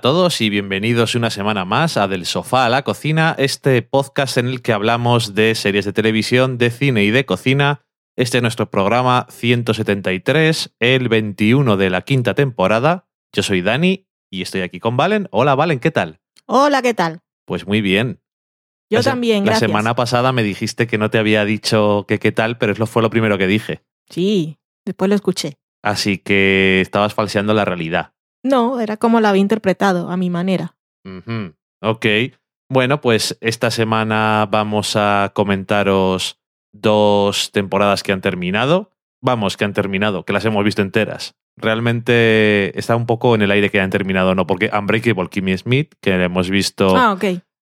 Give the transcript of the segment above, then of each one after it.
A todos y bienvenidos una semana más a Del Sofá a la Cocina, este podcast en el que hablamos de series de televisión, de cine y de cocina. Este es nuestro programa 173, el 21 de la quinta temporada. Yo soy Dani y estoy aquí con Valen. Hola Valen, ¿qué tal? Hola, ¿qué tal? Pues muy bien. Yo La también, La gracias. semana pasada me dijiste que no te había dicho que qué tal, pero eso fue lo primero que dije. Sí, después lo escuché. Así que estabas falseando la realidad. No, era como la había interpretado, a mi manera. Ok. Bueno, pues esta semana vamos a comentaros dos temporadas que han terminado. Vamos, que han terminado, que las hemos visto enteras. Realmente está un poco en el aire que han terminado, ¿no? Porque Unbreakable Kimmy Smith, que la hemos visto, Ah,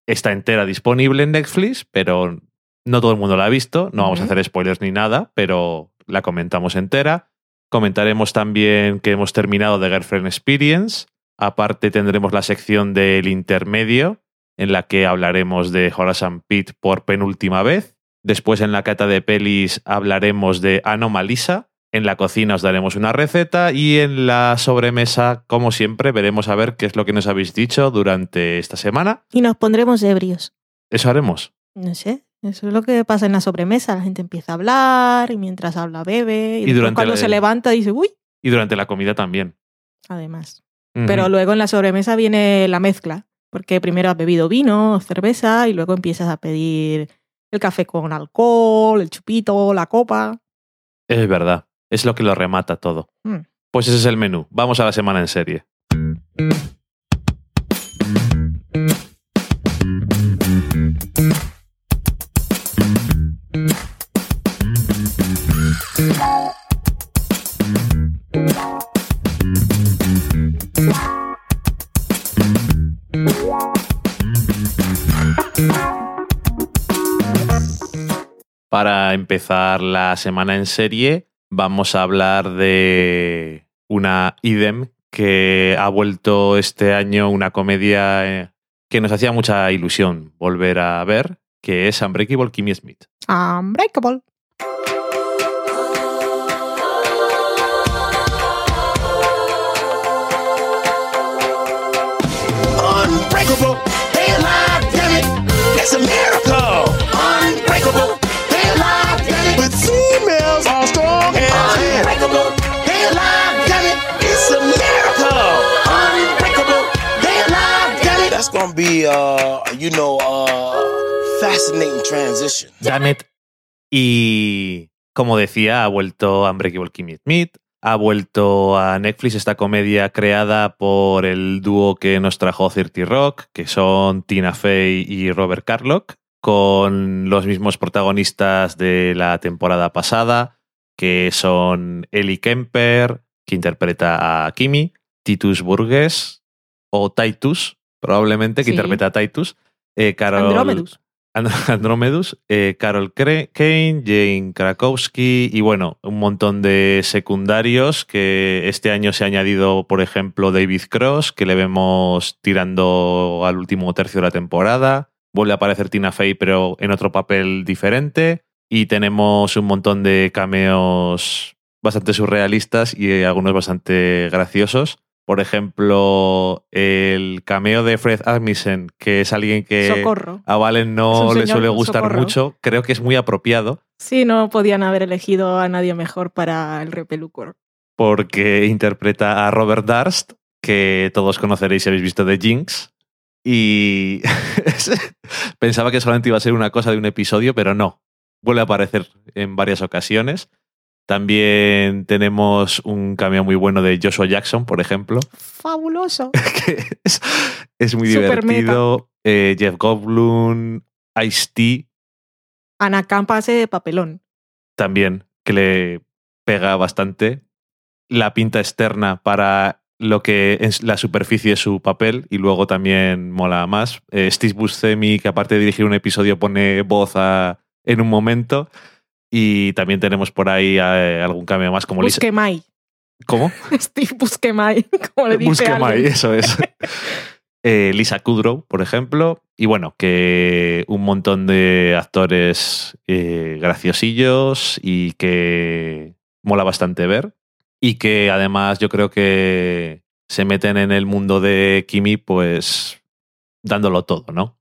está entera disponible en Netflix, pero no todo el mundo la ha visto. No vamos a hacer spoilers ni nada, pero la comentamos entera. Comentaremos también que hemos terminado de Girlfriend Experience. Aparte tendremos la sección del intermedio, en la que hablaremos de Horace Pitt por penúltima vez. Después en la cata de pelis hablaremos de Anomalisa. En la cocina os daremos una receta y en la sobremesa, como siempre, veremos a ver qué es lo que nos habéis dicho durante esta semana. Y nos pondremos ebrios. Eso haremos. No sé, eso es lo que pasa en la sobremesa. La gente empieza a hablar y mientras habla bebe. Y, durante cuando la- se levanta dice, uy, Y durante la comida también. además. Pero luego en la sobremesa viene la mezcla. Porque primero has bebido vino o cerveza y luego empiezas a pedir el café con alcohol, el chupito, la copa. Es verdad. Es lo que lo remata todo. Mm. Pues ese es el menú. Vamos a la semana en serie. Empezar la semana en serie, vamos a hablar de una idem que ha vuelto este año una comedia eh, que nos hacía mucha ilusión volver a ver, que es Unbreakable Kimmy Smith. Unbreakable. Unbreakable, damn it. That's a miracle. Be, uh, you know, uh, fascinating transition. Y como decía, ha vuelto Unbreakable Kimmy Smith. Ha vuelto a Netflix esta comedia creada por el dúo que nos trajo 30 Rock, que son Tina Fey y Robert Carlock, con los mismos protagonistas de la temporada pasada, que son Ellie Kemper, que interpreta a Kimmy, Titus Burgess, o Titus, probablemente, que Sí. interpreta a Titus, eh, Carol, Andrómedus. And- Andromedus, eh, Carol Cre- Kane, Jane Krakowski y bueno, un montón de secundarios que este año se ha añadido, por ejemplo, David Cross, que le vemos tirando al último tercio de la temporada. Vuelve a aparecer Tina Fey, pero en otro papel diferente. Y tenemos un montón de cameos bastante surrealistas y algunos bastante graciosos. Por ejemplo, el cameo de Fred Armisen, que es alguien que Socorro. a Valen no le suele gustar socorro. mucho, creo que es muy apropiado Sí, no podían haber elegido a nadie mejor para el repelucor. porque interpreta a Robert Darst, que todos conoceréis si habéis visto The Jinx. Y pensaba que solamente iba a ser una cosa de un episodio, pero no. Vuelve a aparecer en varias ocasiones. También tenemos un cameo muy bueno de Joshua Jackson, por ejemplo, Fabuloso. que es, es muy Super divertido. Eh, Jeff Goldblum, Ice-T, Ana Campa hace de papelón. también, que le pega bastante. La pinta externa para lo que es la superficie de su papel y luego también mola más. Eh, Steve Buscemi, que aparte de dirigir un episodio, pone voz a- en un momento. Y también tenemos por ahí eh, algún cambio más como Lisa. Busquemay. ¿Cómo? Steve Busquemay, como le dice Busquemay, alguien. eso es. Eh, Lisa Kudrow, por ejemplo. Y bueno, que un montón de actores eh, graciosillos y que mola bastante ver. Y que además yo creo que se meten en el mundo de Kimi, pues dándolo todo, ¿no?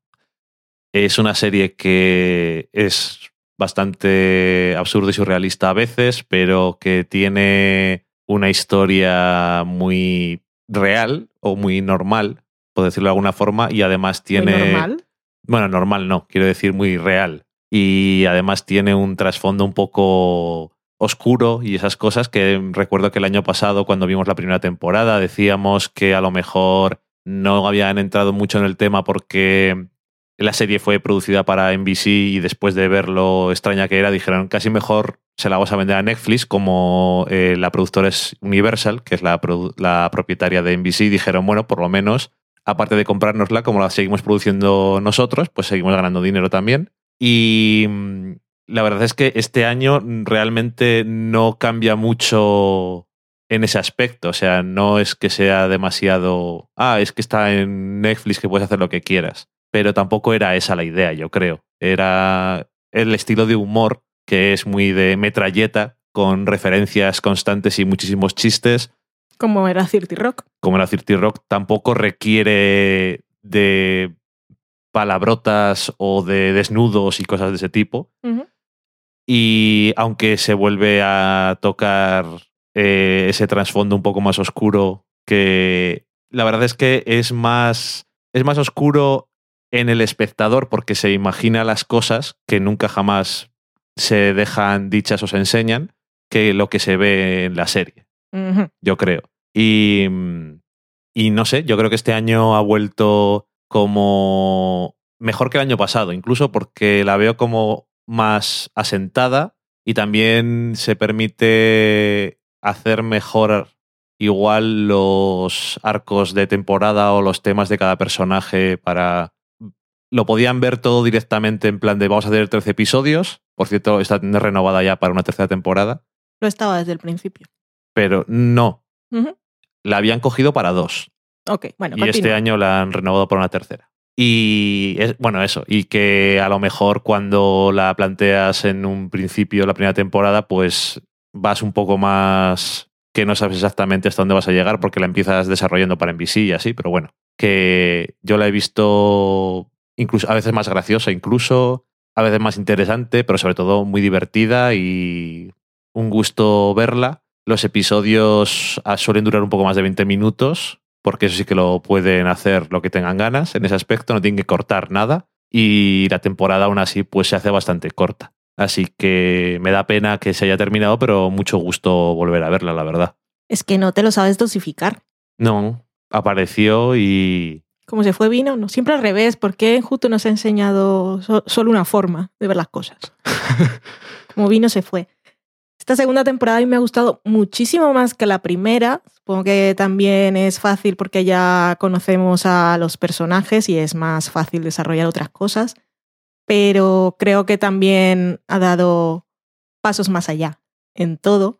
Es una serie que es bastante absurda y surrealista a veces, pero que tiene una historia muy real o muy normal, por decirlo de alguna forma, y además tiene... Muy normal. Bueno, normal no, quiero decir muy real. Y además tiene un trasfondo un poco oscuro y esas cosas que recuerdo que el año pasado, cuando vimos la primera temporada, decíamos que a lo mejor no habían entrado mucho en el tema porque la serie fue producida para NBC y después de ver lo extraña que era, dijeron casi mejor se la vamos a vender a Netflix como eh, la productora es Universal, que es la, propietaria de NBC, dijeron, bueno, por lo menos, aparte de comprárnosla, como la seguimos produciendo nosotros, pues seguimos ganando dinero también. Y mm, la verdad es que este año realmente no cambia mucho en ese aspecto. O sea, no es que sea demasiado. Ah, es que está en Netflix que puedes hacer lo que quieras. Pero tampoco era esa la idea, yo creo. Era el estilo de humor que es muy de metralleta, con referencias constantes y muchísimos chistes. Como era Cirti Rock. Como la Cirti Rock, tampoco requiere de palabrotas o de desnudos y cosas de ese tipo. Y aunque se vuelve a tocar eh, ese trasfondo un poco más oscuro, que la verdad es que es más, es más oscuro en el espectador porque se imagina las cosas que nunca jamás se dejan dichas o se enseñan que lo que se ve en la serie yo creo. Y, y no sé, yo creo que este año ha vuelto como mejor que el año pasado, incluso porque la veo como más asentada y también se permite hacer mejor igual los arcos de temporada o los temas de cada personaje para... Lo podían ver todo directamente en plan de vamos a hacer 13 episodios. Por cierto, está renovada ya para una tercera temporada. Lo estaba desde el principio. Pero no, la habían cogido para dos Ok, bueno, y este año la han renovado para una tercera. Y es, bueno, eso, y que a lo mejor cuando la planteas en un principio, la primera temporada, pues vas un poco más que no sabes exactamente hasta dónde vas a llegar porque la empiezas desarrollando para NBC y así, pero bueno, que yo la he visto incluso a veces más graciosa, incluso a veces más interesante, pero sobre todo muy divertida y un gusto verla. Los episodios ah, suelen durar un poco más de 20 minutos, porque eso sí que lo pueden hacer lo que tengan ganas en ese aspecto, no tienen que cortar nada. Y la temporada aún así pues se hace bastante corta. Así que me da pena que se haya terminado, pero mucho gusto volver a verla, la verdad. Es que no te lo sabes dosificar. No, apareció y Como se fue vino, no. Siempre al revés. ¿Por qué Justo nos ha enseñado so- solo una forma de ver las cosas? Como vino se fue. Esta segunda temporada a mí me ha gustado muchísimo más que la primera. Supongo que también es fácil porque ya conocemos a los personajes y es más fácil desarrollar otras cosas. Pero creo que también ha dado pasos más allá en todo.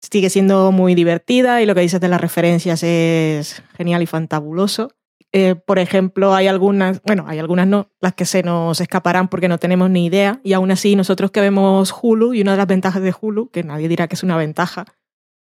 Sigue siendo muy divertida y lo que dices de las referencias es genial y fantabuloso. Eh, por ejemplo, hay algunas, bueno, hay algunas no, las que se nos escaparán porque no tenemos ni idea. Y aún así, nosotros que vemos Hulu, y una de las ventajas de Hulu, que nadie dirá que es una ventaja,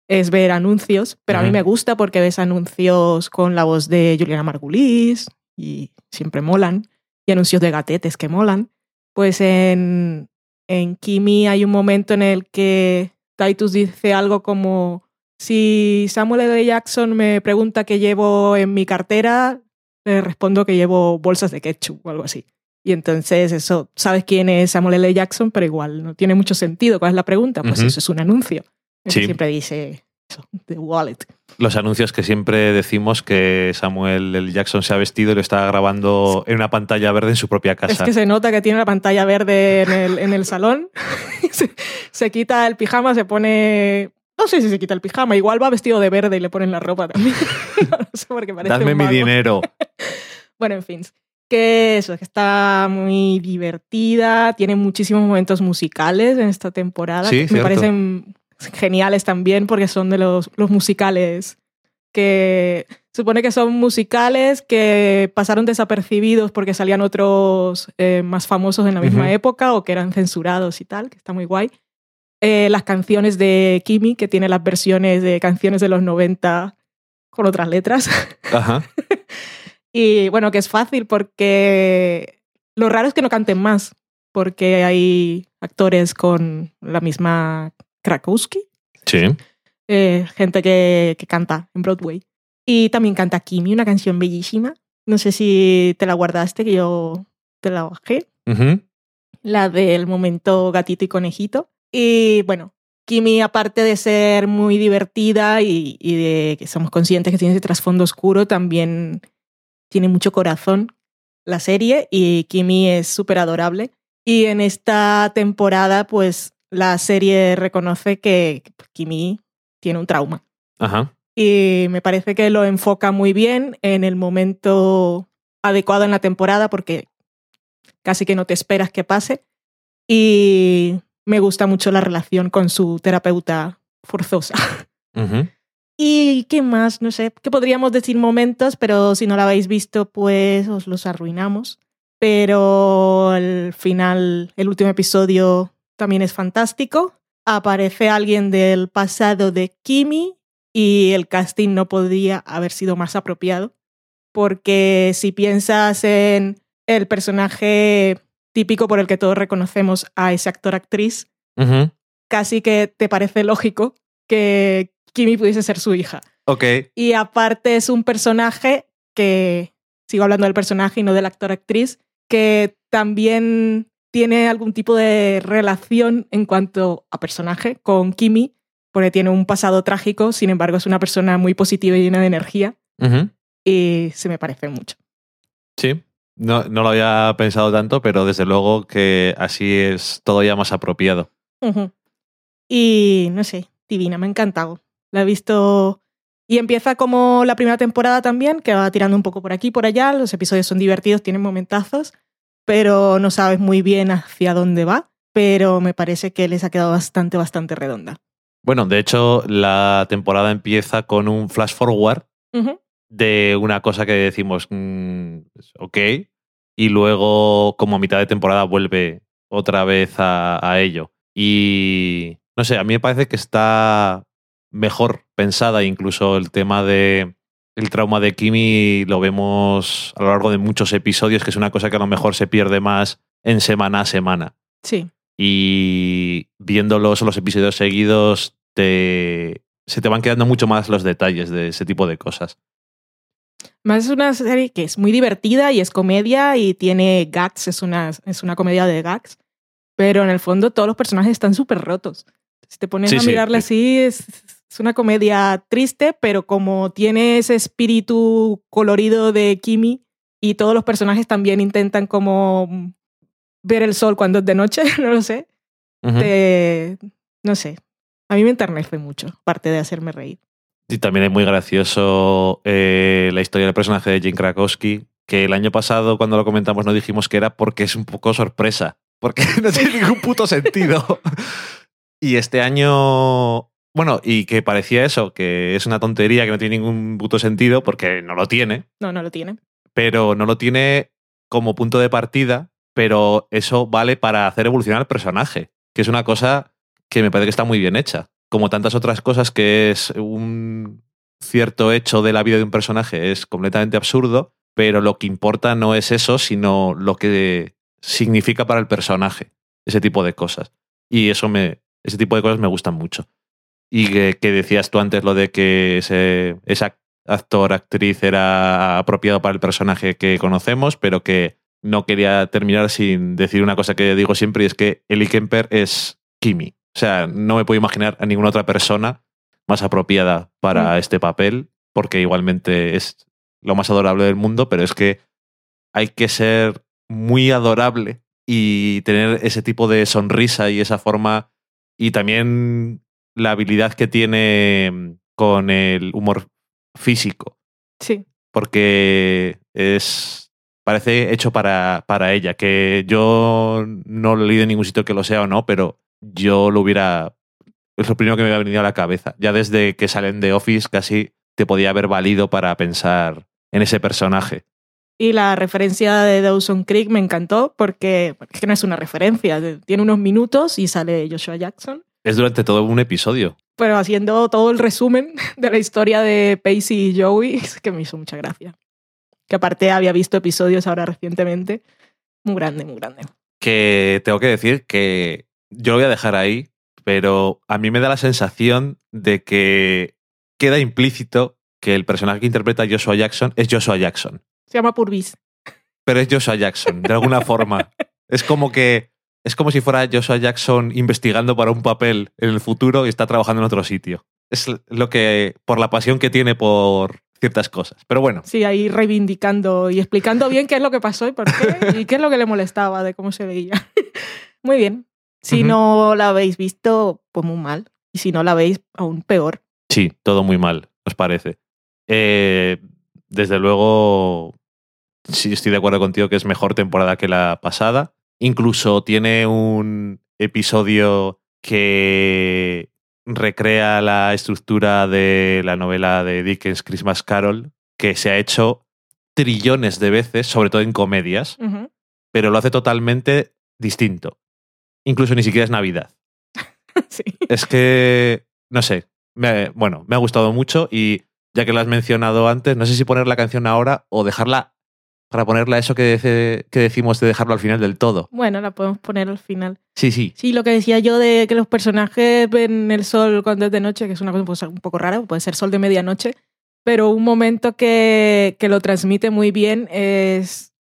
es ver anuncios. Pero a mí me gusta porque ves anuncios con la voz de Juliana Margulis y siempre molan. Y anuncios de gatetes que molan. Pues en, en Kimi hay un momento en el que Titus dice algo como si Samuel L. Jackson me pregunta qué llevo en mi cartera, le respondo que llevo bolsas de ketchup o algo así. Y entonces eso, sabes quién es Samuel L. Jackson, pero igual no tiene mucho sentido. ¿Cuál es la pregunta? Pues eso es un anuncio. Sí. Siempre dice eso, The Wallet. los anuncios que siempre decimos que Samuel L. Jackson se ha vestido y lo está grabando en una pantalla verde en su propia casa. Es que se nota que tiene la pantalla verde en el, en el salón. se, se quita el pijama, se pone... No sé si se quita el pijama, igual va vestido de verde y le ponen la ropa también. no, sé porque parece Dadme un mi dinero. Bueno, en fin. Que eso, que está muy divertida, tiene muchísimos momentos musicales en esta temporada. Sí, que me parecen geniales también porque son de los, los musicales que supone que son musicales que pasaron desapercibidos porque salían otros eh, más famosos en la misma época o que eran censurados y tal, que está muy guay. Eh, las canciones de Kimi, que tiene las versiones de canciones de los 90 con otras letras. Ajá. y bueno, que es fácil porque lo raro es que no canten más, porque hay actores con la misma Krakowski, Sí. eh, gente que, que canta en Broadway. Y también canta Kimi, una canción bellísima. No sé si te la guardaste, que yo te la bajé. La del momento gatito y conejito. Y bueno, Kimi, aparte de ser muy divertida y, y de que somos conscientes que tiene ese trasfondo oscuro, también tiene mucho corazón la serie y Kimi es súper adorable. Y en esta temporada, pues la serie reconoce que Kimi tiene un trauma. Ajá. Y me parece que lo enfoca muy bien en el momento adecuado en la temporada porque casi que no te esperas que pase. Y me gusta mucho la relación con su terapeuta forzosa. ¿Y qué más? No sé, que podríamos decir momentos, pero si no lo habéis visto, pues os los arruinamos. Pero al final, el último episodio también es fantástico. Aparece alguien del pasado de Kimi y el casting no podría haber sido más apropiado. Porque si piensas en el personaje típico por el que todos reconocemos a ese actor-actriz, casi que te parece lógico que Kimi pudiese ser su hija. Ok. Y aparte es un personaje que, sigo hablando del personaje y no del actor-actriz, que también tiene algún tipo de relación en cuanto a personaje con Kimi, porque tiene un pasado trágico, sin embargo es una persona muy positiva y llena de energía, y se me parece mucho. Sí. No, no lo había pensado tanto, pero desde luego que así es todo ya más apropiado. Y no sé, divina, me ha encantado. La he visto y empieza como la primera temporada también, que va tirando un poco por aquí y por allá. Los episodios son divertidos, tienen momentazos, pero no sabes muy bien hacia dónde va. Pero me parece que les ha quedado bastante, bastante redonda. Bueno, de hecho, la temporada empieza con un flash forward. De una cosa que decimos, mm, ok, y luego como a mitad de temporada vuelve otra vez a, a ello. Y no sé, a mí me parece que está mejor pensada incluso el tema de el trauma de Kimi lo vemos a lo largo de muchos episodios, que es una cosa que a lo mejor se pierde más en semana a semana. Sí, Y viéndolos los episodios seguidos, te, se te van quedando mucho más los detalles de ese tipo de cosas. Más es una serie que es muy divertida y es comedia y tiene gags, es una, es una comedia de gags, pero en el fondo todos los personajes están súper rotos. Si te pones Sí, a mirarla sí. así, es, es una comedia triste, pero como tiene ese espíritu colorido de Kimi y todos los personajes también intentan como ver el sol cuando es de noche, no lo sé, Ujú. te- no sé, a mí me enternece mucho, aparte de hacerme reír. Y también es muy gracioso eh, la historia del personaje de Jane Krakowski, que el año pasado cuando lo comentamos no dijimos que era porque es un poco sorpresa, porque no tiene ningún puto sentido. y este año, bueno, y que parecía eso, que es una tontería, que no tiene ningún puto sentido, porque no lo tiene, No, no lo tiene. pero no lo tiene como punto de partida, pero eso vale para hacer evolucionar al personaje, que es una cosa que me parece que está muy bien hecha. Como tantas otras cosas que es un cierto hecho de la vida de un personaje es completamente absurdo, pero lo que importa no es eso, sino lo que significa para el personaje, ese tipo de cosas. Y eso me, ese tipo de cosas me gustan mucho. Y que, decías tú antes lo de que ese, esa actor, actriz era apropiado para el personaje que conocemos, pero que no quería terminar sin decir una cosa que digo siempre y es que Ellie Kemper es Kimi. O sea, no me puedo imaginar a ninguna otra persona más apropiada para Mm. este papel, porque igualmente es lo más adorable del mundo, pero es que hay que ser muy adorable y tener ese tipo de sonrisa y esa forma y también la habilidad que tiene con el humor físico Sí, porque es parece hecho para, para ella, que yo no lo he leído en ningún sitio que lo sea o no, pero yo lo hubiera... Es lo primero que me ha venido a la cabeza. Ya desde que salen de Office casi te podía haber valido para pensar en ese personaje. Y la referencia de Dawson Creek me encantó porque es que no es una referencia, tiene unos minutos y sale Joshua Jackson Es durante todo un episodio. Pero haciendo todo el resumen de la historia de Pacey y Joey, es que me hizo mucha gracia. Que aparte había visto episodios ahora recientemente. Muy grande, muy grande. Que tengo que decir que yo lo voy a dejar ahí, pero a mí me da la sensación de que queda implícito que el personaje que interpreta a Joshua Jackson es Joshua Jackson. Se llama Purvis. Pero es Joshua Jackson, de alguna forma. Es como que. Es como si fuera Joshua Jackson investigando para un papel en el futuro y está trabajando en otro sitio. Es lo que. por la pasión que tiene por ciertas cosas. Pero bueno. Sí, ahí reivindicando y explicando bien qué es lo que pasó y por qué y qué es lo que le molestaba de cómo se veía. Muy bien. Si no la habéis visto, pues muy mal. Y si no la veis, aún peor. Sí, todo muy mal, os parece. Eh, desde luego, sí estoy de acuerdo contigo que es mejor temporada que la pasada. Incluso tiene un episodio que recrea la estructura de la novela de Dickens Christmas Carol, que se ha hecho trillones de veces, sobre todo en comedias, pero lo hace totalmente distinto. Incluso ni siquiera es Navidad. Sí. Es que, no sé, me- bueno, me ha gustado mucho y ya que lo has mencionado antes, no sé si poner la canción ahora o dejarla para ponerla eso que decimos de dejarlo al final del todo. Bueno, la podemos poner al final. Sí, sí. Sí, lo que decía yo de que los personajes ven el sol cuando es de noche, que es una cosa pues, un poco rara, puede ser sol de medianoche, pero un momento que, que lo transmite muy bien es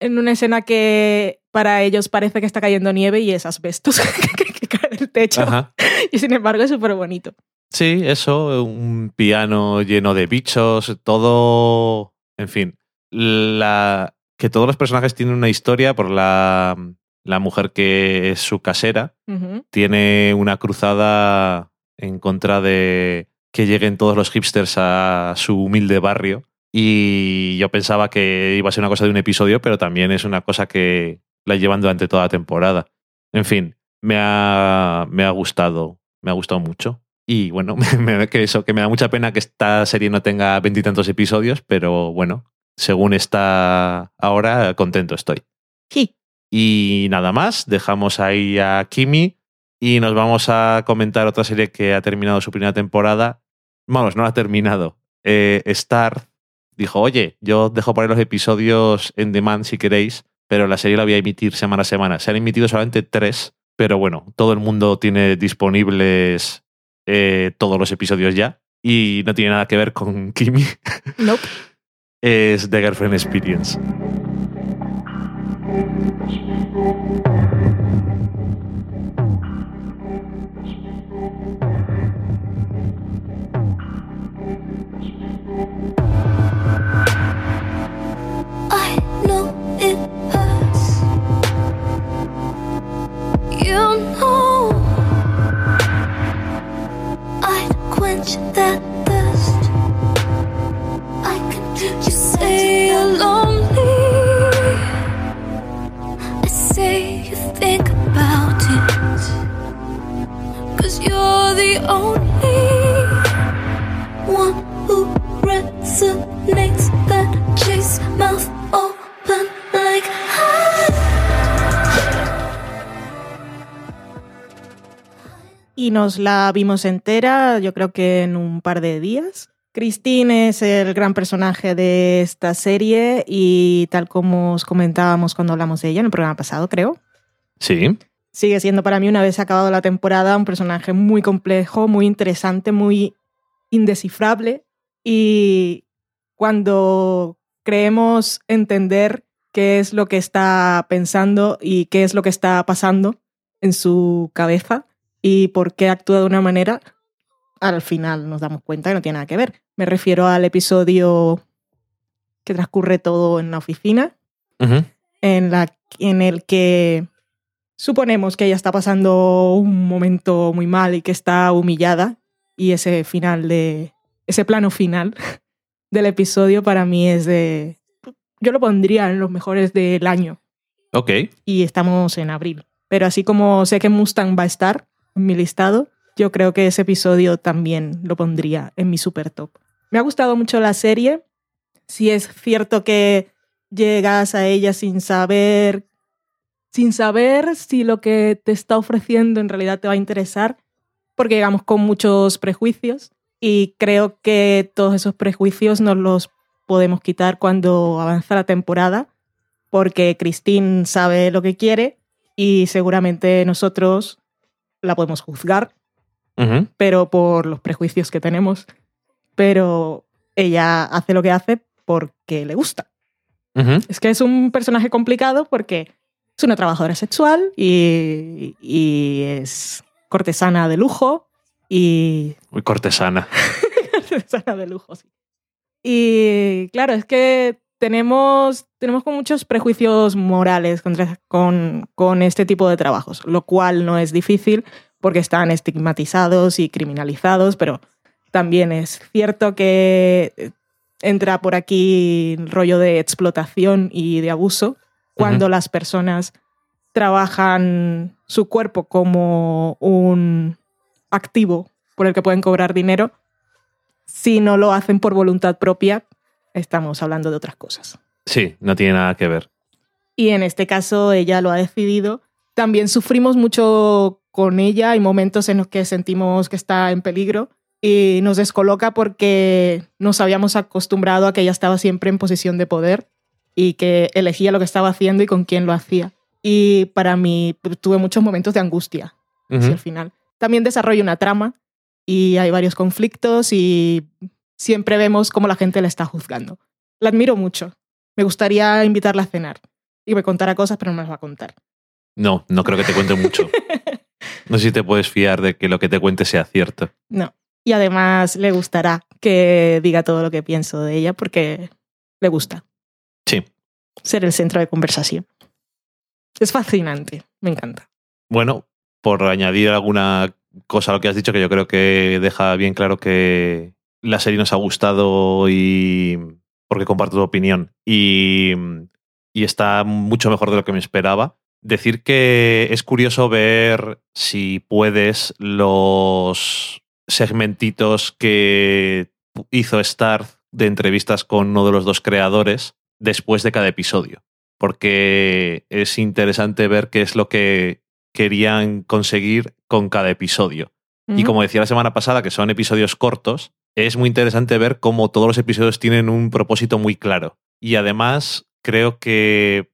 en una escena que para ellos parece que está cayendo nieve y es asbestos que, cae del techo. Ajá. Y sin embargo es súper bonito. Sí, eso, un piano lleno de bichos, todo, en fin, la que todos los personajes tienen una historia por la, la mujer que es su casera, tiene una cruzada en contra de que lleguen todos los hipsters a su humilde barrio. Y yo pensaba que iba a ser una cosa de un episodio, pero también es una cosa que la llevan durante toda la temporada. En fin, me ha, me ha gustado, me ha gustado mucho. Y bueno, me- que eso, que me da mucha pena que esta serie no tenga veintitantos episodios, pero bueno, según está ahora, contento estoy. Sí. Y nada más, dejamos ahí a Kimi y nos vamos a comentar otra serie que ha terminado su primera temporada. Vamos, no la ha terminado. Eh, Star dijo, oye, yo dejo poner los episodios en demand si queréis, pero la serie la voy a emitir semana a semana. Se han emitido solamente tres, pero bueno, todo el mundo tiene disponibles eh, todos los episodios ya y no tiene nada que ver con Kimi. Nope. es The Girlfriend Experience. Resonates. That chase mouth open like Y nos la vimos entera, yo creo que en un par de días. Christine es el gran personaje de esta serie y tal como os comentábamos cuando hablamos de ella en el programa pasado, creo, Sí. sigue siendo para mí, una vez acabado la temporada, un personaje muy complejo, muy interesante, muy indescifrable. Y cuando creemos entender qué es lo que está pensando y qué es lo que está pasando en su cabeza y por qué actúa de una manera, al final nos damos cuenta que no tiene nada que ver. Me refiero al episodio que transcurre todo en la oficina, en, la, en el que suponemos que ella está pasando un momento muy mal y que está humillada y ese final de ese plano final del episodio para mí es de yo lo pondría en los mejores del año Ok. y estamos en abril pero así como sé que Mustang va a estar en mi listado yo creo que ese episodio también lo pondría en mi super top. Me ha gustado mucho la serie. Si es cierto que llegas a ella sin saber sin saber si lo que te está ofreciendo en realidad te va a interesar porque llegamos con muchos prejuicios y creo que todos esos prejuicios nos los podemos quitar cuando avanza la temporada, porque Christine sabe lo que quiere y seguramente nosotros la podemos juzgar, pero por los prejuicios que tenemos. Pero ella hace lo que hace porque le gusta. Es que es un personaje complicado porque es una trabajadora sexual y, y es cortesana de lujo y Muy cortesana. cortesana de lujo, sí. Y claro, es que tenemos, tenemos con muchos prejuicios morales contra- con, con este tipo de trabajos, lo cual no es difícil porque están estigmatizados y criminalizados, pero también es cierto que eh, entra por aquí el rollo de explotación y de abuso cuando las personas trabajan su cuerpo como un activo por el que pueden cobrar dinero. Si no lo hacen por voluntad propia, estamos hablando de otras cosas. Sí, no tiene nada que ver. Y en este caso ella lo ha decidido. También sufrimos mucho con ella. Hay momentos en los que sentimos que está en peligro y nos descoloca porque nos habíamos acostumbrado a que ella estaba siempre en posición de poder y que elegía lo que estaba haciendo y con quién lo hacía. Y para mí pues, tuve muchos momentos de angustia Ujú. hacia el final. También desarrolla una trama y hay varios conflictos y siempre vemos cómo la gente la está juzgando. La admiro mucho. Me gustaría invitarla a cenar y me contara cosas, pero no me las va a contar. No, no creo que te cuente mucho. No sé si te puedes fiar de que lo que te cuente sea cierto. No. Y además le gustará que diga todo lo que pienso de ella porque le gusta Sí. ser el centro de conversación. Es fascinante, me encanta. Bueno, por añadir alguna cosa a lo que has dicho, que yo creo que deja bien claro que la serie nos ha gustado y porque comparto tu opinión y, y está mucho mejor de lo que me esperaba. Decir que es curioso ver si puedes los segmentitos que hizo Star de entrevistas con uno de los dos creadores después de cada episodio. Porque es interesante ver qué es lo que querían conseguir con cada episodio. Y como decía la semana pasada, que son episodios cortos, es muy interesante ver cómo todos los episodios tienen un propósito muy claro. Y además, creo que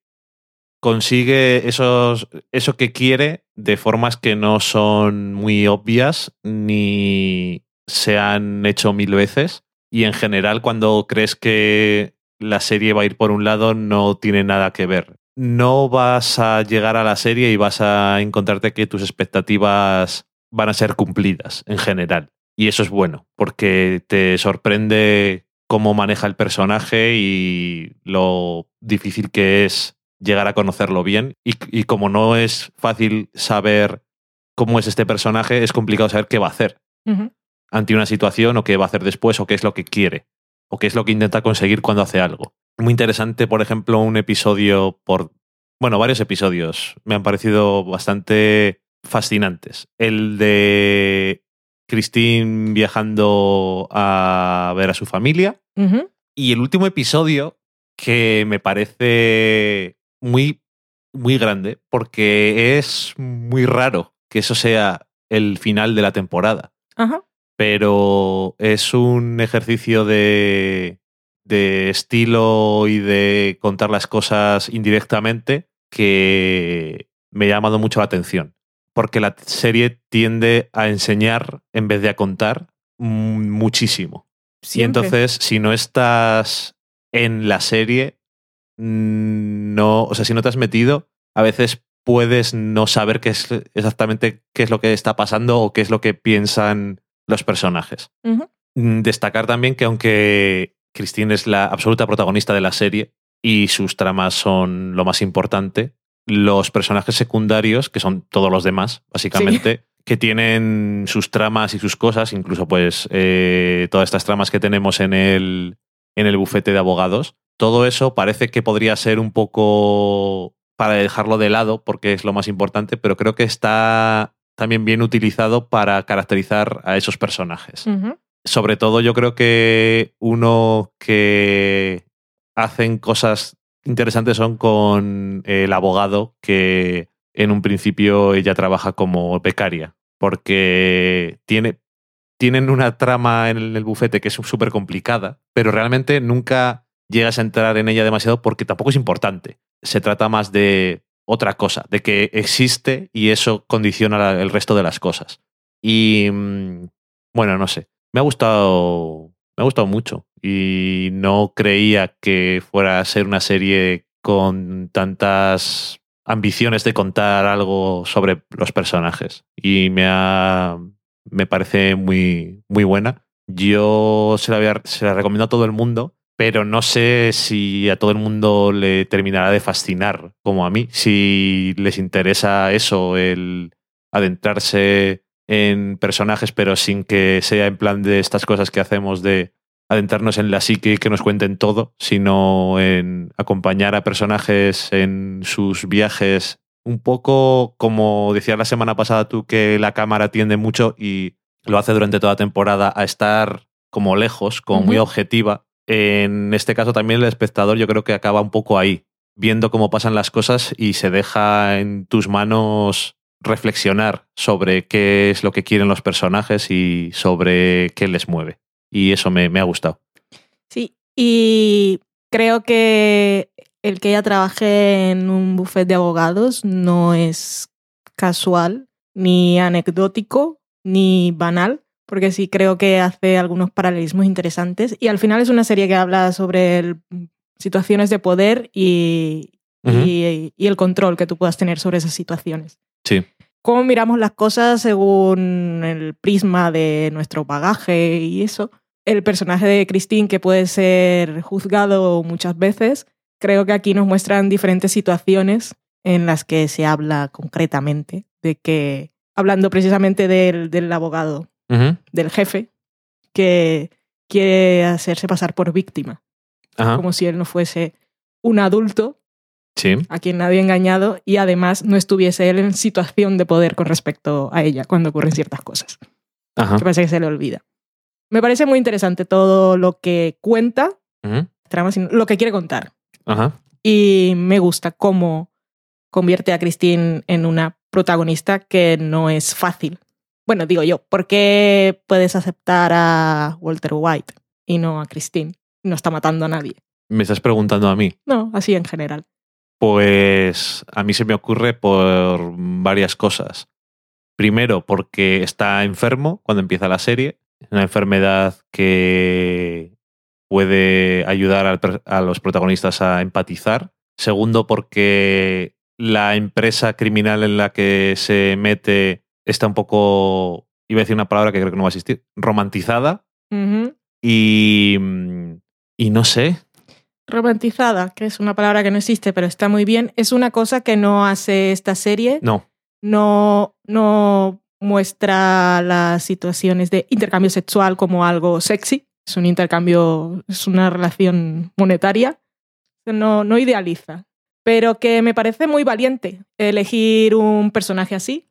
consigue esos, eso que quiere de formas que no son muy obvias ni se han hecho mil veces. Y en general, cuando crees que la serie va a ir por un lado, no tiene nada que ver. No vas a llegar a la serie y vas a encontrarte que tus expectativas van a ser cumplidas en general. Y eso es bueno, porque te sorprende cómo maneja el personaje y lo difícil que es llegar a conocerlo bien. Y, y como no es fácil saber cómo es este personaje, es complicado saber qué va a hacer ante una situación o qué va a hacer después o qué es lo que quiere o qué es lo que intenta conseguir cuando hace algo. Muy interesante, por ejemplo, un episodio por... Bueno, varios episodios me han parecido bastante fascinantes. El de Christine viajando a ver a su familia y el último episodio que me parece muy, muy grande porque es muy raro que eso sea el final de la temporada Ajá. pero es un ejercicio de, de estilo y de contar las cosas indirectamente que me ha llamado mucho la atención. Porque la serie tiende a enseñar en vez de a contar muchísimo. Y Siempre. entonces, si no estás en la serie, no, o sea, si no te has metido, a veces puedes no saber qué es exactamente qué es lo que está pasando o qué es lo que piensan los personajes. Destacar también que aunque Christine es la absoluta protagonista de la serie y sus tramas son lo más importante, los personajes secundarios, que son todos los demás, básicamente, que tienen sus tramas y sus cosas, incluso pues eh, todas estas tramas que tenemos en el, en el bufete de abogados, todo eso parece que podría ser un poco para dejarlo de lado porque es lo más importante, pero creo que está también bien utilizado para caracterizar a esos personajes. Sobre todo yo creo que uno que hacen cosas interesantes son con el abogado que en un principio ella trabaja como becaria porque tiene, tienen una trama en el, bufete que es súper complicada, pero realmente nunca llegas a entrar en ella demasiado porque tampoco es importante. Se trata más de otra cosa, de que existe y eso condiciona el resto de las cosas. Y mm, bueno, no sé, me ha gustado, me ha gustado mucho y no creía que fuera a ser una serie con tantas ambiciones de contar algo sobre los personajes y me ha me parece muy muy buena. Yo se la, se la recomiendo a todo el mundo, pero no sé si a todo el mundo le terminará de fascinar como a mí. Si les interesa eso, el adentrarse en personajes, pero sin que sea en plan de estas cosas que hacemos de adentrarnos en la psique y que nos cuenten todo, sino en acompañar a personajes en sus viajes. Un poco como decías la semana pasada tú, que la cámara tiende mucho y lo hace durante toda la temporada a estar como lejos, como muy objetiva. En este caso también el espectador yo creo que acaba un poco ahí, viendo cómo pasan las cosas y se deja en tus manos reflexionar sobre qué es lo que quieren los personajes y sobre qué les mueve. Y eso me, me ha gustado. Sí, y creo que el que ella trabaje en un buffet de abogados no es casual, ni anecdótico, ni banal, porque sí creo que hace algunos paralelismos interesantes. Y al final es una serie que habla sobre el- situaciones de poder y, y, y el control que tú puedas tener sobre esas situaciones. Sí. Cómo miramos las cosas según el prisma de nuestro bagaje y eso. El personaje de Christine, que puede ser juzgado muchas veces, creo que aquí nos muestran diferentes situaciones en las que se habla concretamente de que, hablando precisamente del, del abogado, del jefe, que quiere hacerse pasar por víctima, Ajá. como si él no fuese un adulto Sí. a quien nadie ha engañado y además no estuviese él en situación de poder con respecto a ella cuando ocurren ciertas cosas. Ajá. Que parece que se le olvida. Me parece muy interesante todo lo que cuenta, trama, sino lo que quiere contar. Ajá. Y me gusta cómo convierte a Christine en una protagonista que no es fácil. Bueno, digo yo, ¿por qué puedes aceptar a Walter White y no a Christine? No está matando a nadie. Me estás preguntando a mí. No, así en general. Pues a mí se me ocurre por varias cosas. Primero, porque está enfermo cuando empieza la serie. Una enfermedad que puede ayudar al a los protagonistas a empatizar. Segundo, porque la empresa criminal en la que se mete está un poco, iba a decir una palabra que creo que no va a existir, romantizada. Y, y no sé, romantizada, que es una palabra que no existe, pero está muy bien, es una cosa que no hace esta serie. no. No, no muestra las situaciones de intercambio sexual como algo sexy. Es un intercambio, es una relación monetaria. No, no idealiza. Pero que me parece muy valiente elegir un personaje así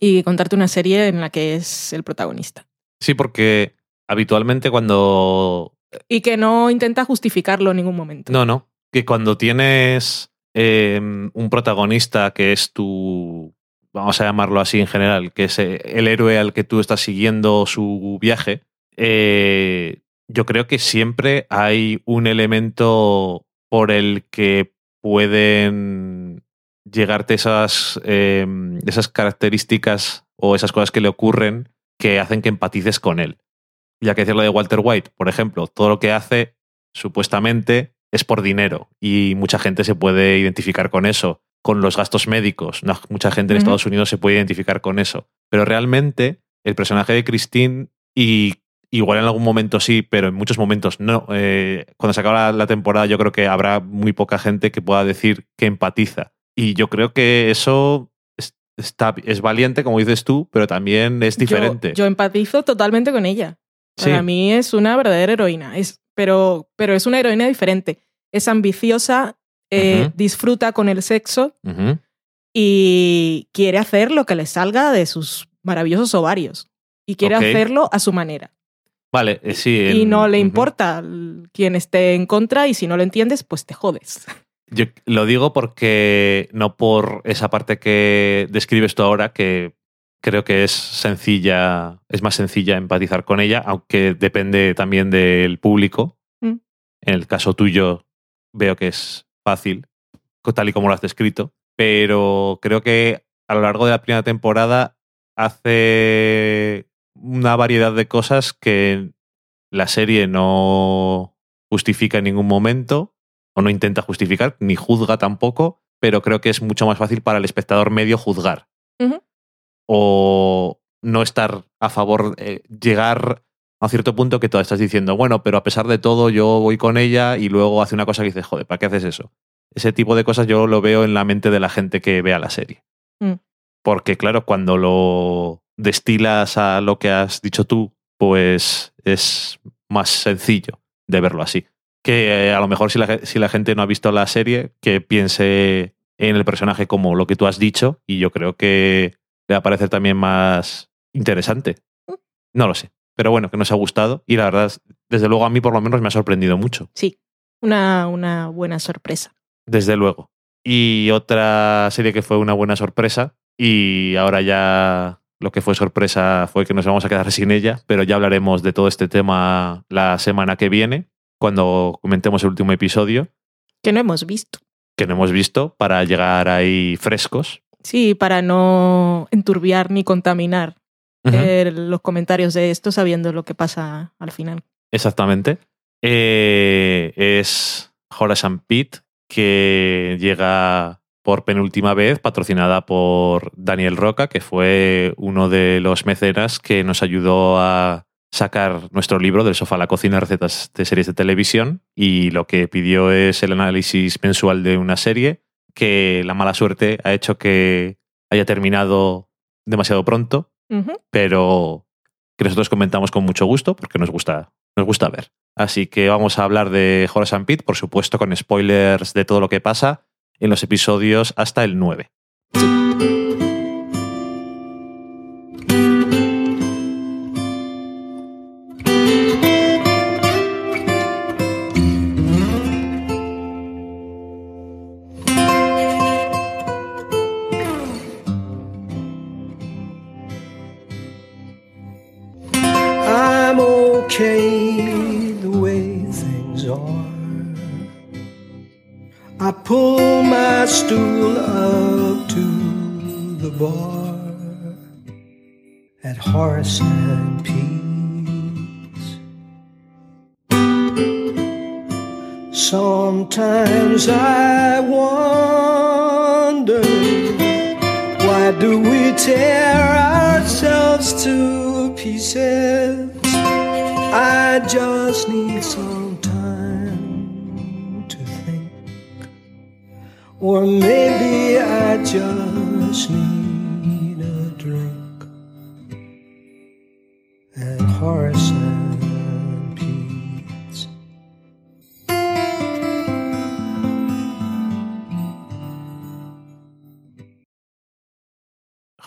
y contarte una serie en la que es el protagonista. Sí, porque habitualmente cuando Y que no intenta justificarlo en ningún momento. No, no. Que cuando tienes eh, un protagonista que es tu, vamos a llamarlo así en general, que es eh, el héroe al que tú estás siguiendo su viaje, eh, yo creo que siempre hay un elemento por el que pueden llegarte esas, eh, esas características o esas cosas que le ocurren que hacen que empatices con él. Ya que decir lo de Walter White, por ejemplo, todo lo que hace supuestamente es por dinero y mucha gente se puede identificar con eso, con los gastos médicos. No, mucha gente en. Estados Unidos se puede identificar con eso. Pero realmente el personaje de Christine, y igual en algún momento sí, pero en muchos momentos no. eh, cuando se acaba la, la temporada yo creo que habrá muy poca gente que pueda decir que empatiza. Y yo creo que eso es, está, es valiente, como dices tú, pero también es Yo- diferente. Yo, empatizo totalmente con ella. Sí. Para mí es una verdadera heroína, es, pero, pero es una heroína diferente. Es ambiciosa, eh, disfruta con el sexo y quiere hacer lo que le salga de sus maravillosos ovarios. Y quiere hacerlo a su manera. Vale, eh, sí. y no le importa quién esté en contra y si no lo entiendes, pues te jodes. Yo lo digo porque no por esa parte que describes tú ahora, que creo que es sencilla, es más sencilla empatizar con ella, aunque depende también del público. Mm. En el caso tuyo, veo que es fácil, tal y como lo has descrito, pero creo que a lo largo de la primera temporada hace una variedad de cosas que la serie no justifica en ningún momento, o no intenta justificar, ni juzga tampoco, pero creo que es mucho más fácil para el espectador medio juzgar. O no estar a favor, eh, llegar a cierto punto que tú estás diciendo, bueno, pero a pesar de todo yo voy con ella y luego hace una cosa que dices, joder, ¿para qué haces eso? Ese tipo de cosas yo lo veo en la mente de la gente que vea la serie. Mm. Porque claro, cuando lo destilas a lo que has dicho tú, pues es más sencillo de verlo así. Que eh, a lo mejor si la, si la gente no ha visto la serie, que piense en el personaje como lo que tú has dicho y yo creo que le va a parecer también más interesante. No lo sé. Pero bueno, que nos ha gustado y la verdad, desde luego a mí por lo menos me ha sorprendido mucho. Sí, una, una buena sorpresa. Desde luego. Y otra serie que fue una buena sorpresa y ahora ya lo que fue sorpresa fue que nos vamos a quedar sin ella, pero ya hablaremos de todo este tema la semana que viene, cuando comentemos el último episodio, Que no hemos visto. que no hemos visto, para llegar ahí frescos. Sí, para no enturbiar ni contaminar eh, los comentarios de esto sabiendo lo que pasa al final. Exactamente. Eh, es Horace and Pete, que llega por penúltima vez, patrocinada por Daniel Roca, que fue uno de los mecenas que nos ayudó a sacar nuestro libro del sofá a la cocina, recetas de series de televisión, y lo que pidió es el análisis mensual de una serie que la mala suerte ha hecho que haya terminado demasiado pronto, pero que nosotros comentamos con mucho gusto porque nos gusta, nos gusta ver. Así que vamos a hablar de Horace and Pete, por supuesto, con spoilers de todo lo que pasa en los episodios hasta el 9. I'm Horace and Pete's. Sometimes I wonder why do we tear ourselves to pieces? I just need some time to think. Or maybe I just need And Pete's.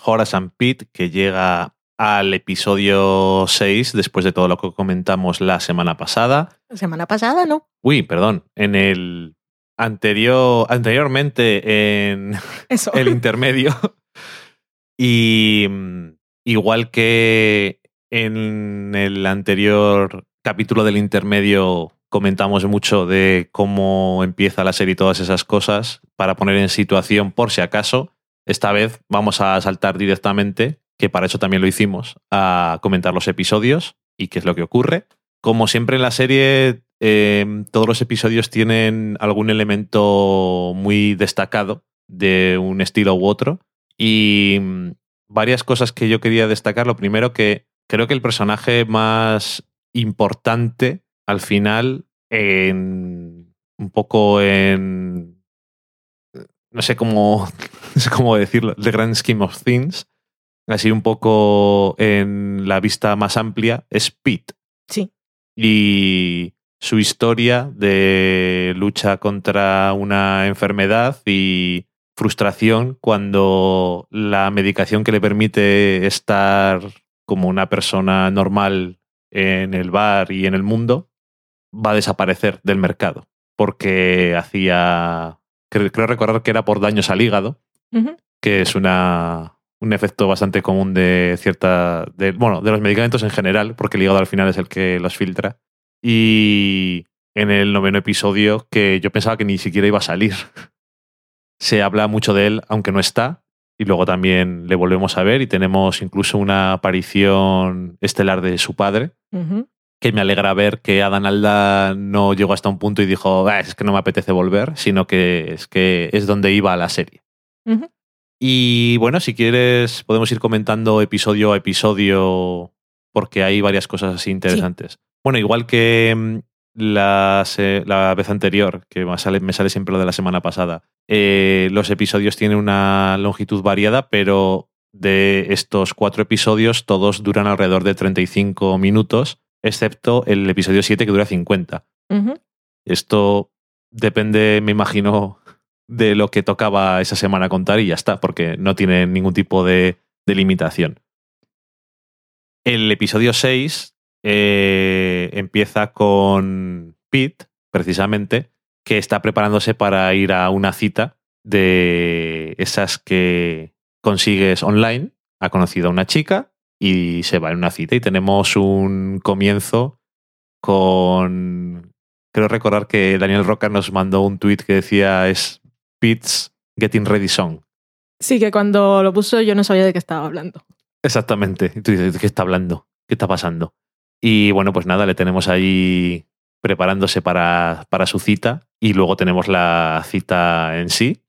Horace and Pete, que llega al episodio 6 después de todo lo que comentamos la semana pasada. La semana pasada, ¿no? Uy, perdón, en el anterior, anteriormente en Eso. el intermedio. Y mm, igual que en el anterior capítulo del intermedio comentamos mucho de cómo empieza la serie y todas esas cosas para poner en situación por si acaso, esta vez vamos a saltar directamente, que para eso también lo hicimos, a comentar los episodios y qué es lo que ocurre. Como siempre en la serie, eh, todos los episodios tienen algún elemento muy destacado de un estilo u otro. Y mm, varias cosas que yo quería destacar. Lo primero que creo que el personaje más importante al final, en, un poco en... No sé cómo, no sé cómo decirlo, The Grand Scheme of Things, así un poco en la vista más amplia, es Pete Sí. y su historia de lucha contra una enfermedad y frustración cuando la medicación que le permite estar como una persona normal en el bar y en el mundo va a desaparecer del mercado porque hacía creo, recordar que era por daños al hígado que es una un efecto bastante común de cierta. De, bueno, de los medicamentos en general, porque el hígado al final es el que los filtra. Y en el noveno episodio, que yo pensaba que ni siquiera iba a salir. Se habla mucho de él, aunque no está. Y luego también le volvemos a ver y tenemos incluso una aparición estelar de su padre, que me alegra ver que Adán Alda no llegó hasta un punto y dijo, "Ah, es que no me apetece volver, sino que es que es donde iba la serie. Y bueno, si quieres, podemos ir comentando episodio a episodio, porque hay varias cosas así interesantes. Bueno, igual que mm, la, se- la vez anterior, que me sale, me sale siempre lo de la semana pasada, eh, los episodios tienen una longitud variada, pero de estos cuatro episodios, todos duran alrededor de 35 minutos, excepto el episodio 7 que dura 50. Ujú. Esto depende, me imagino, de lo que tocaba esa semana contar y ya está, porque no tiene ningún tipo de, de limitación. El episodio 6 eh, empieza con Pete, precisamente, que está preparándose para ir a una cita de esas que consigues online. Ha conocido a una chica y se va en una cita y tenemos un comienzo con... Creo recordar que Daniel Roca nos mandó un tweet que decía es Pete's Getting Ready Song. Sí, que cuando lo puso yo no sabía de qué estaba hablando. Exactamente. Y tú dices, ¿de qué está hablando? ¿Qué está pasando? Y bueno, pues nada, le tenemos ahí preparándose para, para su cita y luego tenemos la cita en sí.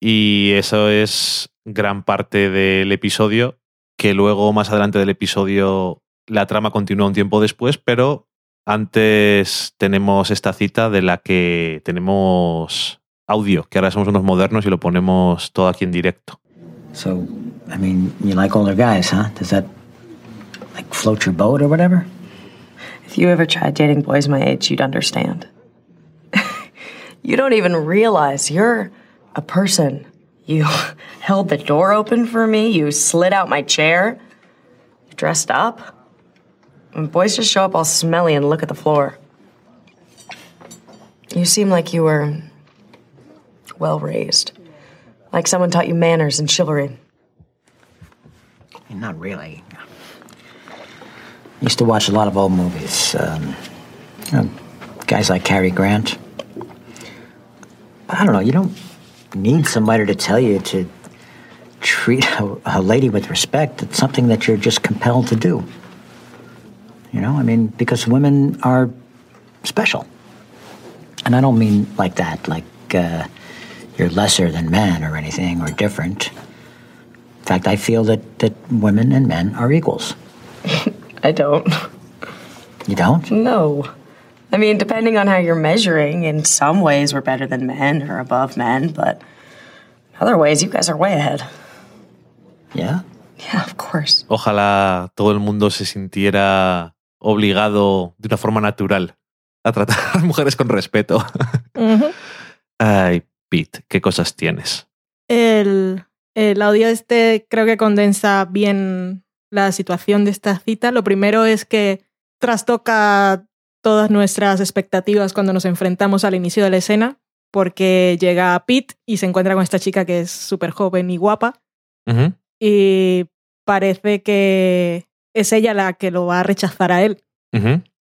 Y eso es gran parte del episodio, que luego más adelante del episodio la trama continúa un tiempo después, pero antes tenemos esta cita de la que tenemos audio, que ahora somos unos modernos y lo ponemos todo aquí en directo. So, I mean, you like older guys, huh? Does that, like, float your boat or whatever? If you ever tried dating boys my age, you'd understand. you don't even realize you're a person. You held the door open for me, you slid out my chair, you dressed up. And boys just show up all smelly and look at the floor. You seem like you were well raised, like someone taught you manners and chivalry. Not really. Used to watch a lot of old movies. Um, you know, guys like Cary Grant. But I don't know, you don't need somebody to tell you to treat a, a lady with respect. It's something that you're just compelled to do. You know, I mean, because women are special. And I don't mean like that, like uh, you're lesser than men or anything or different. In fact, I feel that, that women and men are equals. I don't. You don't? No. I mean, depending on how you're measuring, in some ways we're better than men or above men, but in other ways you guys are way ahead. Yeah? Yeah, of course. Ojalá todo el mundo se sintiera obligado de una forma natural a tratar a las mujeres con respeto. Ujú. Ay, Pete, qué cosas tienes. El, el audio este creo que condensa bien la situación de esta cita. Lo primero es que trastoca todas nuestras expectativas cuando nos enfrentamos al inicio de la escena, porque llega Pete y se encuentra con esta chica que es súper joven y guapa, y parece que es ella la que lo va a rechazar a él.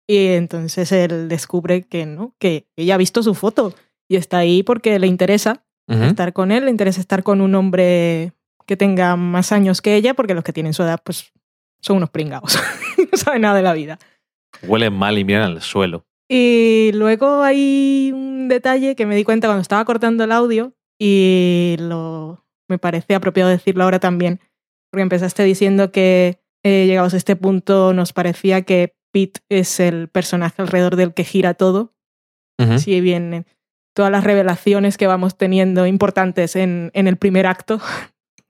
Y entonces él descubre que no, que ella ha visto su foto y está ahí porque le interesa estar con él, le interesa estar con un hombre que tenga más años que ella, porque los que tienen su edad, pues son unos pringados. no saben nada de la vida. Huelen mal y miran al suelo. Y luego hay un detalle que me di cuenta cuando estaba cortando el audio y lo, me parece apropiado decirlo ahora también, porque empezaste diciendo que eh, llegados a este punto nos parecía que Pete es el personaje alrededor del que gira todo. Ujú. Si bien todas las revelaciones que vamos teniendo importantes en, en el primer acto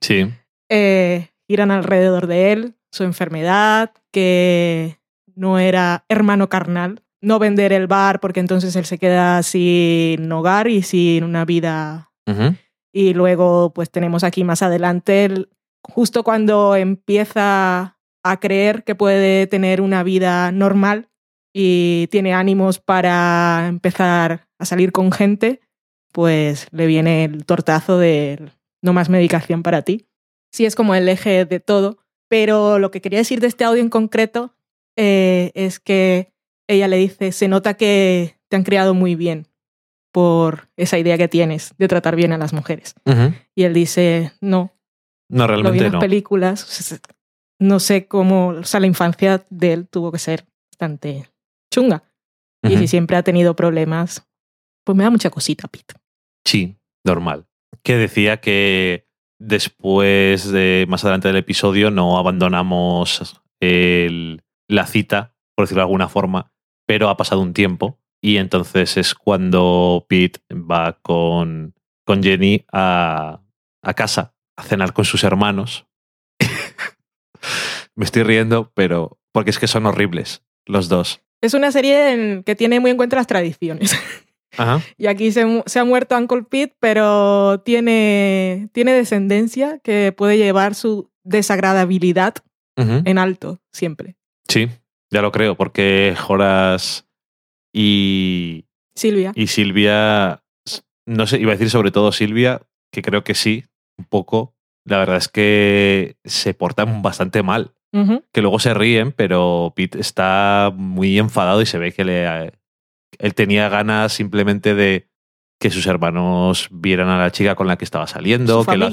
Sí. eh, giran alrededor de él, su enfermedad, que no era hermano carnal, no vender el bar porque entonces él se queda sin hogar y sin una vida. Y luego pues tenemos aquí más adelante, el- justo cuando empieza a creer que puede tener una vida normal y tiene ánimos para empezar a salir con gente, pues le viene el tortazo de no más medicación para ti. sí es como el eje de todo. Pero lo que quería decir de este audio en concreto eh, es que ella le dice, se nota que te han criado muy bien por esa idea que tienes de tratar bien a las mujeres. Y él dice, no, No, lo vi en realmente las no. películas. No sé cómo, o sea, la infancia de él tuvo que ser bastante chunga. Y si siempre ha tenido problemas, pues me da mucha cosita, Pete. Sí, normal. Que decía que después de más adelante del episodio no abandonamos el- la cita, por decirlo de alguna forma, pero ha pasado un tiempo y entonces es cuando Pete va con, con Jenny a, a casa a cenar con sus hermanos. Me estoy riendo, pero porque es que son horribles los dos. Es una serie en- que tiene muy en cuenta las tradiciones. Ajá. Y aquí se, ha muerto Uncle Pete, pero tiene, tiene descendencia que puede llevar su desagradabilidad en alto siempre. Sí, ya lo creo, porque Horas y, Silvia. y Silvia, no sé, iba a decir sobre todo Silvia, que creo que sí, un poco. La verdad es que se portan bastante mal. Que luego se ríen, pero Pete está muy enfadado y se ve que le, él tenía ganas simplemente de que sus hermanos vieran a la chica con la que estaba saliendo, que lo,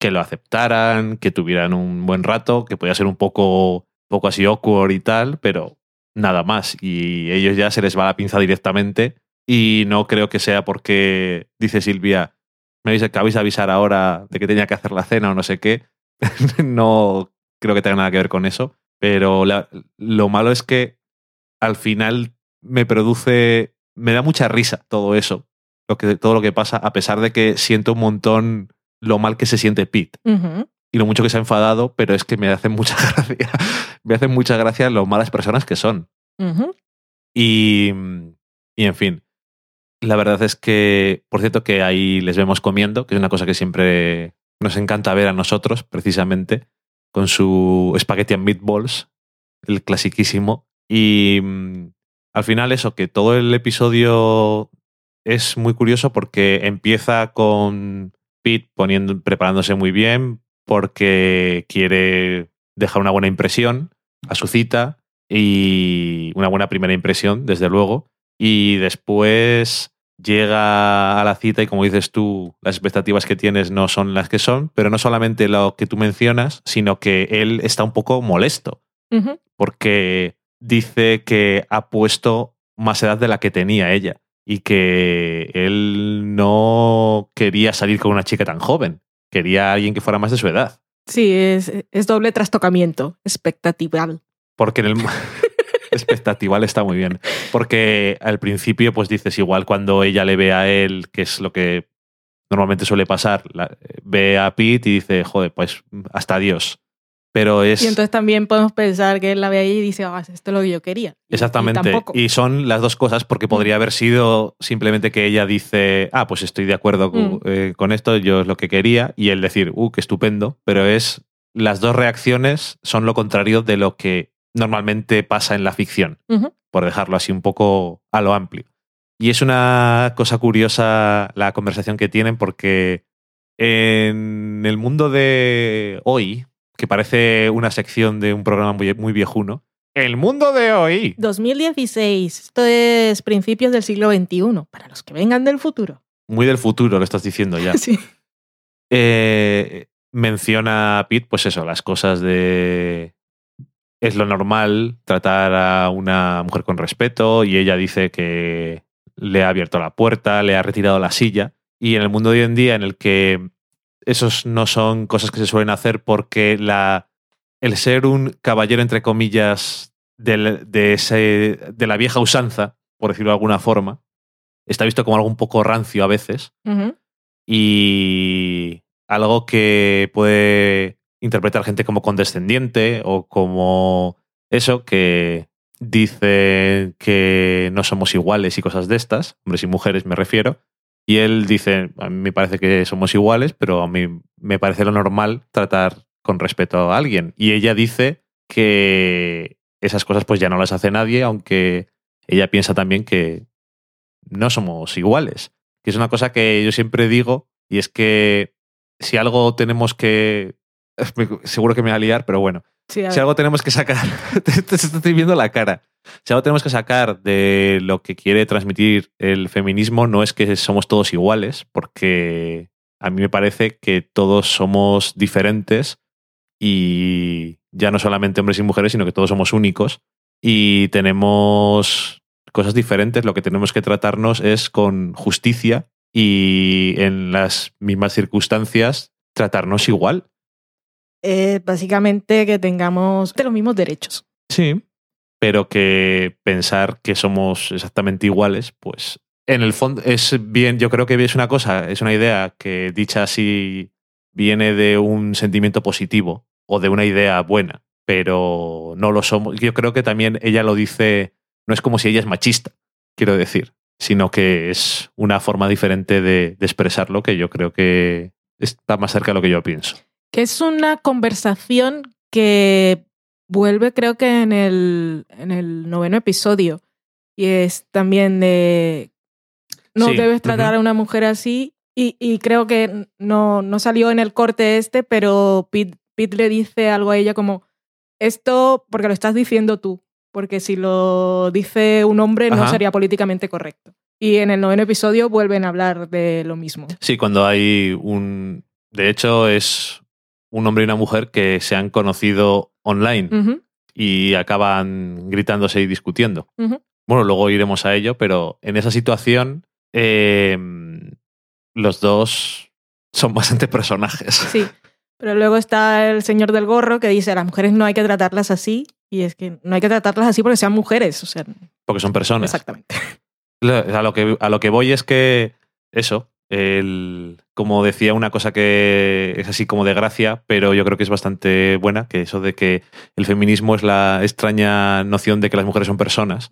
que lo aceptaran, que tuvieran un buen rato, que podía ser un poco, poco así awkward y tal, pero nada más. Y ellos ya se les va la pinza directamente. Y no creo que sea porque, dice Silvia, me habéis- acabáis de avisar ahora de que tenía que hacer la cena o no sé qué. no creo que tenga nada que ver con eso. Pero la- lo malo es que al final me produce, me da mucha risa todo eso, lo que, todo lo que pasa, a pesar de que siento un montón lo mal que se siente Pete y lo mucho que se ha enfadado, pero es que me hacen mucha gracia, me hacen mucha gracia lo malas personas que son. Y, y en fin, la verdad es que, por cierto, que ahí les vemos comiendo, que es una cosa que siempre nos encanta ver a nosotros, precisamente, con su espagueti and meatballs, el clasiquísimo. Y al final eso, que todo el episodio es muy curioso porque empieza con Pete poniendo, preparándose muy bien porque quiere dejar una buena impresión a su cita y una buena primera impresión, desde luego. Y después llega a la cita y como dices tú, las expectativas que tienes no son las que son, pero no solamente lo que tú mencionas, sino que él está un poco molesto porque dice que ha puesto más edad de la que tenía ella y que él no quería salir con una chica tan joven, quería a alguien que fuera más de su edad. Sí, es, es doble trastocamiento, expectatival. Porque en el expectatival está muy bien. Porque al principio, pues dices, igual cuando ella le ve a él, que es lo que normalmente suele pasar, la- ve a Pete y dice, joder, pues hasta Dios. Pero es. Y entonces también podemos pensar que él la ve ahí y dice, ah, esto es lo que yo quería. Y- Exactamente. Y, son las dos cosas, porque podría haber sido simplemente que ella dice, ah, pues estoy de acuerdo con, Mm. eh, con esto, yo es lo que quería, y él decir, uh, qué estupendo, pero es las dos reacciones son lo contrario de lo que normalmente pasa en la ficción, por dejarlo así un poco a lo amplio. Y es una cosa curiosa la conversación que tienen, porque en el mundo de hoy, que parece una sección de un programa muy, muy viejuno, el mundo de hoy 2016, esto es principios del siglo XXI, para los que vengan del futuro. muy del futuro, lo estás diciendo ya. Sí. Eh, menciona a Pete, pues eso, las cosas de. Es lo normal tratar a una mujer con respeto y ella dice que le ha abierto la puerta, le ha retirado la silla. Y en el mundo de hoy en día, en el que esos no son cosas que se suelen hacer porque la, el ser un caballero, entre comillas, del- de, ese, de la vieja usanza, por decirlo de alguna forma, está visto como algo un poco rancio a veces y algo que puede interpretar gente como condescendiente o como eso que dice que no somos iguales y cosas de estas, hombres y mujeres me refiero, y él dice, a mí me parece que somos iguales, pero a mí me parece lo normal tratar con respeto a alguien. Y ella dice que esas cosas pues ya no las hace nadie, aunque ella piensa también que no somos iguales. Que es una cosa que yo siempre digo, y es que si algo tenemos que seguro que me va a liar, pero bueno. Sí, Si algo tenemos que sacar, te, te estoy viendo la cara. Si algo tenemos que sacar de lo que quiere transmitir el feminismo no es que somos todos iguales, porque a mí me parece que todos somos diferentes y ya no solamente hombres y mujeres, sino que todos somos únicos y tenemos cosas diferentes. Lo que tenemos que tratarnos es con justicia y en las mismas circunstancias tratarnos igual. Eh, básicamente que tengamos de los mismos derechos. Sí. Pero que pensar que somos exactamente iguales, pues en el fondo es bien, yo creo que es una cosa, es una idea que dicha así viene de un sentimiento positivo o de una idea buena, pero no lo somos. Yo creo que también ella lo dice, no es como si ella es machista, quiero decir, sino que es una forma diferente de, de expresarlo que yo creo que está más cerca de lo que yo pienso. Que es una conversación que vuelve creo que en el, en el noveno episodio. Y es también de... No Sí, debes tratar a una mujer así. Y, y creo que no, no salió en el corte este, pero Pete, Pete le dice algo a ella como, esto porque lo estás diciendo tú, porque si lo dice un hombre no sería políticamente correcto. Y en el noveno episodio vuelven a hablar de lo mismo. Sí, cuando hay un... De hecho, es un hombre y una mujer que se han conocido online y acaban gritándose y discutiendo. Bueno, luego iremos a ello, pero en esa situación eh, los dos son bastante personajes. Sí, pero luego está el señor del gorro que dice a las mujeres no hay que tratarlas así y es que no hay que tratarlas así porque sean mujeres, o sea, Porque son personas. exactamente. A lo, que, a lo que voy es que eso, el, como decía, una cosa que es así como de gracia, pero yo creo que es bastante buena, que eso de que el feminismo es la extraña noción de que las mujeres son personas,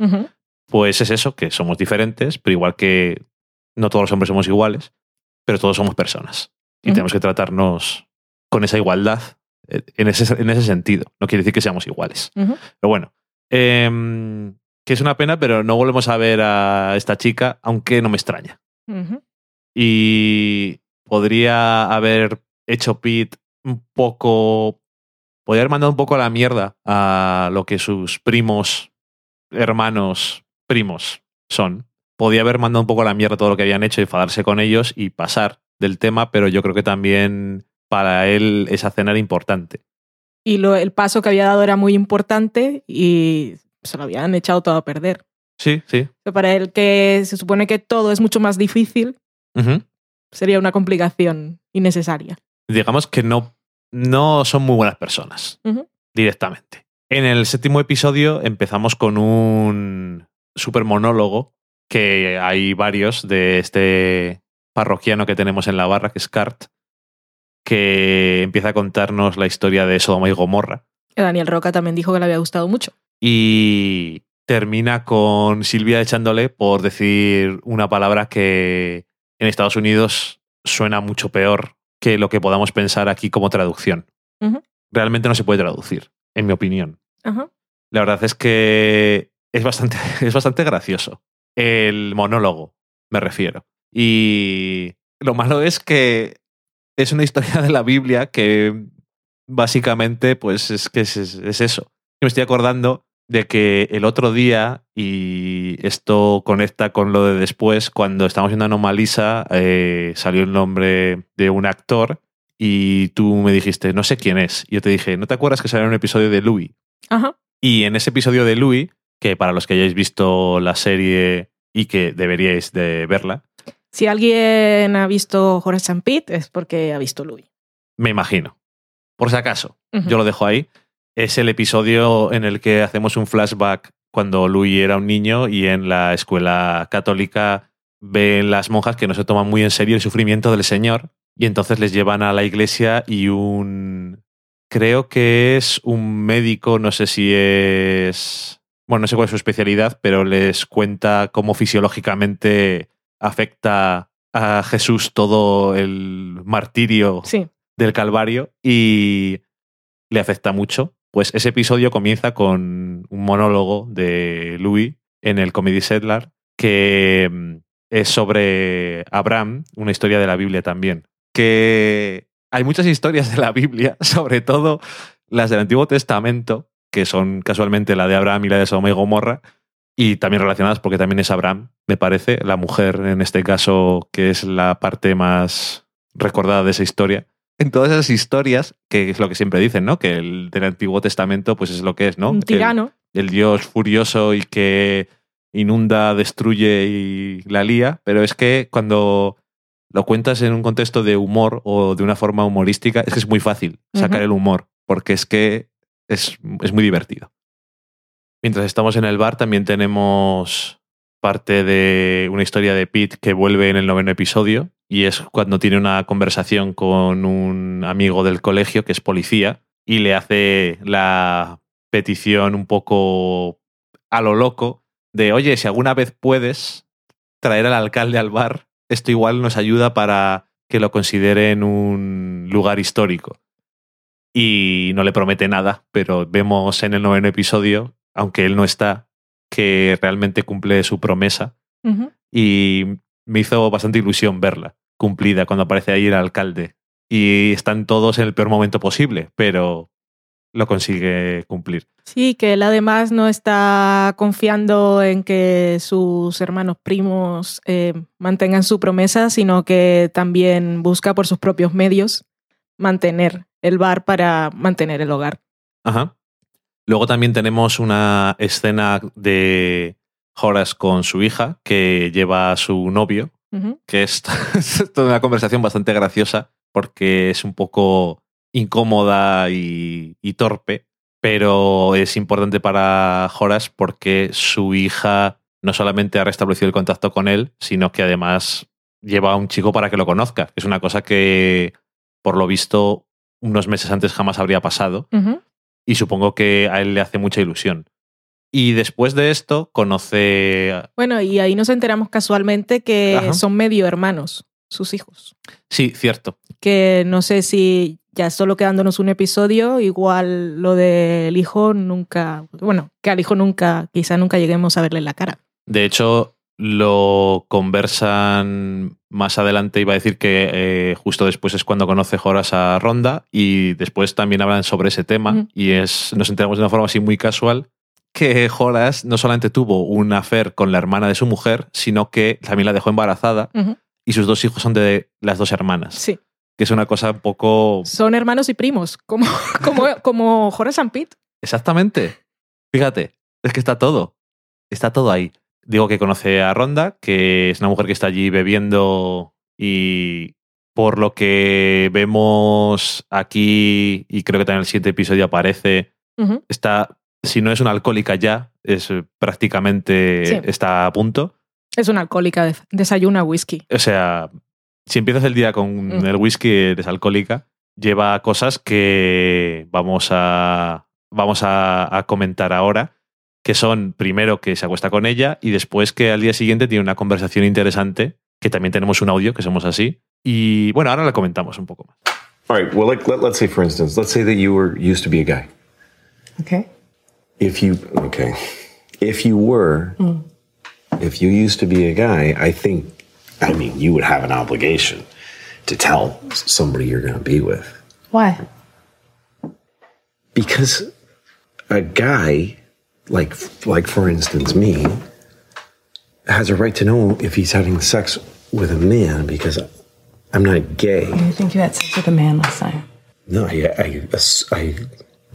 pues es eso, que somos diferentes, pero igual que no todos los hombres somos iguales, pero todos somos personas. Y tenemos que tratarnos con esa igualdad eh, en ese, en ese sentido. No quiere decir que seamos iguales. Pero bueno, em, que es una pena, pero no volvemos a ver a esta chica, aunque no me extraña. Y podría haber hecho Pete un poco. Podría haber mandado un poco a la mierda a lo que sus primos, hermanos, primos son. Podía haber mandado un poco a la mierda todo lo que habían hecho, enfadarse con ellos y pasar del tema, pero yo creo que también para él esa cena era importante. Y lo, el paso que había dado era muy importante y se lo habían echado todo a perder. Sí, sí. Que Para él que se supone que todo es mucho más difícil, Sería una complicación innecesaria. digamos que no, no son muy buenas personas directamente. En el séptimo episodio empezamos con un super monólogo que hay varios de este parroquiano que tenemos en la barra, que es Cart, que empieza a contarnos la historia de Sodoma y Gomorra Que Daniel Roca también dijo que le había gustado mucho. y termina con Silvia echándole por decir una palabra que en Estados Unidos suena mucho peor que lo que podamos pensar aquí como traducción. Realmente no se puede traducir, en mi opinión. La verdad es que es bastante, es bastante gracioso. El monólogo, me refiero. Y lo malo es que es una historia de la Biblia que básicamente pues es que es, es- es eso. Me estoy acordando de que el otro día, y esto conecta con lo de después, cuando estábamos viendo Anomalisa, eh, salió el nombre de un actor y tú me dijiste, no sé quién es. Y yo te dije, ¿no te acuerdas que salió un episodio de Louis? Ajá. Y en ese episodio de Louis, que para los que hayáis visto la serie y que deberíais de verla, Si alguien ha visto Horace and Pete es porque ha visto Louis. me imagino. Por si acaso, yo lo dejo ahí. Es el episodio en el que hacemos un flashback cuando Louis era un niño y en la escuela católica ven las monjas que no se toman muy en serio el sufrimiento del Señor y entonces les llevan a la iglesia y un... Creo que es un médico, no sé si es... Bueno, no sé cuál es su especialidad, pero les cuenta cómo fisiológicamente afecta a Jesús todo el martirio Sí. del Calvario y le afecta mucho. Pues ese episodio comienza con un monólogo de Louis en el Comedy Settler que mm, es sobre Abraham, una historia de la Biblia también. Que hay muchas historias de la Biblia, sobre todo las del Antiguo Testamento, que son casualmente la de Abraham y la de Sodoma y Gomorra, y también relacionadas porque también es Abraham, me parece, la mujer en este caso, que es la parte más recordada de esa historia. En todas esas historias, que es lo que siempre dicen, ¿no? Que el del Antiguo Testamento, pues es lo que es, ¿no? Un tirano. el dios furioso y que inunda, destruye y la lía, pero es que cuando lo cuentas en un contexto de humor o de una forma humorística, es que es muy fácil sacar el humor, porque es que es, es muy divertido. Mientras estamos en el bar, también tenemos parte de una historia de Pete que vuelve en el noveno episodio y es cuando tiene una conversación con un amigo del colegio que es policía y le hace la petición un poco a lo loco de, oye, si alguna vez puedes traer al alcalde al bar, esto igual nos ayuda para que lo consideren un lugar histórico. Y no le promete nada, pero vemos en el noveno episodio, aunque él no está, que realmente cumple su promesa. Y me hizo bastante ilusión verla cumplida cuando aparece ahí el alcalde. Y están todos en el peor momento posible, pero lo consigue cumplir. Sí, que él además no está confiando en que sus hermanos primos eh, mantengan su promesa, sino que también busca por sus propios medios mantener el bar para mantener el hogar. Ajá. Luego también tenemos una escena de Horace con su hija que lleva a su novio, Que es, es toda una conversación bastante graciosa porque es un poco incómoda y, y torpe, pero es importante para Horace porque su hija no solamente ha restablecido el contacto con él, sino que además lleva a un chico para que lo conozca. Es una cosa que, por lo visto, unos meses antes jamás habría pasado y supongo que a él le hace mucha ilusión. Y después de esto conoce... Bueno, y ahí nos enteramos casualmente que Ajá. son medio hermanos, sus hijos. Sí, cierto. Que no sé si ya solo quedándonos un episodio, igual lo del hijo nunca, bueno, que al hijo nunca, quizá nunca lleguemos a verle la cara. De hecho, lo conversan más adelante. Iba a decir que eh, justo después es cuando conoce Horace a Ronda y después también hablan sobre ese tema. Y es, nos enteramos de una forma así muy casual que Horace no solamente tuvo un affair con la hermana de su mujer, sino que también la dejó embarazada y sus dos hijos son de las dos hermanas. Sí. Que es una cosa un poco... Son hermanos y primos, como, como, como Horace and Pete. Exactamente. Fíjate, es que está todo. Está todo ahí. Digo que conoce a Ronda, que es una mujer que está allí bebiendo y por lo que vemos aquí, y creo que también en el siguiente episodio aparece, está, si no es una alcohólica ya, es eh, prácticamente Sí. está a punto. Es una alcohólica, de- desayuna whisky. O sea, si empiezas el día con Mm. el whisky, eres alcohólica, lleva cosas que vamos a, vamos a, a comentar ahora, que son primero que se acuesta con ella y después que al día siguiente tiene una conversación interesante, que también tenemos un audio, que somos así. Y bueno, ahora la comentamos un poco más. All right. Well, like, let, let's say, for instance, let's say that you were used to be a guy. Okay. If you okay, if you were, mm. if you used to be a guy, I think, I mean, you would have an obligation to tell somebody you're going to be with Why? because a guy, like like for instance me, has a right to know if he's having sex with a man because I'm not gay. You think you had sex with a man last night? No, I, I, I,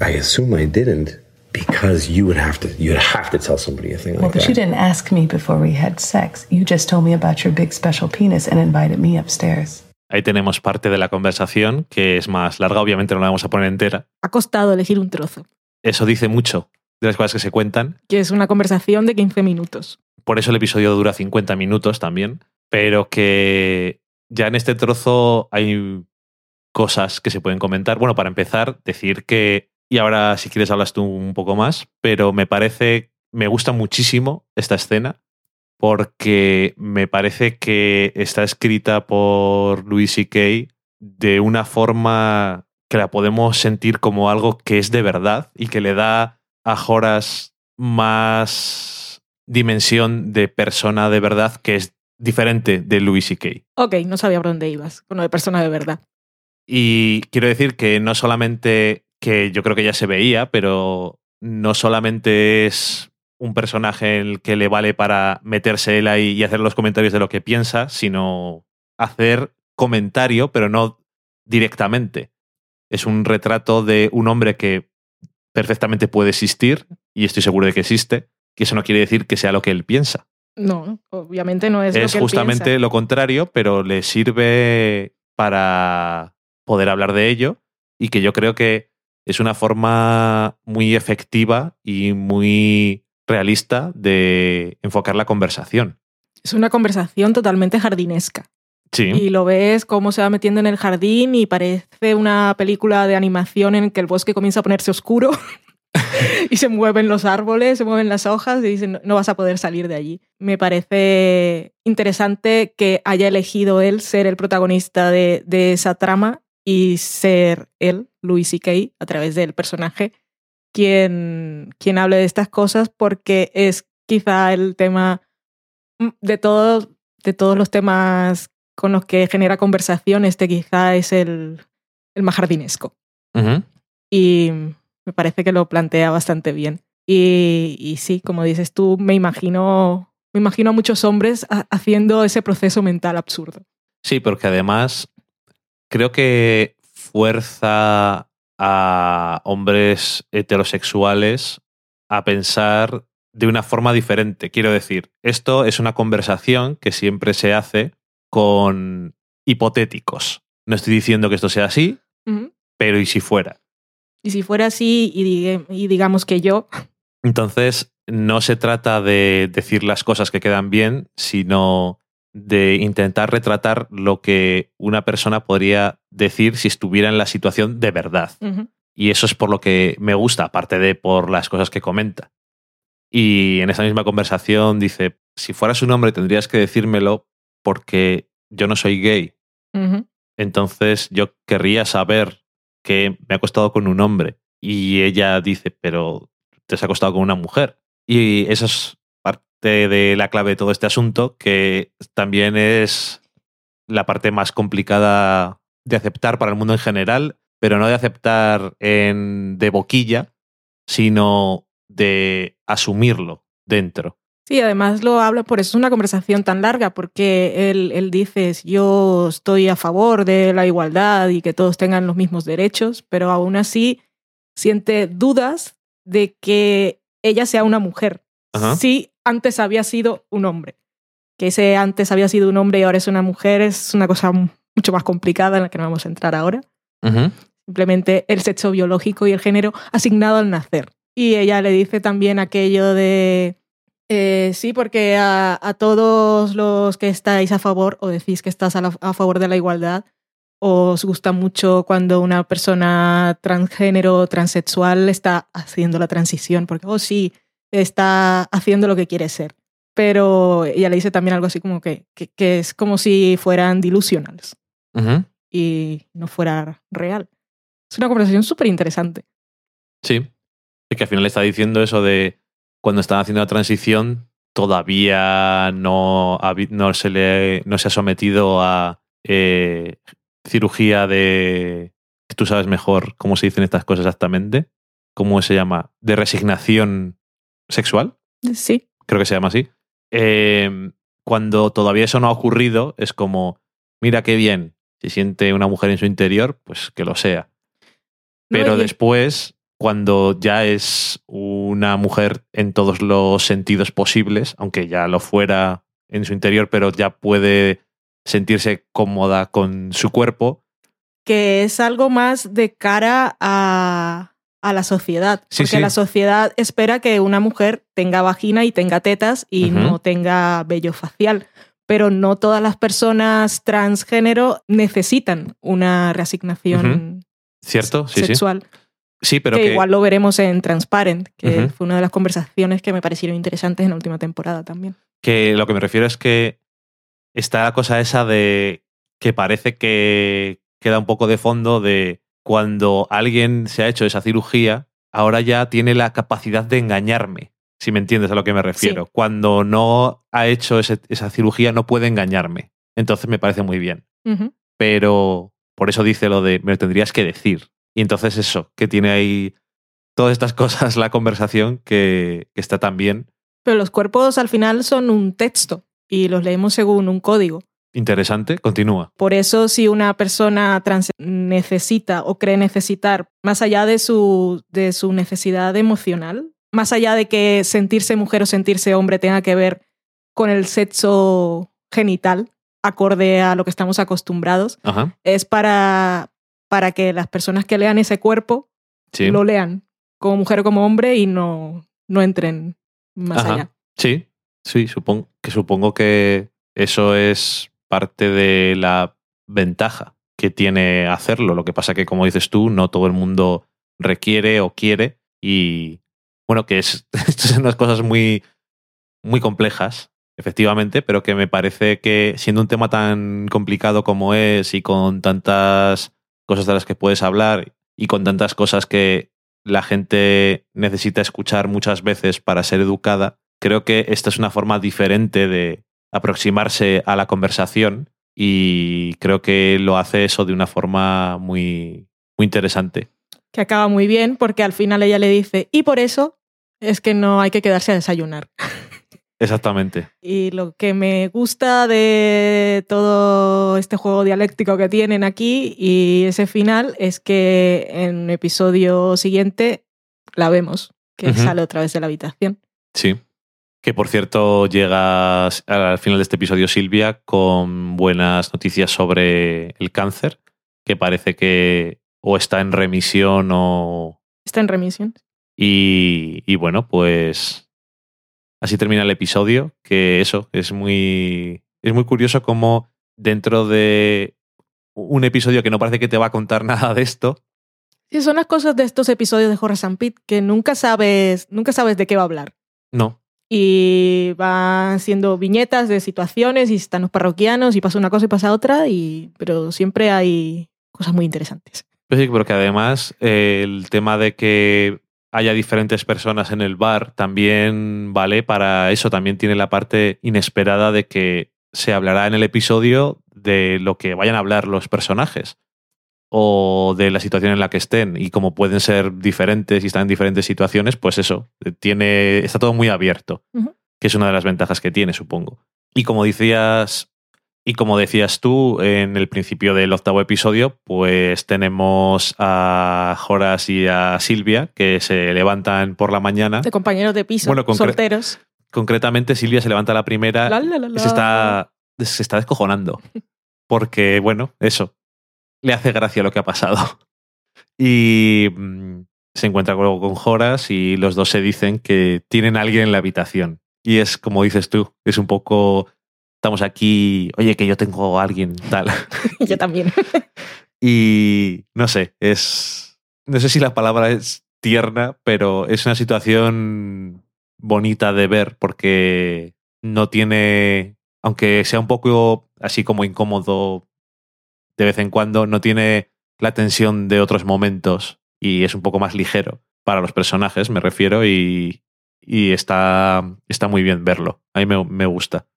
I assume I didn't because you would have to you'd have to tell somebody a thing Well, like but that. you didn't ask me before we had sex. You just told me about your big special penis and invited me upstairs. Ahí tenemos parte de la conversación, que es más larga, obviamente no la vamos a poner entera. Ha costado elegir un trozo, Eso dice mucho de las cosas que se cuentan. que es una conversación de 15 minutos. por eso el episodio dura 50 minutos también, pero que ya en este trozo hay cosas que se pueden comentar. Bueno, para empezar, decir que, y ahora si quieres hablas tú un poco más, pero me parece, me gusta muchísimo esta escena porque me parece que está escrita por Louis C.K. de una forma que la podemos sentir como algo que es de verdad y que le da a Horace más dimensión de persona de verdad que es diferente de Louis C.K. Ok, no sabía por dónde ibas, con lo de persona de verdad. Y quiero decir que no solamente, que yo creo que ya se veía, pero no solamente es un personaje el que le vale para meterse él ahí y hacer los comentarios de lo que piensa, sino hacer comentario, pero no directamente. Es un retrato de un hombre que perfectamente puede existir, y estoy seguro de que existe, que eso no quiere decir que sea lo que él piensa. No, obviamente no es, lo Es que él justamente piensa. lo contrario, pero le sirve para poder hablar de ello y que yo creo que es una forma muy efectiva y muy realista de enfocar la conversación. Es una conversación totalmente jardinesca. Sí. Y lo ves cómo se va metiendo en el jardín y parece una película de animación en que el bosque comienza a ponerse oscuro y se mueven los árboles, se mueven las hojas y dicen, "No- vas a poder salir de allí. Me parece interesante que haya elegido él ser el protagonista de, de esa trama y ser él, Louis C.K., a través del personaje, quien, quien hable de estas cosas porque es quizá el tema mm, de todos, de todos los temas con los que genera conversación, este quizá es el, el más jardinesco. Y me parece que lo plantea bastante bien. Y, y sí, como dices tú, me imagino, me imagino a muchos hombres ha- haciendo ese proceso mental absurdo. Sí, porque además creo que fuerza a hombres heterosexuales a pensar de una forma diferente. Quiero decir, esto es una conversación que siempre se hace con hipotéticos. No estoy diciendo que esto sea así, pero ¿y si fuera? Y si fuera así y, y digamos que yo, Entonces, no se trata de decir las cosas que quedan bien, sino de intentar retratar lo que una persona podría decir si estuviera en la situación de verdad. Y eso es por lo que me gusta, aparte de por las cosas que comenta. Y en esa misma conversación dice, si fueras un hombre tendrías que decírmelo porque yo no soy gay. Entonces yo querría saber que me ha acostado con un hombre. Y ella dice, pero te has acostado con una mujer. Y eso es de la clave de todo este asunto, que también es la parte más complicada de aceptar para el mundo en general, pero no de aceptar en, de boquilla, sino de asumirlo dentro. Sí, además lo habla, por eso es una conversación tan larga, porque él, él dice, yo estoy a favor de la igualdad y que todos tengan los mismos derechos, pero aún así siente dudas de que ella sea una mujer. Ajá. Si antes había sido un hombre. Que ese antes había sido un hombre y ahora es una mujer es una cosa mucho más complicada en la que no vamos a entrar ahora. Simplemente el sexo biológico y el género asignado al nacer. Y ella le dice también aquello de, eh, sí, porque a, a todos los que estáis a favor o decís que estás a, la- a favor de la igualdad, os gusta mucho cuando una persona transgénero o transexual está haciendo la transición, porque, oh sí, está haciendo lo que quiere ser. Pero ella le dice también algo así como que, que, que es como si fueran delusionals Ujú. y no fuera real. Es una conversación súper interesante. Sí. Es que al final está diciendo eso de cuando están haciendo la transición, todavía no, no, se, le, no se ha sometido a eh, cirugía de. Tú sabes mejor cómo se dicen estas cosas exactamente. ¿Cómo se llama? De resignación sexual. Sí. Creo que se llama así. Eh, cuando todavía eso no ha ocurrido, es como, mira qué bien, si siente una mujer en su interior, pues que lo sea. Pero después, cuando ya es una mujer en todos los sentidos posibles, aunque ya lo fuera en su interior, pero ya puede sentirse cómoda con su cuerpo, que es algo más de cara a, a la sociedad. Sí, porque sí. la sociedad espera que una mujer tenga vagina y tenga tetas y no tenga vello facial. Pero no todas las personas transgénero necesitan una reasignación ¿cierto? Sí, sexual. sí. Pero que, que, igual lo veremos en Transparent, que fue una de las conversaciones que me parecieron interesantes en la última temporada también. que lo que me refiero es que está la cosa esa de que parece que queda un poco de fondo de cuando alguien se ha hecho esa cirugía, ahora ya tiene la capacidad de engañarme, si me entiendes a lo que me refiero. Cuando no ha hecho ese- esa cirugía no puede engañarme. Entonces me parece muy bien. Pero por eso dice lo de me lo tendrías que decir. Y entonces eso, que tiene ahí todas estas cosas la conversación que, que está tan bien. Pero los cuerpos al final son un texto y los leemos según un código. Interesante, continúa. Por eso si una persona trans necesita o cree necesitar, más allá de su, de su necesidad emocional, más allá de que sentirse mujer o sentirse hombre tenga que ver con el sexo genital, acorde a lo que estamos acostumbrados, Ajá. es para, para que las personas que lean ese cuerpo Sí. lo lean como mujer o como hombre y no, no entren más Ajá. allá. Sí, sí, supongo que supongo que eso es parte de la ventaja que tiene hacerlo. Lo que pasa que, como dices tú, no todo el mundo requiere o quiere. Y bueno, que es, estas son unas cosas muy, muy complejas, efectivamente, pero que me parece que siendo un tema tan complicado como es y con tantas cosas de las que puedes hablar y con tantas cosas que la gente necesita escuchar muchas veces para ser educada, creo que esta es una forma diferente de aproximarse a la conversación y creo que lo hace eso de una forma muy, muy interesante. Que acaba muy bien porque al final ella le dice, y por eso es que no hay que quedarse a desayunar. Exactamente. Y lo que me gusta de todo este juego dialéctico que tienen aquí y ese final es que en un episodio siguiente la vemos, que sale otra vez de la habitación. Sí. Que por cierto llega al final de este episodio Silvia con buenas noticias sobre el cáncer, que parece que o está en remisión o... Está en remisión. Y, y bueno, pues así termina el episodio, que eso es muy, es muy curioso como dentro de un episodio que no parece que te va a contar nada de esto, Sí, son las cosas de estos episodios de and Pete que nunca sabes, nunca sabes de qué va a hablar. no, Y van siendo viñetas de situaciones y están los parroquianos y pasa una cosa y pasa otra, y, pero siempre hay cosas muy interesantes. Pues sí, porque además eh, el tema de que haya diferentes personas en el bar también vale para eso, también tiene la parte inesperada de que se hablará en el episodio de lo que vayan a hablar los personajes o de la situación en la que estén y como pueden ser diferentes y están en diferentes situaciones, pues eso, tiene está todo muy abierto, que es una de las ventajas que tiene, supongo. Y como decías, y como decías tú en el principio del octavo episodio, pues tenemos a Joras y a Silvia que se levantan por la mañana. De compañeros de piso, Bueno, concre- solteros. Concretamente, Silvia se levanta la primera La, la, la, la. se está, se está descojonando. Porque, bueno, eso. Le hace gracia lo que ha pasado. Y mm, se encuentra luego con Joras y los dos se dicen que tienen a alguien en la habitación. Y es como dices tú, es un poco. Estamos aquí, oye, que yo tengo a alguien, tal. Yo también. Y no sé, es. No sé si la palabra es tierna, pero es una situación bonita de ver porque no tiene. Aunque sea un poco así como incómodo de vez en cuando, no tiene la tensión de otros momentos y es un poco más ligero para los personajes, me refiero, y, y está, está muy bien verlo. A mí me, me gusta.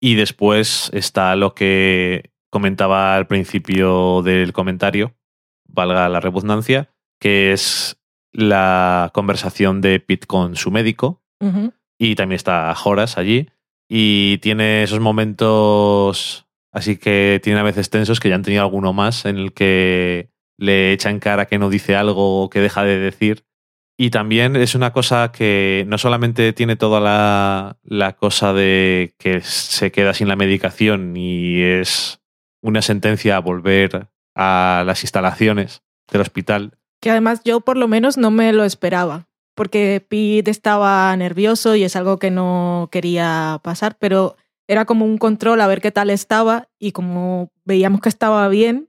Y después está lo que comentaba al principio del comentario, valga la redundancia, que es la conversación de Pete con su médico. Y también está Horace allí. Y tiene esos momentos así que tiene a veces tensos que ya han tenido alguno más en el que le echan cara que no dice algo o que deja de decir. Y también es una cosa que no solamente tiene toda la, la cosa de que se queda sin la medicación y es una sentencia a volver a las instalaciones del hospital. Que además yo por lo menos no me lo esperaba, porque Pete estaba nervioso y es algo que no quería pasar, pero era como un control a ver qué tal estaba y como veíamos que estaba bien,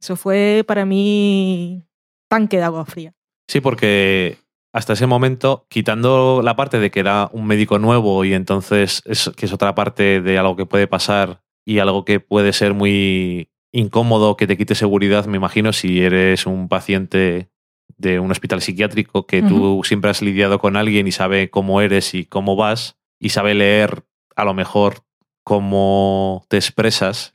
eso fue para mí tanque de agua fría. Sí, porque hasta ese momento, quitando la parte de que era un médico nuevo y entonces es, que es otra parte de algo que puede pasar y algo que puede ser muy incómodo, que te quite seguridad, me imagino, si eres un paciente de un hospital psiquiátrico que tú siempre has lidiado con alguien y sabe cómo eres y cómo vas y sabe leer a lo mejor cómo te expresas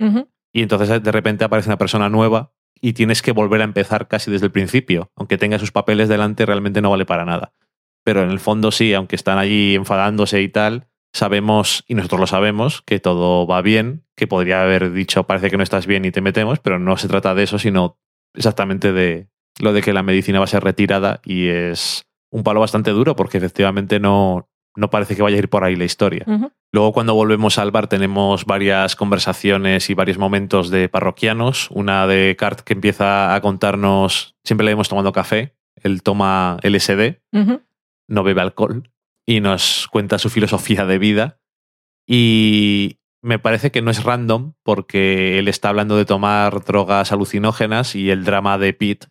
y entonces de repente aparece una persona nueva y tienes que volver a empezar casi desde el principio. Aunque tenga sus papeles delante, realmente no vale para nada. Pero en el fondo sí, aunque están allí enfadándose y tal, sabemos, y nosotros lo sabemos, que todo va bien, que podría haber dicho parece que no estás bien y te metemos, pero no se trata de eso, sino exactamente de lo de que la medicina va a ser retirada y es un palo bastante duro porque efectivamente no, no parece que vaya a ir por ahí la historia. Luego cuando volvemos al bar tenemos varias conversaciones y varios momentos de parroquianos. Una de Cart que empieza a contarnos, siempre le hemos tomado café, él toma LSD, no bebe alcohol y nos cuenta su filosofía de vida. Y me parece que no es random porque él está hablando de tomar drogas alucinógenas y el drama de Pete,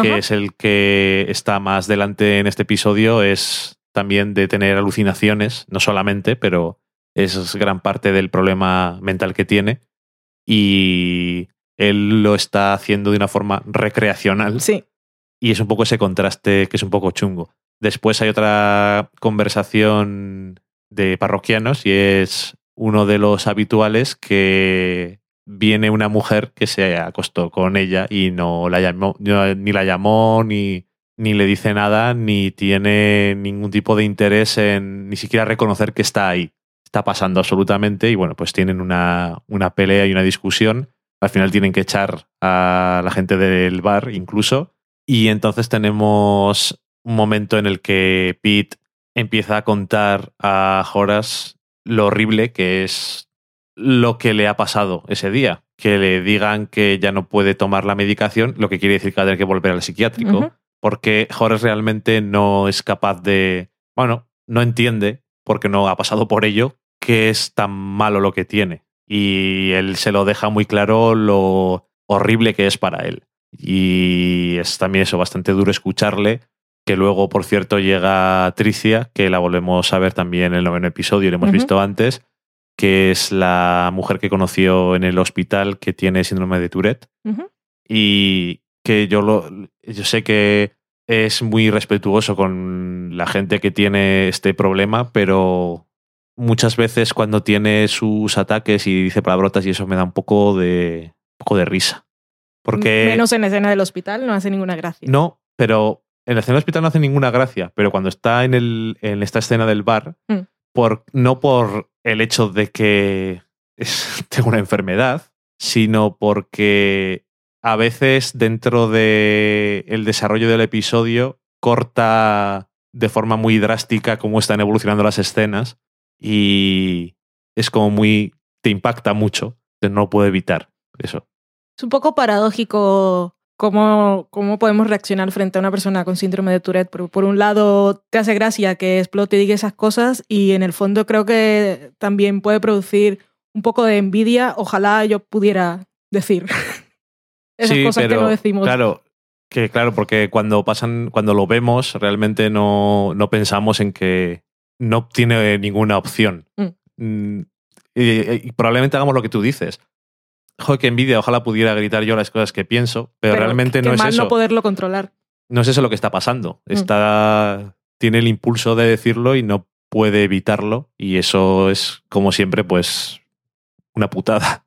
que es el que está más delante en este episodio, es también de tener alucinaciones, no solamente, pero es gran parte del problema mental que tiene. Y él lo está haciendo de una forma recreacional. Sí. Y es un poco ese contraste que es un poco chungo. Después hay otra conversación de parroquianos y es uno de los habituales que viene una mujer que se acostó con ella y no la llamó, ni la llamó, ni, ni le dice nada, ni tiene ningún tipo de interés en ni siquiera reconocer que está ahí. Está pasando absolutamente y bueno, pues tienen una, una pelea y una discusión. Al final tienen que echar a la gente del bar incluso. Y entonces tenemos un momento en el que Pete empieza a contar a Horace lo horrible que es lo que le ha pasado ese día. Que le digan que ya no puede tomar la medicación, lo que quiere decir que va a tener que volver al psiquiátrico. Porque Horace realmente no es capaz de. Bueno, no entiende, porque no ha pasado por ello, que es tan malo lo que tiene. Y él se lo deja muy claro lo horrible que es para él. Y es también eso bastante duro escucharle. Que luego, por cierto, llega Tricia, que la volvemos a ver también en el noveno episodio, lo hemos visto antes, que es la mujer que conoció en el hospital que tiene síndrome de Tourette y que yo lo yo sé que es muy respetuoso con la gente que tiene este problema, pero muchas veces cuando tiene sus ataques y dice palabrotas y eso me da un poco de un poco de risa. Porque Menos en escena del hospital, no hace ninguna gracia. no, pero en la escena del hospital no hace ninguna gracia, pero cuando está en, el, en esta escena del bar, Mm. por, no por el hecho de que es, tengo una enfermedad, sino porque a veces dentro del el desarrollo del episodio corta de forma muy drástica cómo están evolucionando las escenas y es como muy... te impacta mucho, entonces no puedo evitar eso. Es un poco paradójico cómo, cómo podemos reaccionar frente a una persona con síndrome de Tourette. Por, por un lado, te hace gracia que explote y diga esas cosas y en el fondo creo que también puede producir un poco de envidia. Ojalá yo pudiera decir esas Sí, cosas que pero, no decimos. Claro, que claro, porque cuando pasan, cuando lo vemos, realmente no, no pensamos en que no tiene ninguna opción. Mm. Mm, Y, y probablemente hagamos lo que tú dices. Joder, qué envidia, ojalá pudiera gritar yo las cosas que pienso, pero, realmente no es mal eso. no poderlo controlar. No es eso lo que está pasando. Mm. Está, tiene el impulso de decirlo y no puede evitarlo. Y eso es, como siempre, pues una putada.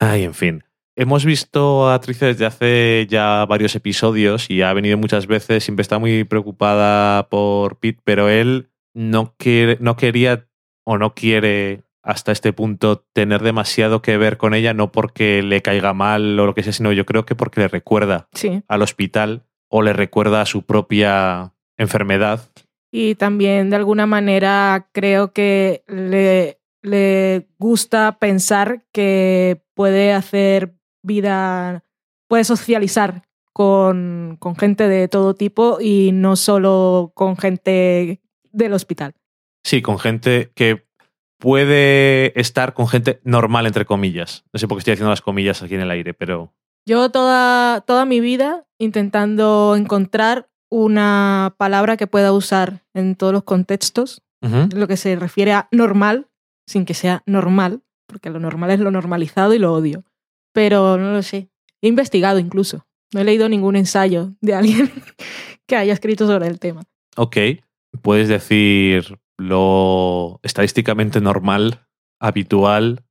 Ay, en fin. Hemos visto a Tricia desde hace ya varios episodios y ha venido muchas veces. Siempre está muy preocupada por Pete, pero él no, quiere, no quería o no quiere hasta este punto tener demasiado que ver con ella, no porque le caiga mal o lo que sea, sino yo creo que porque le recuerda Sí. al hospital o le recuerda a su propia enfermedad. Y también de alguna manera creo que le, le gusta pensar que puede hacer vida, puede socializar con, con gente de todo tipo y no solo con gente del hospital. Sí, con gente que puede estar con gente normal, entre comillas. No sé por qué estoy haciendo las comillas aquí en el aire, pero Yo toda, toda mi vida intentando encontrar una palabra que pueda usar en todos los contextos, lo que se refiere a normal, sin que sea normal, porque lo normal es lo normalizado y lo odio. Pero no lo sé. He investigado incluso. No he leído ningún ensayo de alguien que haya escrito sobre el tema. ok, puedes decir lo estadísticamente normal, habitual.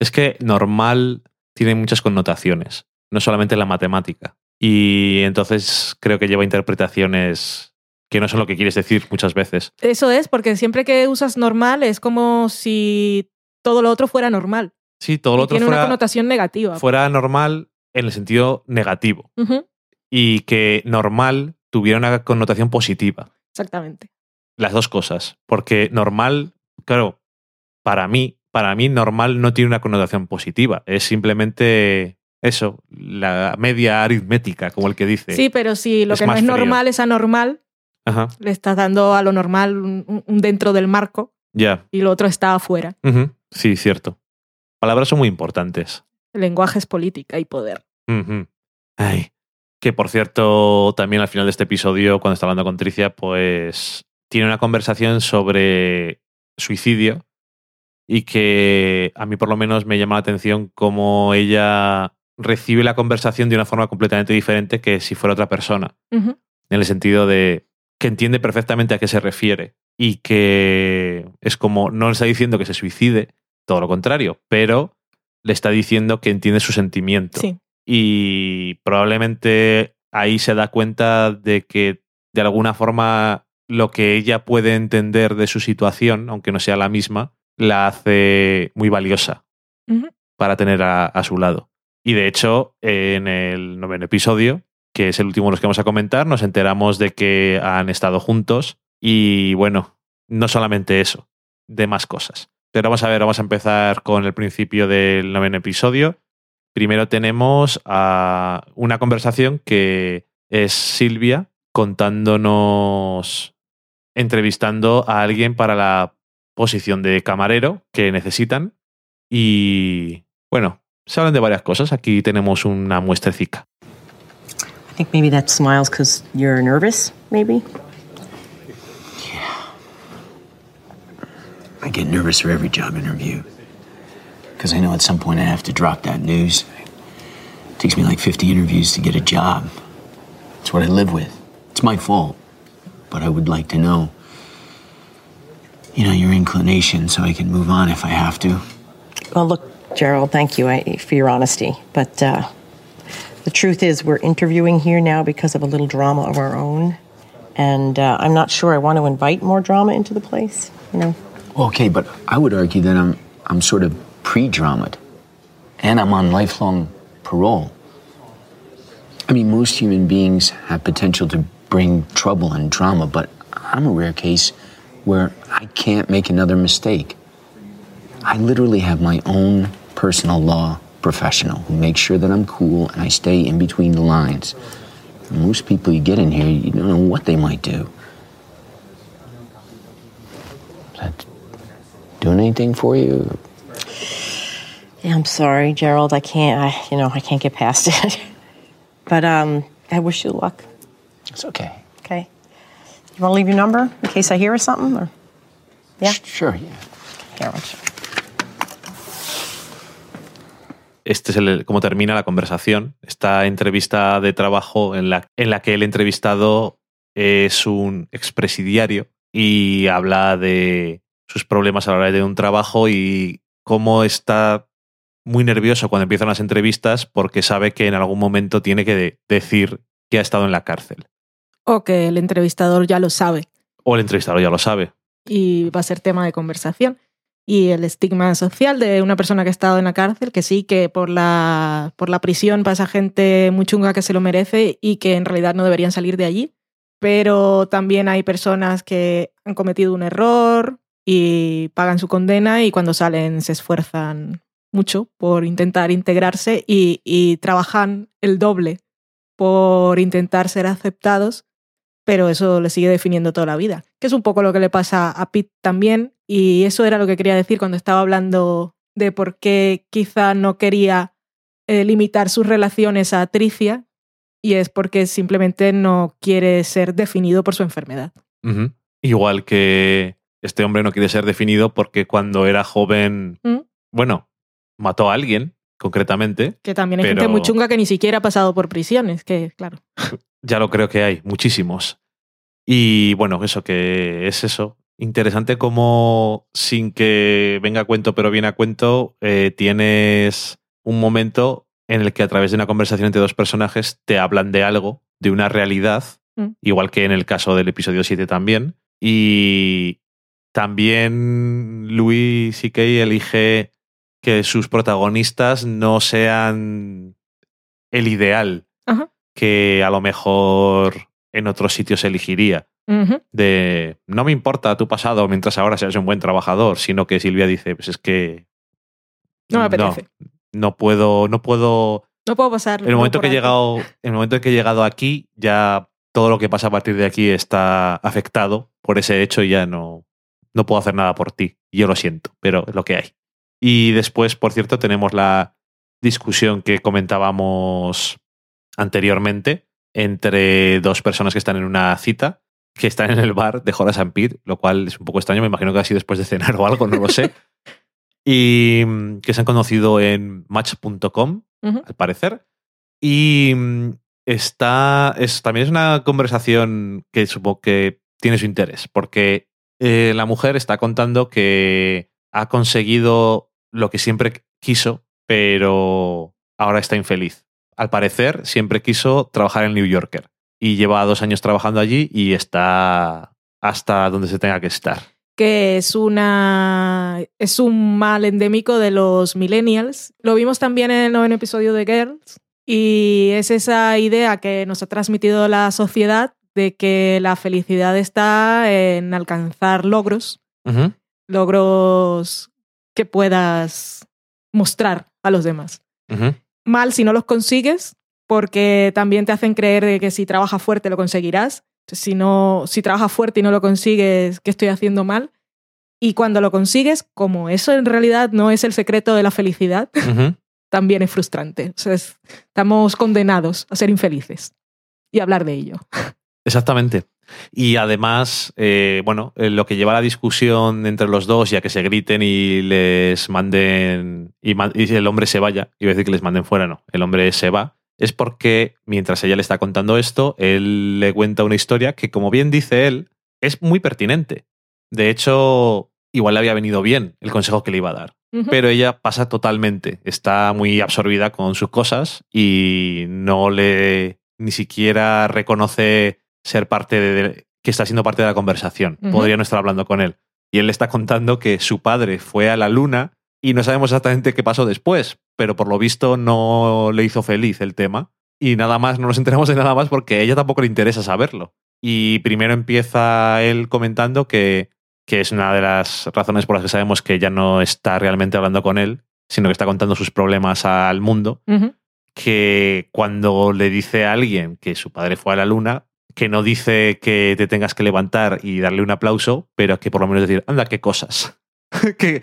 Es que normal tienen muchas connotaciones, no solamente la matemática. Y entonces creo que lleva interpretaciones que no son lo que quieres decir muchas veces. Eso es, porque siempre que usas normal es como si todo lo otro fuera normal. Sí, todo lo otro tiene una fuera, connotación negativa. fuera normal en el sentido negativo y que normal tuviera una connotación positiva. Exactamente. Las dos cosas. Porque normal, claro, para mí, para mí normal no tiene una connotación positiva. Es simplemente eso, la media aritmética, como el que dice. Sí, pero si lo Es que no es frío. normal es anormal, Ajá, le estás dando a lo normal un, dentro del marco ya. y lo otro está afuera. Sí, cierto. Palabras son muy importantes. El lenguaje es política y poder. Ay. Que por cierto, también al final de este episodio, cuando está hablando con Tricia, pues tiene una conversación sobre suicidio y que a mí por lo menos me llama la atención cómo ella recibe la conversación de una forma completamente diferente que si fuera otra persona. En el sentido de que entiende perfectamente a qué se refiere y que es como no le está diciendo que se suicide, todo lo contrario, pero le está diciendo que entiende su sentimiento Sí. y probablemente ahí se da cuenta de que de alguna forma lo que ella puede entender de su situación, aunque no sea la misma, la hace muy valiosa para tener a, a su lado. Y de hecho, en el noveno episodio, que es el último de los que vamos a comentar, nos enteramos de que han estado juntos y bueno, no solamente eso, de más cosas. Pero vamos a ver, vamos a empezar con el principio del noveno episodio. Primero tenemos una conversación que es Silvia contándonos, entrevistando a alguien para la posición de camarero que necesitan. Y bueno, se hablan de varias cosas. Aquí tenemos una muestrecica. I think maybe that smile's because you're nervous, maybe? I get nervous for every job interview. Because I know at some point I have to drop that news. It takes me like 50 interviews to get a job. It's what I live with. It's my fault. But I would like to know, you know, your inclination so I can move on if I have to. Well, look, Gerald, thank you for your honesty. But uh, the truth is, we're interviewing here now because of a little drama of our own. And uh, I'm not sure I want to invite more drama into the place, you know? Okay, but I would argue that I'm I'm sort of pre-dramaed, and I'm on lifelong parole. I mean, most human beings have potential to bring trouble and drama, but I'm a rare case where I can't make another mistake. I literally have my own personal law professional who makes sure that I'm cool and I stay in between the lines. Most people you get in here, you don't know what they might do. Doing anything for you? Yeah, I'm sorry, Gerald. I can't, I, you know, I can't get past it. but um, I wish you luck, It's okay. okay? You want to leave your number in case I hear something? Or? Yeah? Sure, yeah. Este es el, cómo termina la conversación. Esta entrevista de trabajo en la, en la que el entrevistado es un expresidiario y habla de sus problemas a la hora de un trabajo y cómo está muy nervioso cuando empiezan las entrevistas porque sabe que en algún momento tiene que de- decir que ha estado en la cárcel. O que el entrevistador ya lo sabe O el entrevistador ya lo sabe. y va a ser tema de conversación. Y el estigma social de una persona que ha estado en la cárcel, que sí, que por la, por la prisión pasa gente muy chunga que se lo merece y que en realidad no deberían salir de allí. Pero también hay personas que han cometido un error y pagan su condena y cuando salen se esfuerzan mucho por intentar integrarse y, trabajan el doble por intentar ser aceptados pero eso le sigue definiendo toda la vida. Que es un poco lo que le pasa a Pete también, y eso era lo que quería decir cuando estaba hablando de por qué quizá no quería eh, limitar sus relaciones a Tricia, y es porque simplemente no quiere ser definido por su enfermedad. Igual que este hombre no quiere ser definido porque cuando era joven, ¿Mm? bueno, mató a alguien, concretamente. Que también hay Pero- gente muy chunga que ni siquiera ha pasado por prisiones, que claro. Ya lo creo que hay, muchísimos. Y bueno, eso que es eso. Interesante como sin que venga a cuento, pero viene a cuento, eh, tienes un momento en el que a través de una conversación entre dos personajes te hablan de algo, de una realidad, Mm. igual que en el caso del episodio 7 también. Y también Louis C.K. elige que sus protagonistas no sean el ideal Ajá. que a lo mejor en otros sitios elegiría. De no me importa tu pasado mientras ahora seas un buen trabajador, sino que Silvia dice, pues es que No me apetece. no puedo, no puedo. No puedo pasar. En el momento que he llegado, en el momento en que he llegado aquí, ya todo lo que pasa a partir de aquí está afectado por ese hecho y ya no, no puedo hacer nada por ti. Yo lo siento, pero es lo que hay. Y después, por cierto, tenemos la discusión que comentábamos anteriormente entre dos personas que están en una cita, que están en el bar de Horace and Pete, lo cual es un poco extraño, me imagino que así después de cenar o algo, no lo sé. y mm, que se han conocido en match.com, al parecer. Y mm, está. Es, también es una conversación que supongo que tiene su interés, porque eh, la mujer está contando que ha conseguido lo que siempre quiso, pero ahora está infeliz. Al parecer, siempre quiso trabajar en New Yorker. Y lleva dos años trabajando allí y está hasta donde se tenga que estar. que es una es un mal endémico de los millennials. Lo vimos también en el noveno episodio de Girls y es esa idea que nos ha transmitido la sociedad de que la felicidad está en alcanzar logros, logros que puedas mostrar a los demás. Mal si no los consigues, porque también te hacen creer de que si trabajas fuerte lo conseguirás. Si no, si trabajas fuerte y no lo consigues, ¿qué estoy haciendo mal? Y cuando lo consigues, como eso en realidad no es el secreto de la felicidad, también es frustrante. O sea, es- estamos condenados a ser infelices y hablar de ello. Exactamente. Y además, eh, bueno, eh, lo que lleva a la discusión entre los dos y a que se griten y les manden. Y, el hombre se vaya, iba a decir que les manden fuera, no. El hombre se va. Es porque mientras ella le está contando esto, él le cuenta una historia que, como bien dice él, es muy pertinente. De hecho, igual le había venido bien el consejo que le iba a dar. Pero ella pasa totalmente, está muy absorbida con sus cosas y no le ni siquiera reconoce ser parte de, que está siendo parte de la conversación. Podría no estar hablando con él. Y él le está contando que su padre fue a la luna y no sabemos exactamente qué pasó después, pero por lo visto no le hizo feliz el tema. Y nada más, no nos enteramos de nada más porque a ella tampoco le interesa saberlo. Y primero empieza él comentando que, que es una de las razones por las que sabemos que ella no está realmente hablando con él, sino que está contando sus problemas al mundo, que cuando le dice a alguien que su padre fue a la luna, que no dice que te tengas que levantar y darle un aplauso, pero que por lo menos decir, anda, qué cosas. que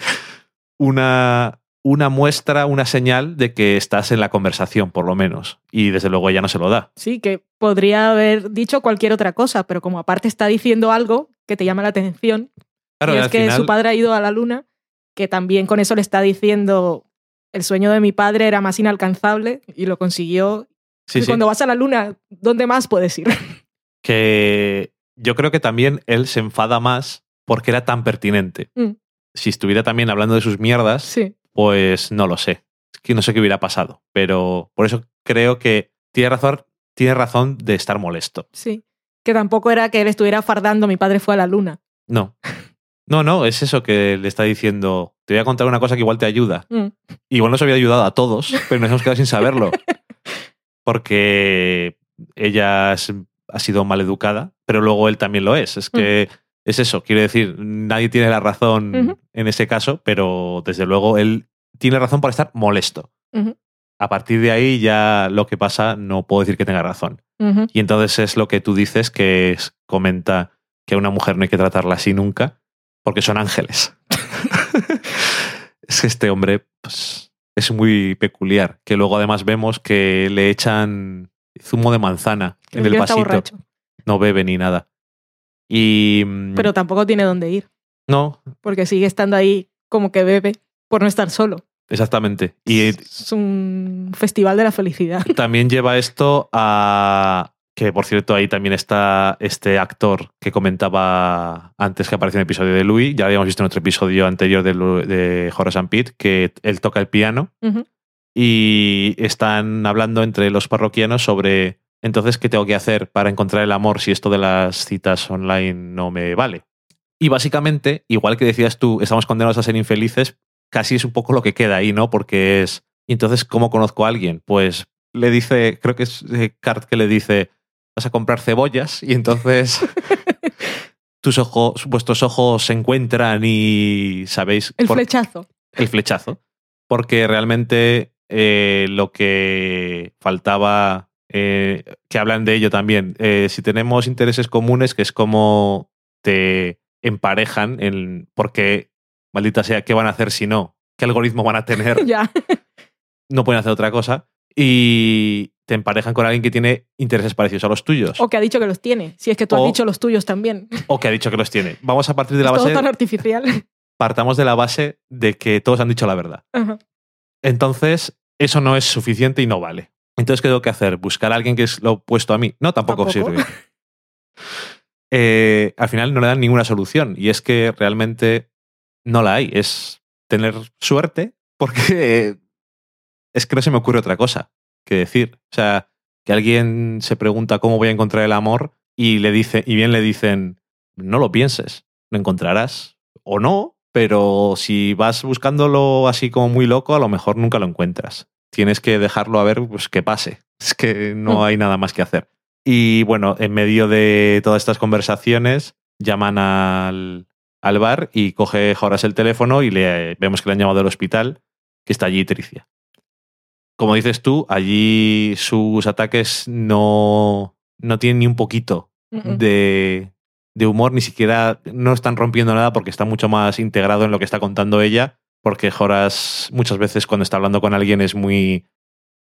una, una muestra, una señal de que estás en la conversación, por lo menos. Y desde luego ella no se lo da. Sí, que podría haber dicho cualquier otra cosa, pero como aparte está diciendo algo que te llama la atención, Claro, y es que final- su padre ha ido a la luna, que también con eso le está diciendo el sueño de mi padre era más inalcanzable y lo consiguió. Sí, y sí. cuando vas a la luna, ¿dónde más puedes ir? Que yo creo que también él se enfada más porque era tan pertinente. Mm. Si estuviera también hablando de sus mierdas, Sí. pues no lo sé. Es que no sé qué hubiera pasado. Pero por eso creo que tiene razón, tiene razón de estar molesto. Sí. Que tampoco era que él estuviera fardando, mi padre fue a la luna. No. No, no, es eso que le está diciendo. Te voy a contar una cosa que igual te ayuda. Mm. Igual nos había ayudado a todos, pero nos hemos quedado sin saberlo. Porque ella es- ha sido mal educada, pero luego él también lo es. Es que es eso, quiere decir, nadie tiene la razón en ese caso, pero desde luego él tiene razón por estar molesto. A partir de ahí ya lo que pasa no puedo decir que tenga razón. Y entonces es lo que tú dices que es- comenta que a una mujer no hay que tratarla así nunca, porque son ángeles. es que este hombre pues, es muy peculiar, que luego además vemos que le echan zumo de manzana en el vasito. borracho. No bebe ni nada. Y mm, Pero tampoco tiene dónde ir, no, porque sigue estando ahí como que bebe por no estar solo. exactamente. Y Es un festival de la felicidad. también lleva esto a que por cierto ahí también está este actor que comentaba antes que apareció en el episodio de Louis, ya habíamos visto en otro episodio anterior de, de Horace and Pete, que él toca el piano. Y están hablando entre los parroquianos sobre entonces qué tengo que hacer para encontrar el amor si esto de las citas online no me vale. Y básicamente, igual que decías tú, estamos condenados a ser infelices, casi es un poco lo que queda ahí, ¿no? Porque es, ¿y entonces cómo conozco a alguien? Pues le dice, creo que es eh, Cart que le dice, vas a comprar cebollas y entonces tus ojos, vuestros ojos se encuentran y sabéis El por- flechazo. el flechazo. Porque realmente eh, lo que faltaba, eh, que hablan de ello también, eh, si tenemos intereses comunes, que es como te emparejan, en, porque maldita sea, ¿qué van a hacer si no? ¿Qué algoritmo van a tener? ya. no pueden hacer otra cosa. Y te emparejan con alguien que tiene intereses parecidos a los tuyos. O que ha dicho que los tiene. Si es que tú has dicho los tuyos también. O que ha dicho que los tiene. Vamos a partir de la es todo base. tan artificial. Partamos de la base de que todos han dicho la verdad. Ajá. Entonces, eso no es suficiente y no vale. Entonces, ¿qué tengo que hacer? ¿Buscar a alguien que es lo opuesto a mí? No, tampoco, Tampoco. sirve. Eh, al final no le dan ninguna solución. Y es que realmente no la hay. Es tener suerte porque es que no se me ocurre otra cosa que decir. O sea, que alguien se pregunta cómo voy a encontrar el amor y le dice, y bien le dicen, no lo pienses, lo encontrarás. O no, pero si vas buscándolo así como muy loco, a lo mejor nunca lo encuentras. Tienes que dejarlo a ver pues, que pase. Es que no Mm. hay nada más que hacer. Y bueno, en medio de todas estas conversaciones, llaman al, al bar y coge Horace el teléfono y le, vemos que le han llamado del hospital, que está allí Tricia. Como dices tú, allí sus ataques no, no tienen ni un poquito de, de humor, ni siquiera no están rompiendo nada porque está mucho más integrado en lo que está contando ella, porque Horace muchas veces cuando está hablando con alguien es muy,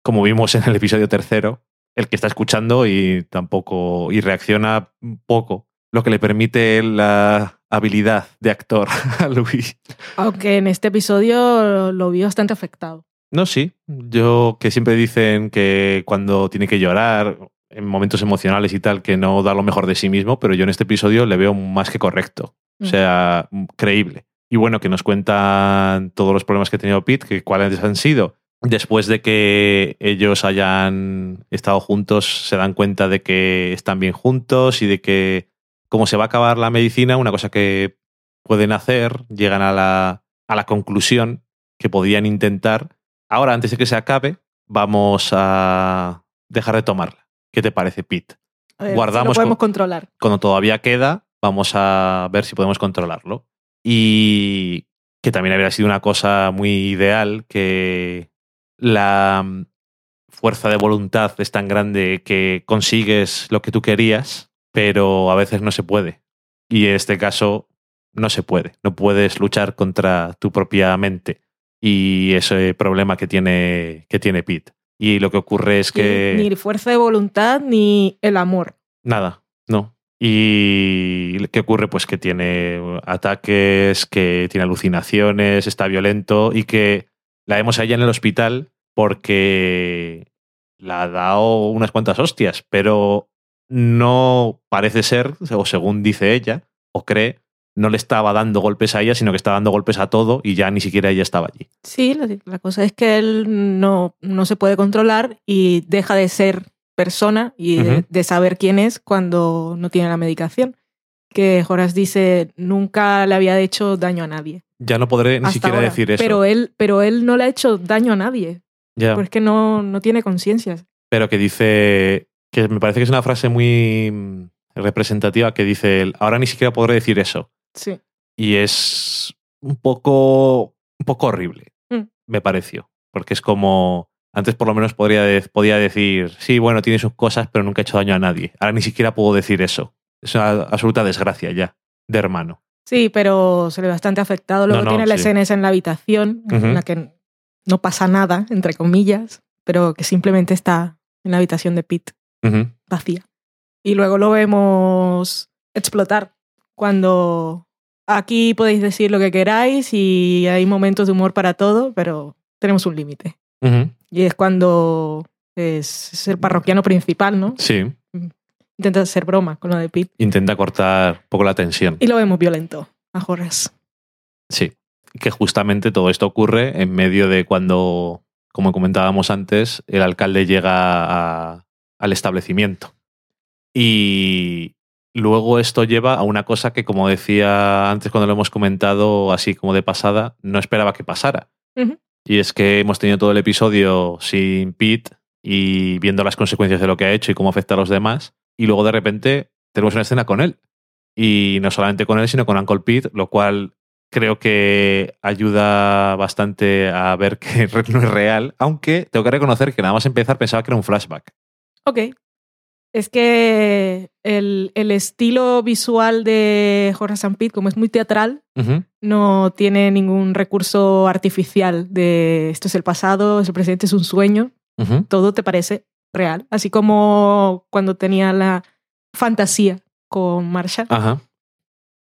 como vimos en el episodio tercero, el que está escuchando y tampoco, y reacciona poco, lo que le permite la habilidad de actor a Louis. Aunque en este episodio lo vi bastante afectado. No, sí. Yo que siempre dicen que cuando tiene que llorar, en momentos emocionales y tal, que no da lo mejor de sí mismo, pero yo en este episodio le veo más que correcto. O Mm. sea, creíble. Y bueno, que nos cuentan todos los problemas que ha tenido Pete, que cuáles han sido. Después de que ellos hayan estado juntos, se dan cuenta de que están bien juntos y de que, como se va a acabar la medicina, una cosa que pueden hacer, llegan a la, a la conclusión que podían intentar. Ahora, antes de que se acabe, vamos a dejar de tomarla. ¿Qué te parece, Pete? Si Guardamos lo podemos con- controlar. Cuando todavía queda, vamos a ver si podemos controlarlo. Y que también habría sido una cosa muy ideal que la mm, fuerza de voluntad es tan grande que consigues lo que tú querías, pero a veces no se puede. Y en este caso no se puede. No puedes luchar contra tu propia mente y ese problema que tiene, que tiene Pete. Y lo que ocurre es que... Ni fuerza de voluntad ni el amor. Nada, no. ¿Y qué ocurre? Pues que tiene ataques, que tiene alucinaciones, está violento y que la vemos allá en el hospital porque la ha dado unas cuantas hostias, pero no parece ser, o según dice ella, o cree, no le estaba dando golpes a ella, sino que estaba dando golpes a todo y ya ni siquiera ella estaba allí. Sí, la, la cosa es que él no, no se puede controlar y deja de ser persona y de, saber quién es cuando no tiene la medicación. Que Horace dice, nunca le había hecho daño a nadie. Ya no podré ni siquiera ahora. decir eso. Pero él, pero él no le ha hecho daño a nadie. Porque no, no tiene conciencia. pero que dice que me parece que es una frase muy mm, representativa que dice él, ahora ni siquiera podré decir eso Sí. y es un poco un poco horrible Mm. me pareció porque es como antes por lo menos podría de- podía decir sí bueno tiene sus cosas pero nunca ha hecho daño a nadie ahora ni siquiera puedo decir eso es una absoluta desgracia ya de hermano Sí, pero se ve bastante afectado. Luego No, no, tiene la sí. escena esa en la habitación, Ujú. en la que no pasa nada, entre comillas, pero que simplemente está en la habitación de Pete, Ujú. vacía. Y luego lo vemos explotar cuando aquí podéis decir lo que queráis y hay momentos de humor para todo, pero tenemos un límite. Ujú. Y es cuando pues, es, el parroquiano principal, ¿no? Sí. Intenta hacer broma con lo de Pete. Intenta cortar un poco la tensión. Y lo vemos violento a Sí. Que justamente todo esto ocurre en medio de cuando, como comentábamos antes, el alcalde llega al establecimiento. Y luego esto lleva a una cosa que, como decía antes cuando lo hemos comentado así como de pasada, no esperaba que pasara. Y es que hemos tenido todo el episodio sin Pete y viendo las consecuencias de lo que ha hecho y cómo afecta a los demás. Y luego de repente tenemos una escena con él. Y no solamente con él, sino con Uncle Pete, lo cual creo que ayuda bastante a ver que no es real. Aunque tengo que reconocer que nada más empezar pensaba que era un flashback. Ok es que el, el, estilo visual de Jorge Sampit, como es muy teatral, no tiene ningún recurso artificial de esto es el pasado, es el presente, es un sueño. Todo te parece real. Así como cuando tenía la fantasía con Marsha. Ajá.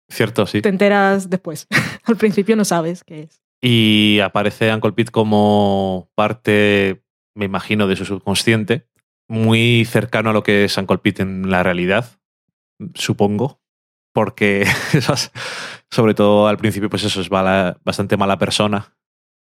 Cierto, sí. Te enteras después. Al principio no sabes qué es. Y aparece Uncle Pete como parte, me imagino, de su subconsciente muy cercano a lo que es San Colpit en la realidad, supongo, porque sobre todo al principio, pues eso es bastante mala persona.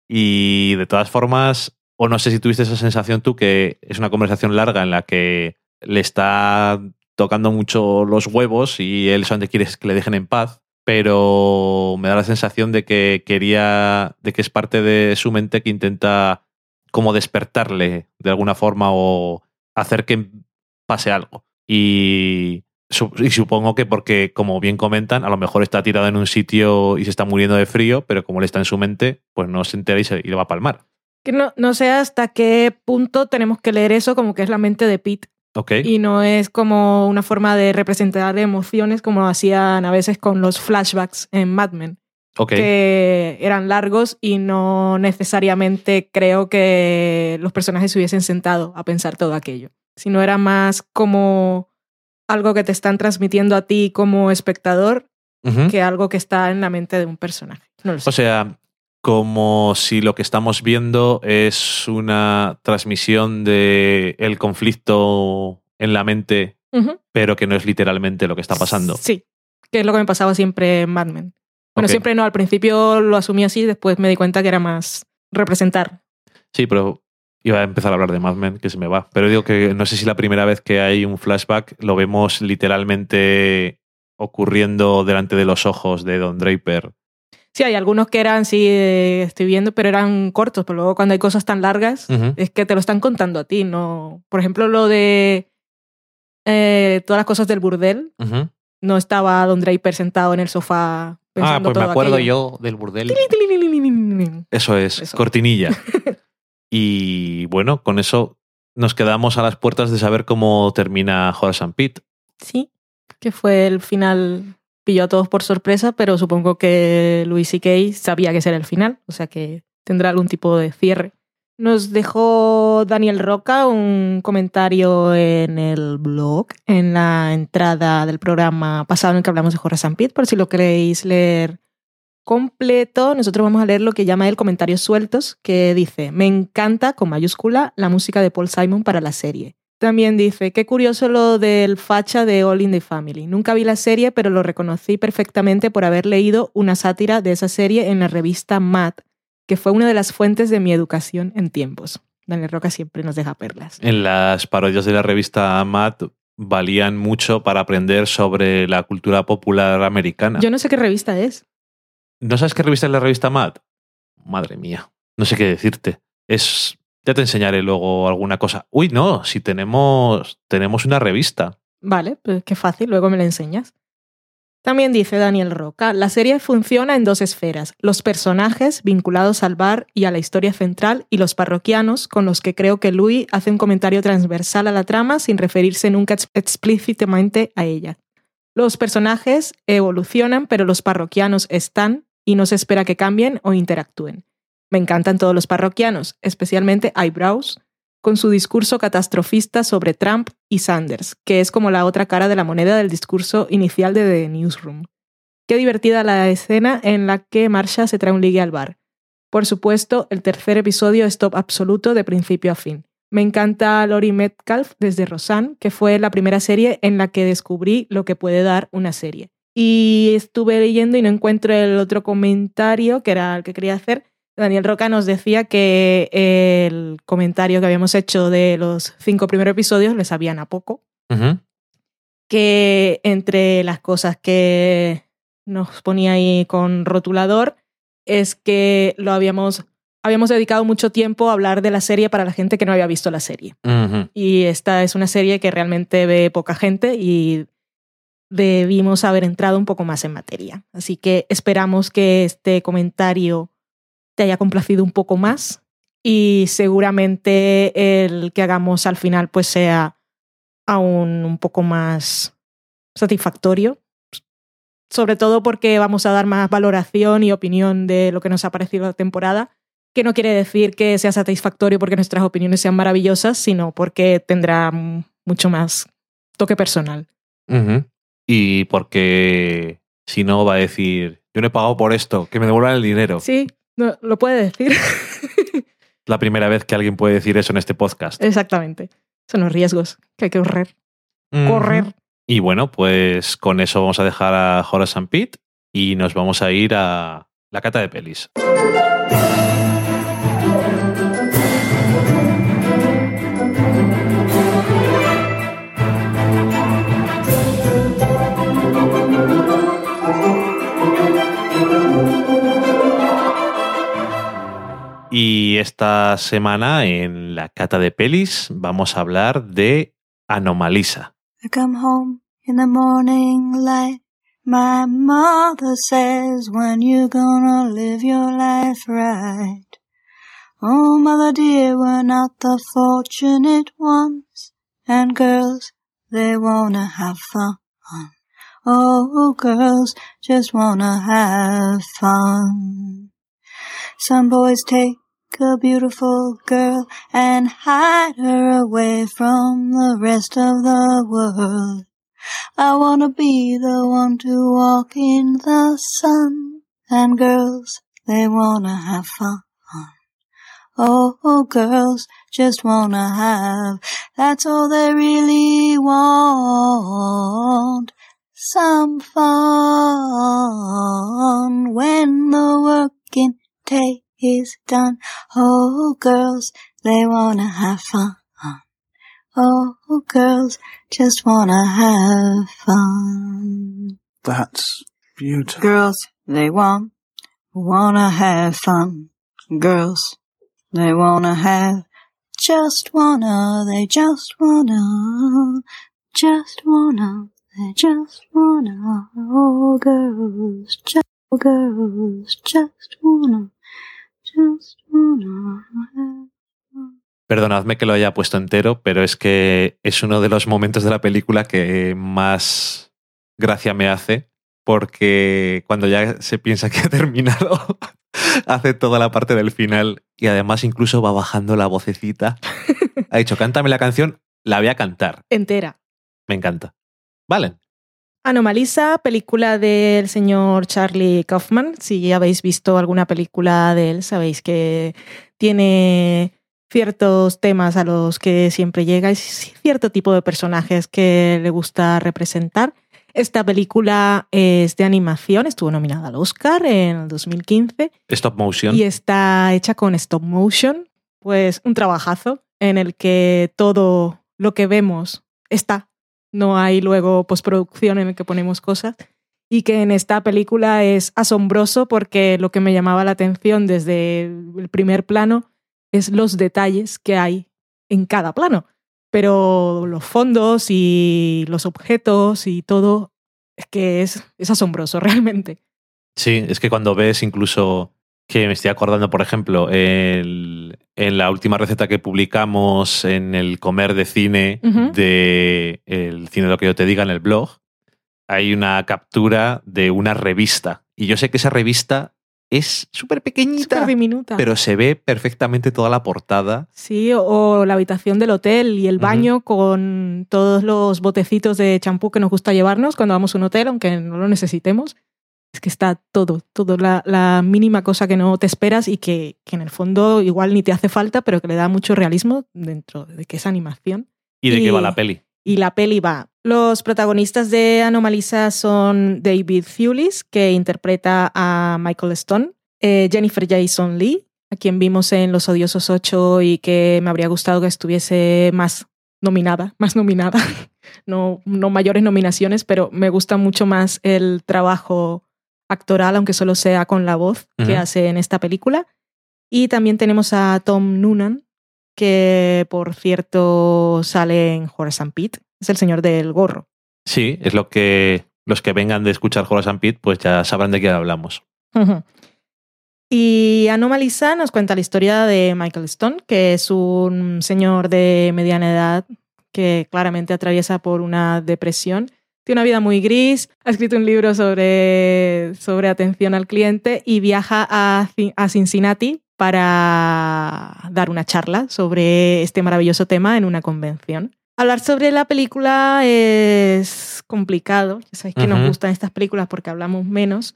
Y de todas formas, o no sé si tuviste esa sensación tú, que es una conversación larga en la que le está tocando mucho los huevos y él solamente quiere que le dejen en paz, pero me da la sensación de que quería, de que es parte de su mente que intenta como despertarle de alguna forma o hacer que pase algo. Y, supongo que porque, como bien comentan, a lo mejor está tirado en un sitio y se está muriendo de frío, pero como le está en su mente, pues no se entera y, se, y lo va a palmar. Que no, no sé hasta qué punto tenemos que leer eso como que es la mente de Pete. Y no es como una forma de representar emociones como lo hacían a veces con los flashbacks en Mad Men. Que eran largos y no necesariamente creo que los personajes se hubiesen sentado a pensar todo aquello, sino era más como algo que te están transmitiendo a ti como espectador que algo que está en la mente de un personaje. No lo sé. O sea, como si lo que estamos viendo es una transmisión de el conflicto en la mente, pero que no es literalmente lo que está pasando. Sí, que es lo que me pasaba siempre en Mad Men. Bueno, siempre no, al principio lo asumí así, después me di cuenta que era más representar. Sí, pero iba a empezar a hablar de Mad Men, que se me va. Pero digo que no sé si la primera vez que hay un flashback lo vemos literalmente ocurriendo delante de los ojos de Don Draper. Sí, hay algunos que eran, sí, estoy viendo, pero eran cortos. Pero luego cuando hay cosas tan largas, es que te lo están contando a ti, ¿no? Por ejemplo, lo de eh, todas las cosas del burdel. No estaba Don Draper sentado en el sofá Ah, pues me acuerdo yo del burdel. Eso es, cortinilla. y bueno, con eso nos quedamos a las puertas de saber cómo termina Judas and Pete. Sí, que fue el final. Pilló a todos por sorpresa, pero supongo que Luis y Kay sabía que ese era el final, o sea que tendrá algún tipo de cierre. Nos dejó Daniel Roca un comentario en el blog, en la entrada del programa pasado en el que hablamos de and Pete, por si lo queréis leer completo, nosotros vamos a leer lo que llama él comentarios sueltos, que dice, me encanta, con mayúscula, la música de Paul Simon para la serie. También dice, qué curioso lo del facha de All in the Family. Nunca vi la serie, pero lo reconocí perfectamente por haber leído una sátira de esa serie en la revista Mad, que fue una de las fuentes de mi educación en tiempos. Daniel Roca siempre nos deja perlas. En las parodias de la revista Mad valían mucho para aprender sobre la cultura popular americana. Yo no sé qué revista es. ¿No sabes qué revista es la revista Mad? Madre mía, no sé qué decirte. Es ya te enseñaré luego alguna cosa. Uy, no, si tenemos tenemos una revista. Vale, pues qué fácil, luego me la enseñas. También dice Daniel Roca, la serie funciona en dos esferas, los personajes vinculados al bar y a la historia central y los parroquianos con los que creo que Louis hace un comentario transversal a la trama sin referirse nunca ex- explícitamente a ella. Los personajes evolucionan, pero los parroquianos están y no se espera que cambien o interactúen. Me encantan todos los parroquianos, especialmente Eyebrows, con su discurso catastrofista sobre Trump y Sanders, que es como la otra cara de la moneda del discurso inicial de The Newsroom. Qué divertida la escena en la que Marsha se trae un ligue al bar. Por supuesto, el tercer episodio es top absoluto de principio a fin. Me encanta Lori Metcalf desde Roseanne, que fue la primera serie en la que descubrí lo que puede dar una serie. Y estuve leyendo y no encuentro el otro comentario, que era el que quería hacer, Daniel Roca nos decía que el comentario que habíamos hecho de los cinco primeros episodios le sabían a poco. Que entre las cosas que nos ponía ahí con rotulador es que lo habíamos, habíamos dedicado mucho tiempo a hablar de la serie para la gente que no había visto la serie. Y esta es una serie que realmente ve poca gente y debimos haber entrado un poco más en materia. Así que esperamos que este comentario te haya complacido un poco más y seguramente el que hagamos al final pues sea aún un poco más satisfactorio. Sobre todo porque vamos a dar más valoración y opinión de lo que nos ha parecido la temporada, que no quiere decir que sea satisfactorio porque nuestras opiniones sean maravillosas, sino porque tendrá mucho más toque personal. Y porque si no va a decir, yo no he pagado por esto, que me devuelvan el dinero. Sí, no, lo puede decir. La primera vez que alguien puede decir eso en este podcast. Exactamente. Son los riesgos que hay que correr. Correr. Y bueno, pues con eso vamos a dejar a Horace and Pete y nos vamos a ir a la cata de pelis. Y esta semana en la cata de pelis vamos a hablar de Anomalisa. I come home in the morning light. My mother says, when you gonna live your life right? Oh, mother dear, we're not the fortunate ones. And girls, they wanna have fun. Oh, girls just wanna have fun. Some boys take a beautiful girl and hide her away from the rest of the world. I wanna be the one to walk in the sun, and girls, they wanna have fun. Oh, girls just wanna have, that's all they really want. Some fun when the working day is done. Oh, girls, they wanna have fun. Oh, girls just wanna have fun. That's beautiful. Girls, they want, wanna have fun. Girls, they wanna have, just wanna, they just wanna, just wanna, they just wanna, oh girls, just, oh girls, just wanna, just wanna have Perdonadme que lo haya puesto entero, pero es que es uno de los momentos de la película que más gracia me hace, porque cuando ya se piensa que ha terminado, hace toda la parte del final y además incluso va bajando la vocecita. Ha dicho, cántame la canción, la voy a cantar. Entera. Me encanta. Vale. Anomalisa, película del señor Charlie Kaufman. Si habéis visto alguna película de él, sabéis que tiene ciertos temas a los que siempre llega y cierto tipo de personajes que le gusta representar. Esta película es de animación, estuvo nominada al Oscar en el 2015 Stop motion. y está hecha con stop motion, pues un trabajazo en el que todo lo que vemos está. No hay luego postproducción en que ponemos cosas. Y que en esta película es asombroso porque lo que me llamaba la atención desde el primer plano es los detalles que hay en cada plano. Pero los fondos y los objetos y todo es que es, es asombroso realmente. Sí, es que cuando ves incluso que me estoy acordando, por ejemplo, el- en la última receta que publicamos en el comer de cine de el cine lo que yo te diga en el blog, hay una captura de una revista. Y yo sé que esa revista es súper pequeñita, diminuta. pero se ve perfectamente toda la portada. Sí, o, o la habitación del hotel y el baño con todos los botecitos de champú que nos gusta llevarnos cuando vamos a un hotel, aunque no lo necesitemos. Es que está todo, todo, la, la mínima cosa que no te esperas y que, que en el fondo igual ni te hace falta, pero que le da mucho realismo dentro de que es animación. ¿Y de qué Y- va la peli? Y la peli va. Los protagonistas de Anomalisa son David Thewlis, que interpreta a Michael Stone, eh, Jennifer Jason Lee, a quien vimos en Los Odiosos 8 y que me habría gustado que estuviese más nominada, más nominada, no, no mayores nominaciones, pero me gusta mucho más el trabajo actoral, aunque solo sea con la voz que hace en esta película. Y también tenemos a Tom Noonan, que por cierto sale en Horace and Pete, es el señor del gorro. Sí, es lo que los que vengan de escuchar Horace and Pete, pues ya sabrán de qué hablamos. Y Anomalisa nos cuenta la historia de Michael Stone, que es un señor de mediana edad que claramente atraviesa por una depresión. Tiene una vida muy gris, ha escrito un libro sobre, sobre atención al cliente y viaja a, a Cincinnati para dar una charla sobre este maravilloso tema en una convención. Hablar sobre la película es complicado. Ya sabéis que nos gustan estas películas porque hablamos menos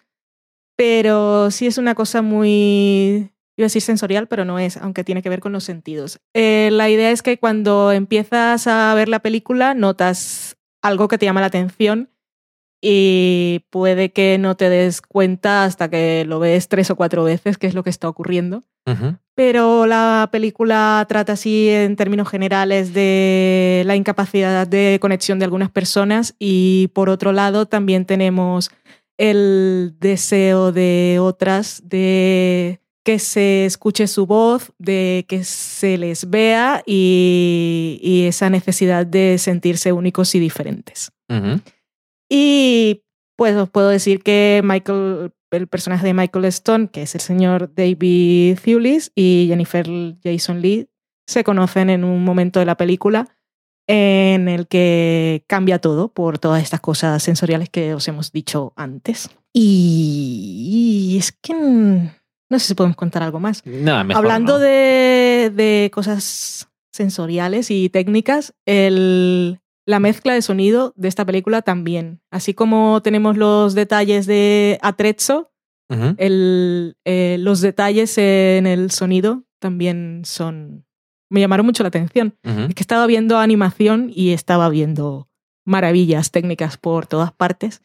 pero sí es una cosa muy, iba a decir sensorial, pero no es, aunque tiene que ver con los sentidos. Eh, la idea es que cuando empiezas a ver la película notas algo que te llama la atención y puede que no te des cuenta hasta que lo ves tres o cuatro veces qué es lo que está ocurriendo. Pero la película trata así en términos generales de la incapacidad de conexión de algunas personas y por otro lado también tenemos el deseo de otras de que se escuche su voz, de que se les vea y, y esa necesidad de sentirse únicos y diferentes. Y pues os puedo decir que Michael, el personaje de Michael Stone, que es el señor David Thewlis, y Jennifer Jason Lee se conocen en un momento de la película en el que cambia todo por todas estas cosas sensoriales que os hemos dicho antes. Y, es que no sé si podemos contar algo más. Mejor Hablando no. de, de cosas sensoriales y técnicas, el, la mezcla de sonido de esta película también. Así como tenemos los detalles de Atrezzo, el, eh, los detalles en el sonido también son... Me llamaron mucho la atención. Es que estaba viendo animación y estaba viendo maravillas técnicas por todas partes.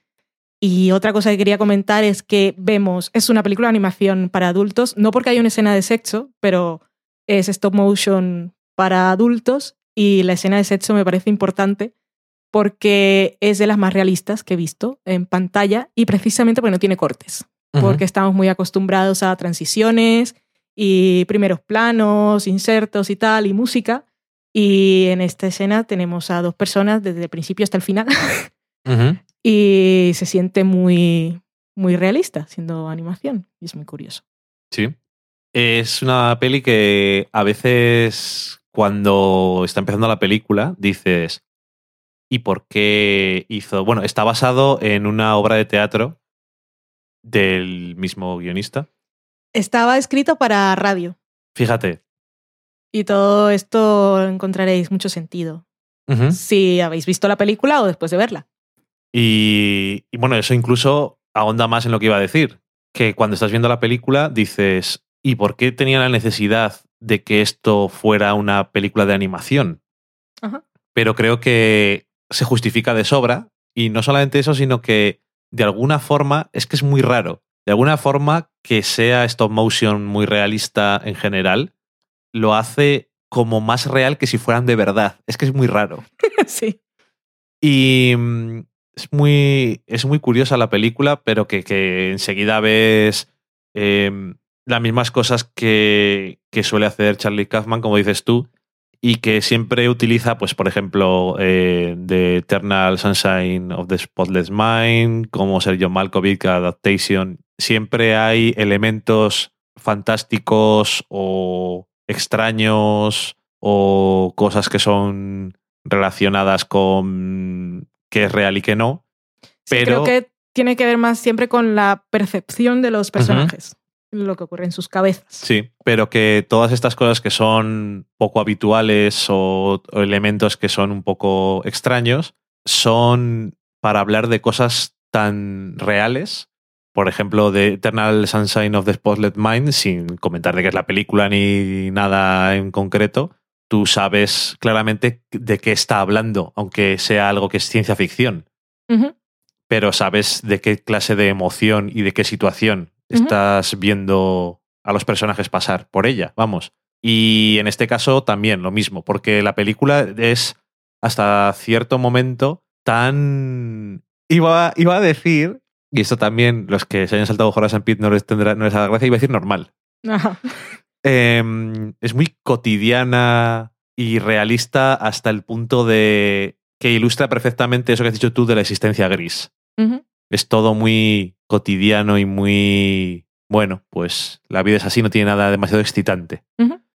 Y otra cosa que quería comentar es que vemos, es una película de animación para adultos, no porque haya una escena de sexo, pero es stop motion para adultos y la escena de sexo me parece importante porque es de las más realistas que he visto en pantalla y precisamente porque no tiene cortes, porque estamos muy acostumbrados a transiciones y primeros planos, insertos y tal, y música. Y en esta escena tenemos a dos personas desde el principio hasta el final. Y se siente muy, muy realista siendo animación y es muy curioso. Sí. Es una peli que a veces cuando está empezando la película dices, ¿y por qué hizo? Bueno, está basado en una obra de teatro del mismo guionista. Estaba escrito para radio Fíjate. y todo esto encontraréis mucho sentido si habéis visto la película o después de verla. Y, y bueno, eso incluso ahonda más en lo que iba a decir. Que cuando estás viendo la película dices, ¿y por qué tenía la necesidad de que esto fuera una película de animación? Ajá. Pero creo que se justifica de sobra. Y no solamente eso, sino que de alguna forma, es que es muy raro. De alguna forma que sea stop motion muy realista en general, lo hace como más real que si fueran de verdad. Es que es muy raro. sí. Y mm, es muy, es muy curiosa la película, pero que, que enseguida ves em, las mismas cosas que, que suele hacer Charlie Kaufman, como dices tú, y que siempre utiliza, pues, por ejemplo, eh, The Eternal Sunshine of the Spotless Mind, como Sergio Malkovich, Adaptation. Siempre hay elementos fantásticos o extraños o cosas que son relacionadas con qué es real y qué no. Sí, Pero Creo que tiene que ver más siempre con la percepción de los personajes, lo que ocurre en sus cabezas. Sí, pero que todas estas cosas que son poco habituales o, o elementos que son un poco extraños son para hablar de cosas tan reales. Por ejemplo, de Eternal Sunshine of the Spotless Mind, sin comentar de qué es la película ni nada en concreto, tú sabes claramente de qué está hablando, aunque sea algo que es ciencia ficción. Pero sabes de qué clase de emoción y de qué situación estás viendo a los personajes pasar por ella, vamos. Y en este caso también lo mismo, porque la película es hasta cierto momento tan... Iba, iba a decir, y esto también los que se hayan saltado Horace and Pete no les, tendrá, no les hará gracia, iba a decir normal. Ajá. Em, es muy cotidiana y realista hasta el punto de que ilustra perfectamente eso que has dicho tú de la existencia gris. Es todo muy cotidiano y muy... Bueno, pues la vida es así, no tiene nada demasiado excitante.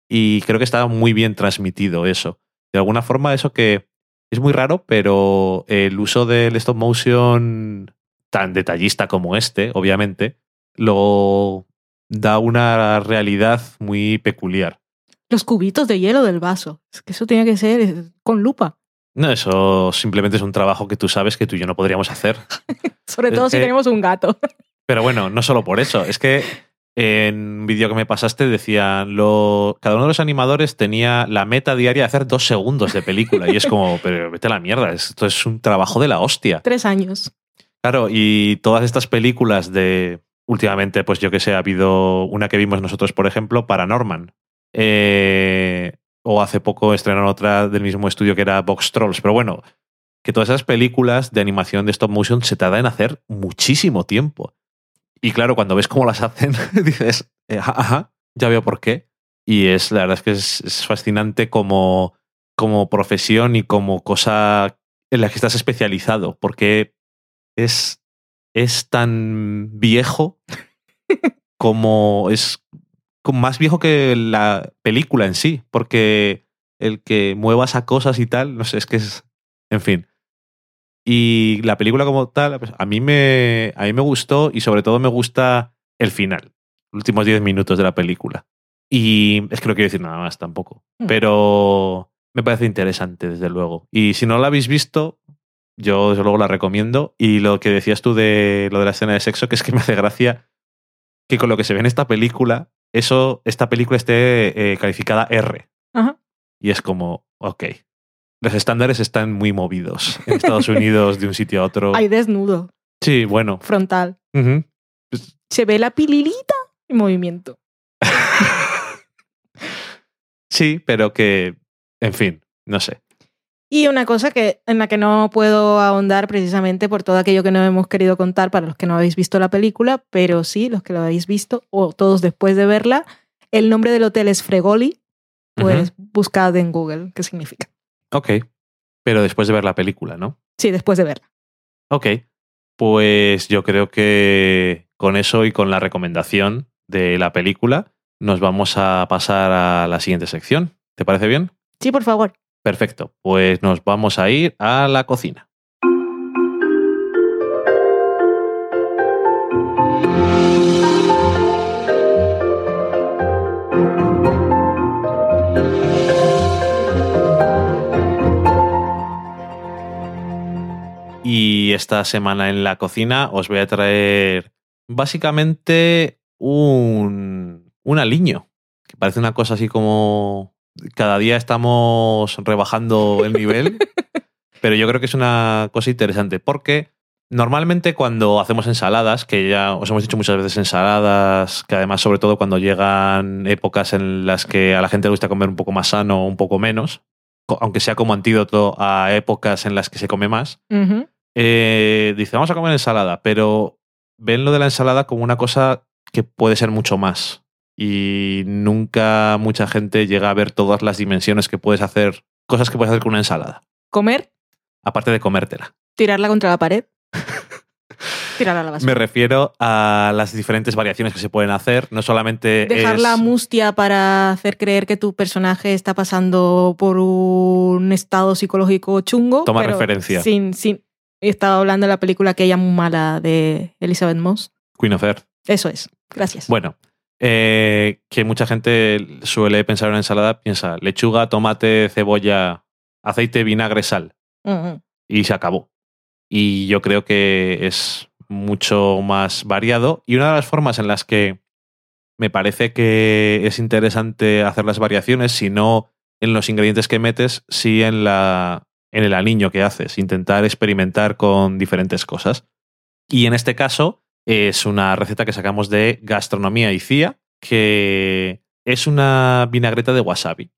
Y creo que está muy bien transmitido eso. De alguna forma, eso que es muy raro, pero el uso del stop motion tan detallista como este, obviamente, lo da una realidad muy peculiar. Los cubitos de hielo del vaso. Es que eso tenía que ser eh, con lupa. No, eso simplemente es un trabajo que tú sabes que tú y yo no podríamos hacer. Sobre Es todo si que- tenemos un gato. Pero bueno, no solo por eso. Es que en un vídeo que me pasaste decían, lo, cada uno de los animadores tenía la meta diaria de hacer dos segundos de película. Y es como, pero vete a la mierda, esto es un trabajo de la hostia. Tres años. Claro, y todas estas películas de... Últimamente, pues yo que sé, ha habido una que vimos nosotros, por ejemplo, Paranorman. Eh, o hace poco estrenaron otra del mismo estudio que era Box Trolls. Pero bueno, que todas esas películas de animación de stop motion se tardan en hacer muchísimo tiempo. Y claro, cuando ves cómo las hacen, dices, eh, ajá, ya veo por qué. Y es, la verdad es que es, es fascinante como, como profesión y como cosa en la que estás especializado, porque es, es tan viejo como es como más viejo que la película en sí, porque el que muevas a cosas y tal, no sé, es que es, en fin. Y la película como tal, pues, a mí me, a mí me gustó y sobre todo me gusta el final, los últimos 10 minutos de la película. Y es que no quiero decir nada más tampoco, Mm. pero me parece interesante, desde luego. Y si no la habéis visto, yo desde luego la recomiendo. Y lo que decías tú de lo de la escena de sexo, que es que me hace gracia que con lo que se ve en esta película, eso, esta película esté eh, calificada R. Ajá. Y es como, ok. Los estándares están muy movidos en Estados Unidos de un sitio a otro. Hay desnudo, Sí, bueno. frontal. Ujú. Se ve la pililita en movimiento. Sí, pero que, en fin, no sé. Y una cosa que, en la que no puedo ahondar precisamente por todo aquello que no hemos querido contar para los que no habéis visto la película, pero sí, los que lo habéis visto, o todos después de verla, el nombre del hotel es Fregoli, pues buscad en Google qué significa. Ok. Pero después de ver la película, ¿no? Sí, después de verla. Ok. Pues yo creo que con eso y con la recomendación de la película nos vamos a pasar a la siguiente sección. ¿Te parece bien? Sí, por favor. Perfecto. Pues nos vamos a ir a la cocina. Y esta semana en la cocina os voy a traer básicamente un, un aliño, que parece una cosa así como cada día estamos rebajando el nivel, pero yo creo que es una cosa interesante porque normalmente cuando hacemos ensaladas, que ya os hemos dicho muchas veces ensaladas, que además sobre todo cuando llegan épocas en las que a la gente le gusta comer un poco más sano o un poco menos, aunque sea como antídoto a épocas en las que se come más, eh, dice, vamos a comer ensalada, pero ven lo de la ensalada como una cosa que puede ser mucho más. Y nunca mucha gente llega a ver todas las dimensiones que puedes hacer, cosas que puedes hacer con una ensalada, Comer, aparte de comértela. tirarla contra la pared, tirarla a la basura. Me refiero a las diferentes variaciones que se pueden hacer, no solamente Dejar es... la mustia para hacer creer que tu personaje está pasando por un estado psicológico chungo. Toma pero referencia. Sin, sin, estaba hablando de la película Aquella muy mala de Elizabeth Moss. Queen of Earth. Eso es. Gracias. Bueno, eh, que mucha gente suele pensar en una ensalada, piensa lechuga, tomate, cebolla, aceite, vinagre, sal. Y se acabó. Y yo creo que es mucho más variado. Y una de las formas en las que me parece que es interesante hacer las variaciones, si no en los ingredientes que metes, sí en, la, en el aliño que haces. Intentar experimentar con diferentes cosas. Y en este caso es una receta que sacamos de Gastronomía y CIA, que es una vinagreta de wasabi.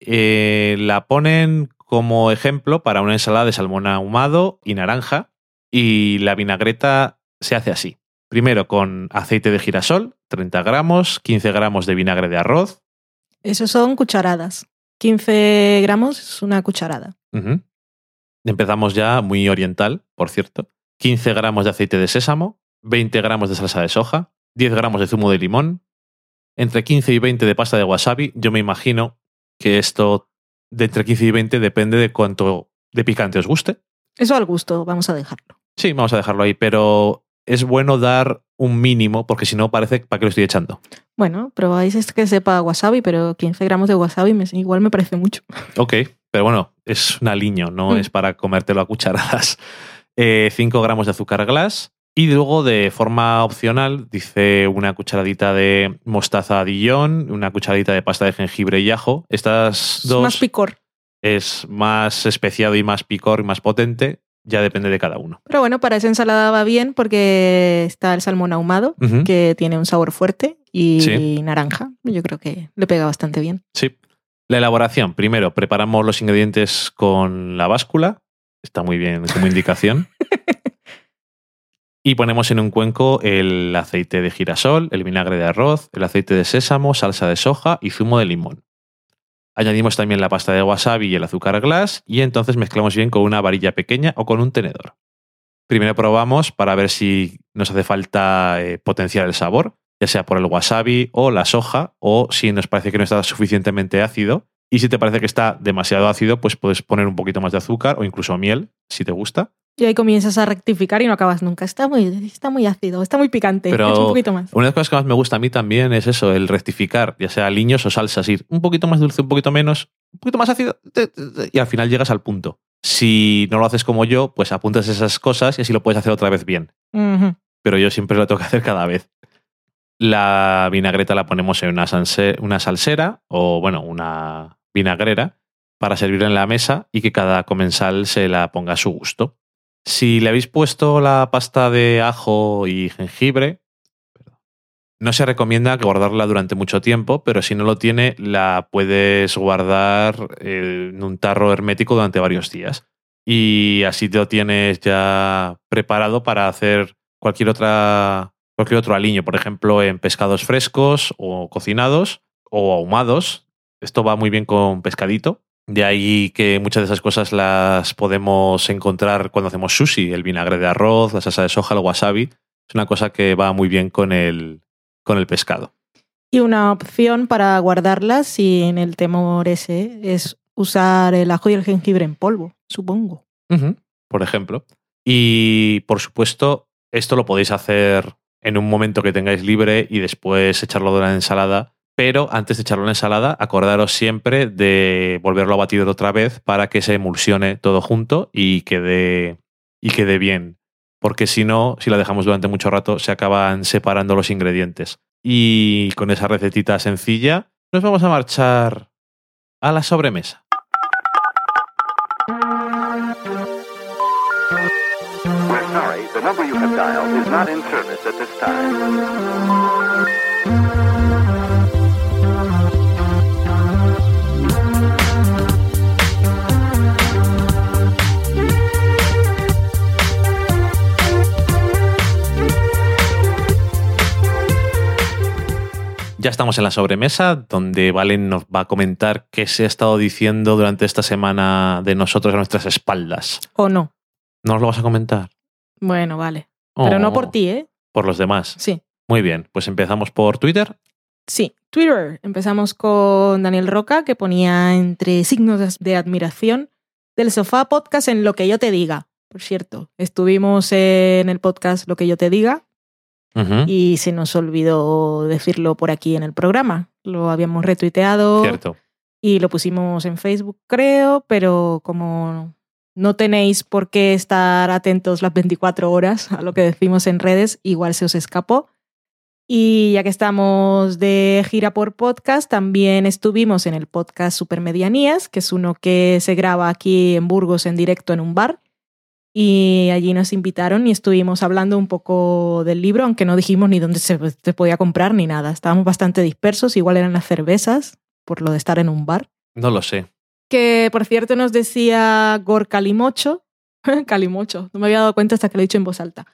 Eh, la ponen como ejemplo para una ensalada de salmón ahumado y naranja. Y la vinagreta se hace así. Primero con aceite de girasol, 30 gramos, 15 gramos de vinagre de arroz. Esos son cucharadas. 15 gramos es una cucharada. Empezamos ya muy oriental, por cierto. 15 gramos de aceite de sésamo, 20 gramos de salsa de soja, 10 gramos de zumo de limón, entre 15 y 20 de pasta de wasabi. Yo me imagino que esto de entre 15 y 20 depende de cuánto de picante os guste. Eso al gusto, vamos a dejarlo. Sí, vamos a dejarlo ahí, pero es bueno dar un mínimo porque si no parece para qué lo estoy echando. Bueno, probáis este que sepa wasabi, pero 15 gramos de wasabi me- igual me parece mucho. Ok, pero bueno, es un aliño, no Mm. es para comértelo a cucharadas. Eh, 5 gramos de azúcar glass y luego de forma opcional dice una cucharadita de mostaza Dijon, una cucharadita de pasta de jengibre y ajo. Estas Es dos más picor. es más especiado y más picor y más potente, ya depende de cada uno. Pero bueno, para esa ensalada va bien porque está el salmón ahumado, que tiene un sabor fuerte, y Sí. naranja. Yo creo que le pega bastante bien. Sí. La elaboración. Primero, preparamos los ingredientes con la báscula. Está muy bien como indicación. y ponemos en un cuenco el aceite de girasol, el vinagre de arroz, el aceite de sésamo, salsa de soja y zumo de limón. Añadimos también la pasta de wasabi y el azúcar glass y entonces mezclamos bien con una varilla pequeña o con un tenedor. Primero probamos para ver si nos hace falta eh, potenciar el sabor, ya sea por el wasabi o la soja, o si nos parece que no está suficientemente ácido. Y si te parece que está demasiado ácido, pues puedes poner un poquito más de azúcar o incluso miel, si te gusta. Y ahí comienzas a rectificar y no acabas nunca. Está muy, está muy ácido, está muy picante. Pero un poquito más. Una de las cosas que más me gusta a mí también es eso, el rectificar, ya sea aliños o salsas, ir un poquito más dulce, un poquito menos, un poquito más ácido, y al final llegas al punto. Si no lo haces como yo, pues apuntas esas cosas y así lo puedes hacer otra vez bien. Pero yo siempre lo tengo que hacer cada vez. La vinagreta la ponemos en una, sanse- una salsera o, bueno, una vinagrera para servir en la mesa y que cada comensal se la ponga a su gusto. Si le habéis puesto la pasta de ajo y jengibre, no se recomienda guardarla durante mucho tiempo, pero si no lo tiene, la puedes guardar en un tarro hermético durante varios días. Y así lo tienes ya preparado para hacer cualquier, otra, cualquier otro aliño, por ejemplo, en pescados frescos o cocinados o ahumados. Esto va muy bien con pescadito. De ahí que muchas de esas cosas las podemos encontrar cuando hacemos sushi, el vinagre de arroz, la salsa de soja, el wasabi. Es una cosa que va muy bien con el, con el pescado. Y una opción para guardarlas sin el temor ese es usar el ajo y el jengibre en polvo, supongo. Por ejemplo. Y por supuesto, esto lo podéis hacer en un momento que tengáis libre y después echarlo de la ensalada. Pero antes de echarlo en la ensalada, acordaros siempre de volverlo a batir otra vez para que se emulsione todo junto y quede, y quede bien. Porque si no, si la dejamos durante mucho rato, se acaban separando los ingredientes. Y con esa recetita sencilla, nos vamos a marchar a la sobremesa. We're sorry, the number you have dialed is not in service at this time. Ya estamos en la sobremesa, donde Valen nos va a comentar qué se ha estado diciendo durante esta semana de nosotros a nuestras espaldas. ¿O no? ¿No nos lo vas a comentar? Bueno, vale. Pero no por ti, ¿eh? Por los demás. Sí. Muy bien, pues empezamos por Twitter. Sí, Twitter. Empezamos con Daniel Roca, que ponía entre signos de admiración del sofá podcast en lo que yo te diga. Por cierto, estuvimos en el podcast Lo que yo te diga Y se nos olvidó decirlo por aquí en el programa. Lo habíamos retuiteado Cierto. y lo pusimos en Facebook, creo, pero como no tenéis por qué estar atentos las 24 horas a lo que decimos en redes, igual se os escapó. Y ya que estamos de gira por podcast, también estuvimos en el podcast Supermedianías, que es uno que se graba aquí en Burgos en directo en un bar. Y allí nos invitaron y estuvimos hablando un poco del libro, aunque no dijimos ni dónde se, se podía comprar ni nada. Estábamos bastante dispersos, igual eran las cervezas, por lo de estar en un bar. No lo sé. Que por cierto nos decía Gor Calimocho, Calimocho, no me había dado cuenta hasta que lo he dicho en voz alta,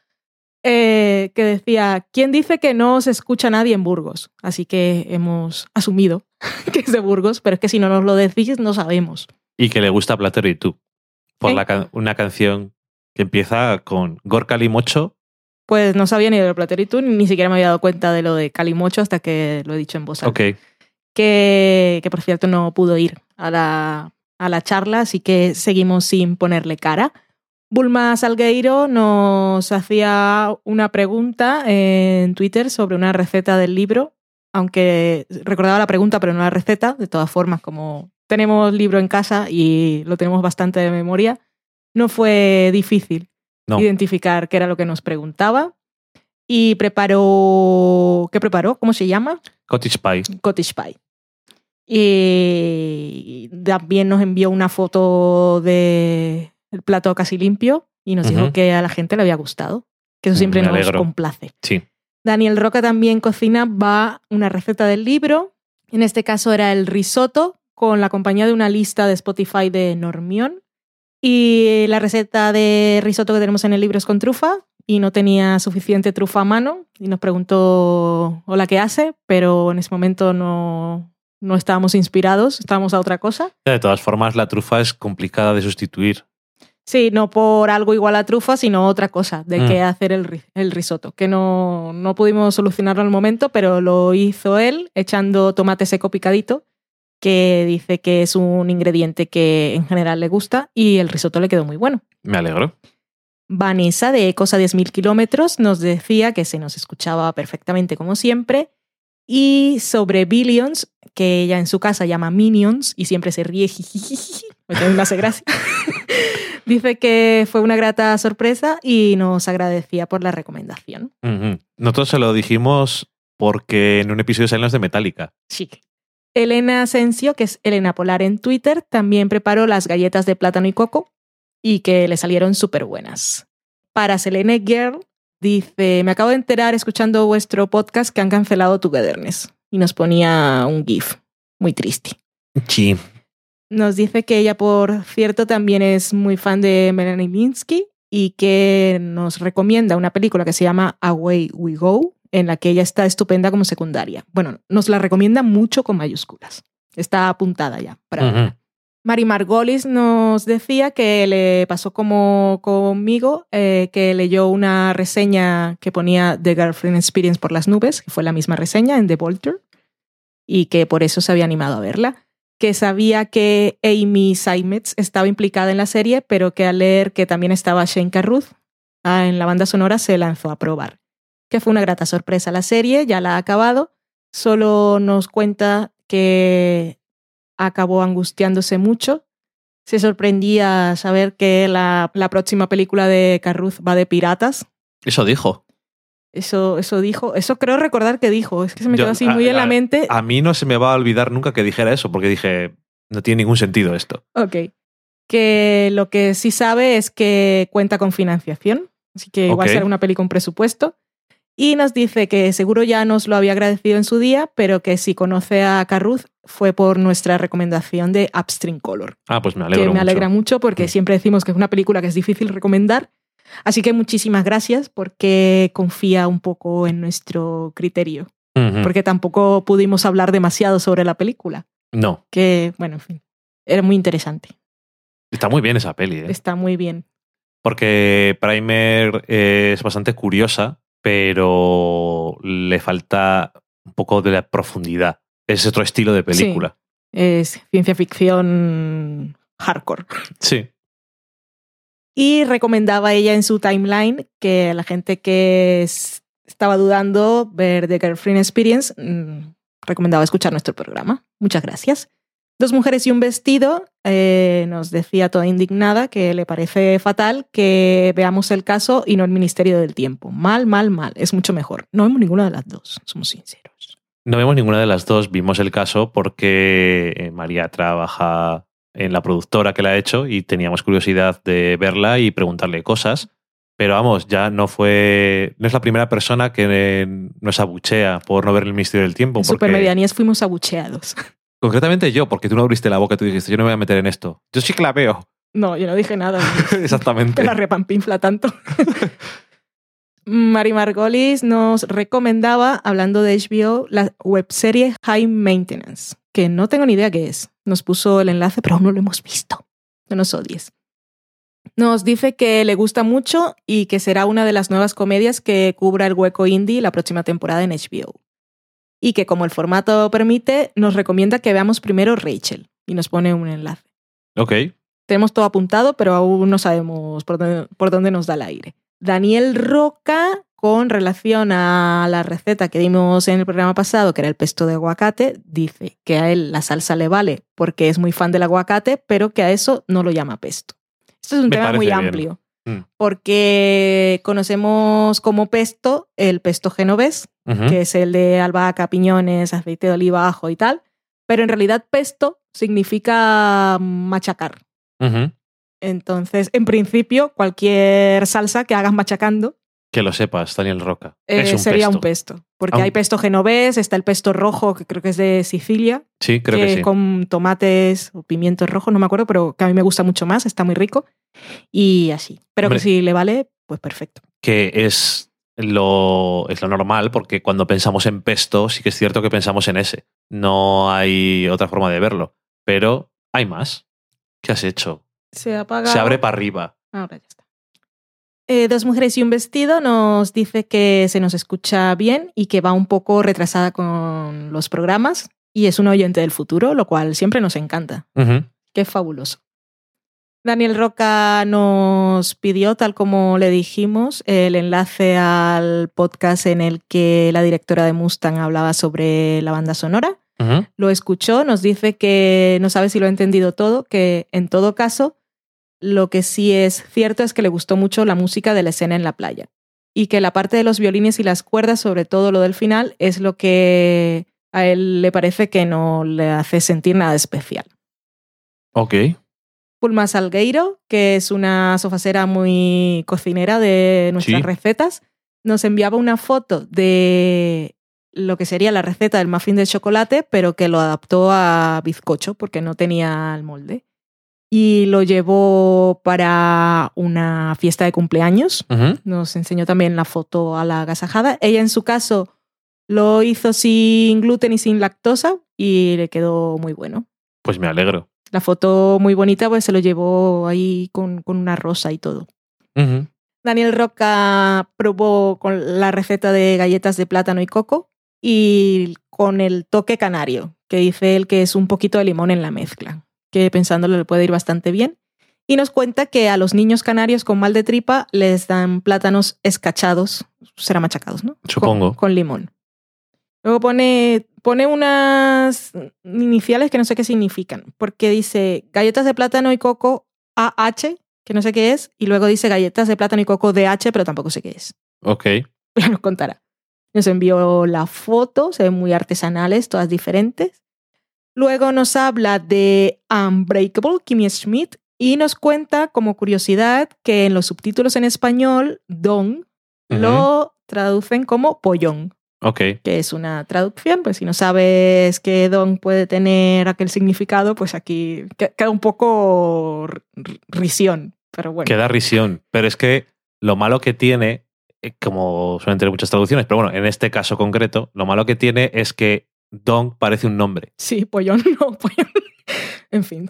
eh, que decía, ¿quién dice que no se escucha nadie en Burgos? Así que hemos asumido que es de Burgos, pero es que si no nos lo decís no sabemos. Y que le gusta Platero y tú. Por ¿Eh? la can- una canción que empieza con Gorka Limocho. Pues no sabía ni de lo tú, ni siquiera me había dado cuenta de lo de Calimocho hasta que lo he dicho en voz alta. Ok. que, que por cierto no pudo ir a la, a la charla, así que seguimos sin ponerle cara. Bulma Salgueiro nos hacía una pregunta en Twitter sobre una receta del libro, aunque recordaba la pregunta pero no la receta, de todas formas, como tenemos libro en casa y lo tenemos bastante de memoria, no fue difícil No. identificar qué era lo que nos preguntaba. Y preparó... ¿Qué preparó? ¿Cómo se llama? Cottage Pie. Cottage Pie. Y también nos envió una foto de el plato casi limpio y nos dijo que a la gente le había gustado. Que eso siempre Me nos complace. Sí. Daniel Roca también cocina, va una receta del libro. En este caso era el risotto con la compañía de una lista de Spotify de Normión. Y la receta de risotto que tenemos en el libro es con trufa y no tenía suficiente trufa a mano y nos preguntó hola qué hace, pero en ese momento no, no estábamos inspirados, estábamos a otra cosa. De todas formas, la trufa es complicada de sustituir. Sí, no por algo igual a trufa, sino otra cosa de Mm. qué hacer el, el risotto, que no, no pudimos solucionarlo al momento, pero lo hizo él echando tomate seco picadito, que dice que es un ingrediente que en general le gusta y el risotto le quedó muy bueno. Me alegro. Vanessa de Ecos a 10.000 kilómetros nos decía que se nos escuchaba perfectamente como siempre. Y sobre Billions, que ella en su casa llama Minions y siempre se ríe, jijijiji, porque a mí me hace gracia. Dice que fue una grata sorpresa y nos agradecía por la recomendación. Nosotros se lo dijimos porque en un episodio salen de Metallica. Sí. Elena Asensio, que es Elena Polar en Twitter, también preparó las galletas de plátano y coco y que le salieron súper buenas. Para Selene Girl, dice, me acabo de enterar escuchando vuestro podcast que han cancelado Togetherness y nos ponía un GIF muy triste. Sí. Nos dice que ella, por cierto, también es muy fan de Melanie Linsky y que nos recomienda una película que se llama Away We Go, en la que ella está estupenda como secundaria. Bueno, nos la recomienda mucho con mayúsculas. Está apuntada ya para verla. Mari Margolis nos decía que le pasó como conmigo, eh, que leyó una reseña que ponía The Girlfriend Experience por las nubes, que fue la misma reseña en The Volter, y que por eso se había animado a verla. Que sabía que Amy Seimetz estaba implicada en la serie, pero que al leer que también estaba Shane Carruth ah, en la banda sonora se lanzó a probar. Que fue una grata sorpresa la serie, ya la ha acabado. Solo nos cuenta que acabó angustiándose mucho. Se sorprendía saber que la, la próxima película de Carruth va de piratas. Eso dijo. Eso, eso dijo, eso creo recordar que dijo. Es que se me Yo- quedó así a- muy en a- la mente. A mí no se me va a olvidar nunca que dijera eso, porque dije, no tiene ningún sentido esto. Ok. Que lo que sí sabe es que cuenta con financiación, así que igual Ok. será una peli con presupuesto. Y nos dice que seguro ya nos lo había agradecido en su día, pero que si conoce a Carruth fue por nuestra recomendación de Upstream Color. Ah, pues me alegro que me alegra mucho porque Mm. siempre decimos que es una película que es difícil recomendar. Así que muchísimas gracias porque confía un poco en nuestro criterio. Porque tampoco pudimos hablar demasiado sobre la película. No, Que, bueno, en fin, era muy interesante. está muy bien esa peli, ¿eh? Está muy bien. Porque Primer es bastante curiosa, pero le falta un poco de la profundidad. Es otro estilo de película. Es ciencia ficción hardcore. Sí. Y recomendaba ella en su timeline que a la gente que es- estaba dudando ver The Girlfriend Experience, mm, recomendaba escuchar nuestro programa. Muchas gracias. Dos mujeres y un vestido eh, nos decía toda indignada que le parece fatal que veamos el caso y no el Ministerio del Tiempo. Mal, mal, mal. Es mucho mejor. No vemos ninguna de las dos, somos sinceros. No vemos ninguna de las dos. Vimos el caso porque eh, María trabaja en la productora que la ha hecho y teníamos curiosidad de verla y preguntarle cosas. Pero vamos, ya no fue. No es la primera persona que eh, nos abuchea por no ver el Ministerio del Tiempo. En porque- Supermedianías fuimos abucheados. Concretamente yo, porque tú no abriste la boca y tú dijiste, yo no me voy a meter en esto. Yo sí que la veo. No, yo no dije nada. Exactamente. que la repampinfla tanto. Mari Margolis nos recomendaba, hablando de HBO, la webserie High Maintenance, que no tengo ni idea qué es. Nos puso el enlace, pero aún no lo hemos visto. No nos odies. Nos dice que le gusta mucho y que será una de las nuevas comedias que cubra el hueco indie la próxima temporada en HBO. Y que como el formato permite, nos recomienda que veamos primero Rachel y nos pone un enlace. Ok. Tenemos todo apuntado, pero aún no sabemos por dónde, por dónde nos da el aire. Daniel Roca, con relación a la receta que dimos en el programa pasado, que era el pesto de aguacate, dice que a él la salsa le vale porque es muy fan del aguacate, pero que a eso no lo llama pesto. Esto es un Me tema muy bien. amplio, Mm. porque conocemos como pesto el pesto genovés, que es el de albahaca, piñones, aceite de oliva, ajo y tal, pero en realidad pesto significa machacar. Entonces, en principio, cualquier salsa que hagas machacando Que lo sepas, Daniel Roca. eh, es un sería pesto. un pesto. Porque hay pesto genovés, está el pesto rojo, que creo que es de Sicilia, Sí, creo que, sí. con tomates o pimientos rojos, no me acuerdo, pero que a mí me gusta mucho más, está muy rico. Y así. Pero Hombre. que si le vale, pues perfecto. Que es lo, es lo normal, porque cuando pensamos en pesto, sí que es cierto que pensamos en ese. No hay otra forma de verlo. Pero hay más. ¿Qué has hecho? Se apaga. Se abre para arriba. Ahora ya. Eh, Dos mujeres y un vestido nos dice que se nos escucha bien y que va un poco retrasada con los programas y es un oyente del futuro, lo cual siempre nos encanta. Qué fabuloso. Daniel Roca nos pidió, tal como le dijimos, el enlace al podcast en el que la directora de Mustang hablaba sobre la banda sonora. Lo escuchó, nos dice que no sabe si lo ha entendido todo, que en todo caso, lo que sí es cierto es que le gustó mucho la música de la escena en la playa. Y que la parte de los violines y las cuerdas, sobre todo lo del final, es lo que a él le parece que no le hace sentir nada especial. Ok. Pulma Salgueiro, que es una sofacera muy cocinera de nuestras Sí. recetas, nos enviaba una foto de lo que sería la receta del muffin de chocolate, pero que lo adaptó a bizcocho porque no tenía el molde. Y lo llevó para una fiesta de cumpleaños. Nos enseñó también la foto a la agasajada. Ella en su caso lo hizo sin gluten y sin lactosa y le quedó muy bueno. Pues me alegro. La foto muy bonita, pues se lo llevó ahí con, con una rosa y todo. Daniel Roca probó con la receta de galletas de plátano y coco y con el toque canario, que dice él que es un poquito de limón en la mezcla, que pensándolo le puede ir bastante bien. Y nos cuenta que a los niños canarios con mal de tripa les dan plátanos escachados, será machacados, ¿no? Supongo. Con, con limón. Luego pone, pone unas iniciales que no sé qué significan, porque dice galletas de plátano y coco AH, que no sé qué es, y luego dice galletas de plátano y coco DH, pero tampoco sé qué es. Ok. Ya nos contará. Nos envió la foto, se ven muy artesanales, todas diferentes. Luego nos habla de Unbreakable, Kimmy Schmidt, y nos cuenta como curiosidad que en los subtítulos en español, Don lo traducen como pollón, Ok. que es una traducción, pues si no sabes que Don puede tener aquel significado, pues aquí que- queda un poco risión, pero bueno. Queda risión. Pero es que lo malo que tiene, eh, como suelen tener muchas traducciones, pero bueno, en este caso concreto, lo malo que tiene es que Don parece un nombre. Sí, pollón, no, pollón. en fin.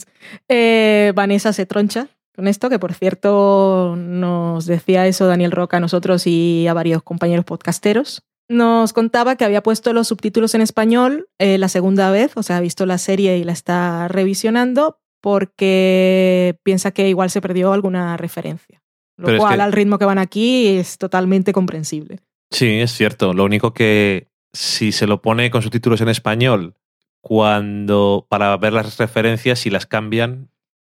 Eh, Vanessa se troncha con esto, que por cierto nos decía eso Daniel Roca a nosotros y a varios compañeros podcasteros. Nos contaba que había puesto los subtítulos en español eh, la segunda vez, o sea, ha visto la serie y la está revisionando porque piensa que igual se perdió alguna referencia. Lo Pero es cual, que- al ritmo que van aquí, es totalmente comprensible. Sí, es cierto. Lo único que si se lo pone con subtítulos en español, cuando para ver las referencias, y las cambian,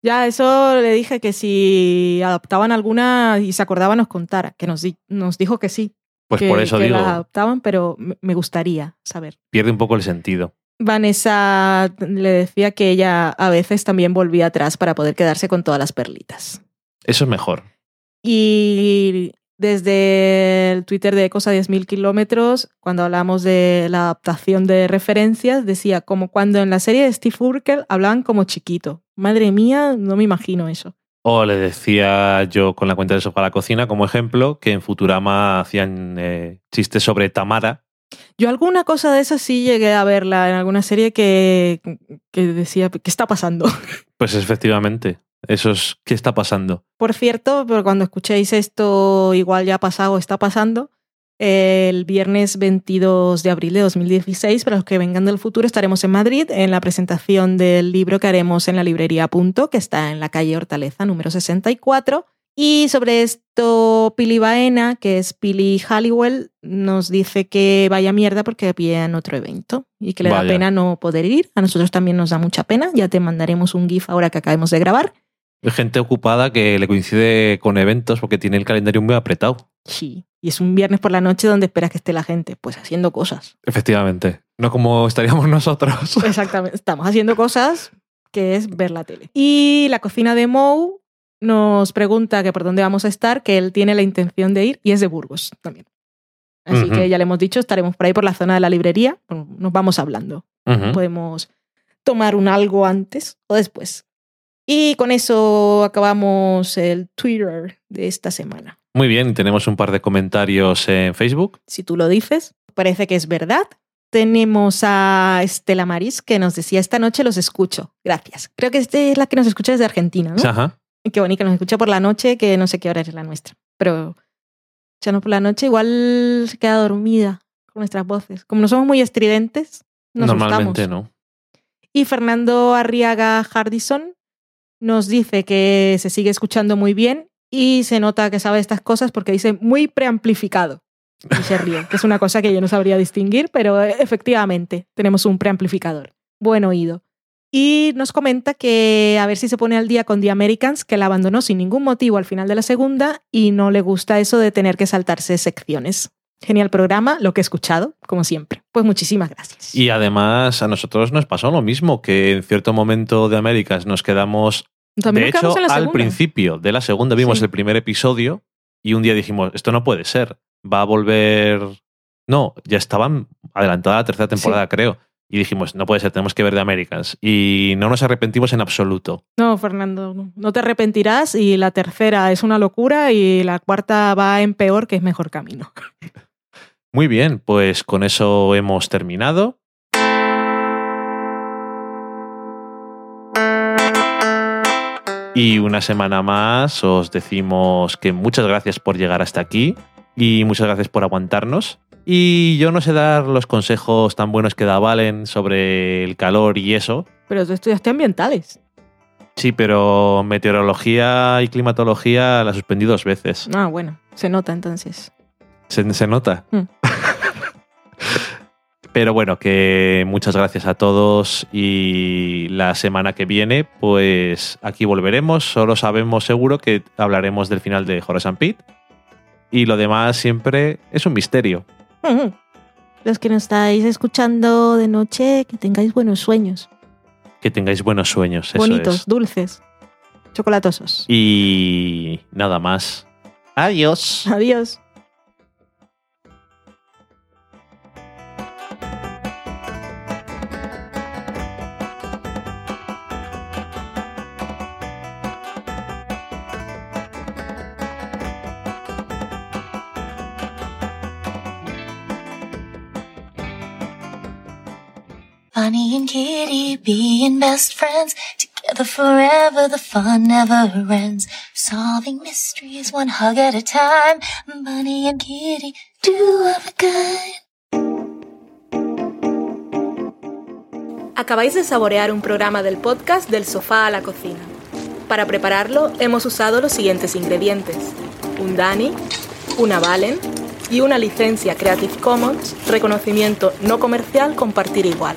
Ya, eso le dije que si adaptaban alguna y se acordaba nos contara, que nos, di- nos dijo que sí. pues que, por eso que digo, la adaptaban, pero me gustaría saber. pierde un poco el sentido. Vanessa le decía que ella a veces también volvía atrás para poder quedarse con todas las perlitas. Eso es mejor. Y desde el Twitter de Cosa 10.000 kilómetros, cuando hablamos de la adaptación de referencias, decía como cuando en la serie de Steve Urkel hablaban como chiquito. Madre mía, no me imagino eso. O le decía yo con la cuenta de Sofá a la Cocina como ejemplo que en Futurama hacían eh, chistes sobre Tamara. Yo alguna cosa de esas sí llegué a verla en alguna serie que, que decía, ¿qué está pasando? Pues efectivamente, eso es ¿qué está pasando? Por cierto, pero cuando escuchéis esto, igual ya ha pasado o está pasando, el viernes 22 de abril de 2016, para los que vengan del futuro, estaremos en Madrid en la presentación del libro que haremos en la librería Punto, que está en la calle Hortaleza número 64. Y sobre esto, Pili Baena, que es Pili Halliwell, nos dice que vaya mierda porque había otro evento y que le da pena no poder ir. A nosotros también nos da mucha pena. Ya te mandaremos un GIF ahora que acabemos de grabar. Hay gente ocupada que le coincide con eventos porque tiene el calendario muy apretado. Sí. Y es un viernes por la noche donde esperas que esté la gente, pues haciendo cosas. Efectivamente. No como estaríamos nosotros. Exactamente. Estamos haciendo cosas que es ver la tele. Y la cocina de Mou nos pregunta que por dónde vamos a estar, que él tiene la intención de ir y es de Burgos también. Así que ya le hemos dicho, estaremos por ahí por la zona de la librería. Nos vamos hablando. Podemos tomar un algo antes o después. Y con eso acabamos el Twitter de esta semana. Muy bien, tenemos un par de comentarios en Facebook. si tú lo dices, parece que es verdad. Tenemos a Estela Maris que nos decía, esta noche los escucho. Gracias. Creo que esta es la que nos escucha desde Argentina, ¿no? Ajá. Qué bonita, nos escucha por la noche, que no sé qué hora es la nuestra. Pero escuchando por la noche, igual se queda dormida con nuestras voces. Como no somos muy estridentes, nos Normalmente no. Y Fernando Arriaga Hardison nos dice que se sigue escuchando muy bien y se nota que sabe estas cosas porque dice muy preamplificado. Y se ríe, que es una cosa que yo no sabría distinguir, pero eh, efectivamente tenemos un preamplificador. Buen oído. Y nos comenta que a ver si se pone al día con The Americans, que la abandonó sin ningún motivo al final de la segunda y no le gusta eso de tener que saltarse secciones. Genial programa, lo que he escuchado, como siempre. Pues muchísimas gracias. Y además a nosotros nos pasó lo mismo, que en cierto momento de Américas nos quedamos... También de nos hecho, al segunda. principio de la segunda vimos Sí. el primer episodio y un día dijimos, esto no puede ser, va a volver... No, ya estaban adelantada la tercera temporada, creo. Y dijimos, no puede ser, tenemos que ver de Americans. Y no nos arrepentimos en absoluto. No, Fernando, no- no te arrepentirás y la tercera es una locura y la cuarta va en peor, que es mejor camino. Muy bien, pues con eso hemos terminado. Y una semana más os decimos que muchas gracias por llegar hasta aquí y muchas gracias por aguantarnos. Y yo no sé dar los consejos tan buenos que da Valen sobre el calor y eso. Pero tú estudiaste ambientales. Sí, pero meteorología y climatología la suspendí dos veces. Ah, bueno, se nota entonces. Se, se nota. Mm. Pero bueno, que muchas gracias a todos y la semana que viene, pues aquí volveremos. Solo sabemos seguro que hablaremos del final de Horace Pete. Y lo demás siempre es un misterio. Los que nos estáis escuchando de noche, que tengáis buenos sueños. Que tengáis buenos sueños. Eso Bonitos, es. dulces, chocolatosos. Y nada más. Adiós. Adiós. Bonnie and Kitty being best friends, together forever, the fun never ends. Solving mysteries one hug at a time. Bonnie and Kitty, two of a kind. Acabáis de saborear un programa del podcast Del sofá a la cocina. Para prepararlo hemos usado los siguientes ingredientes. Un Dani, una Valen y una licencia Creative Commons, reconocimiento no comercial compartir igual.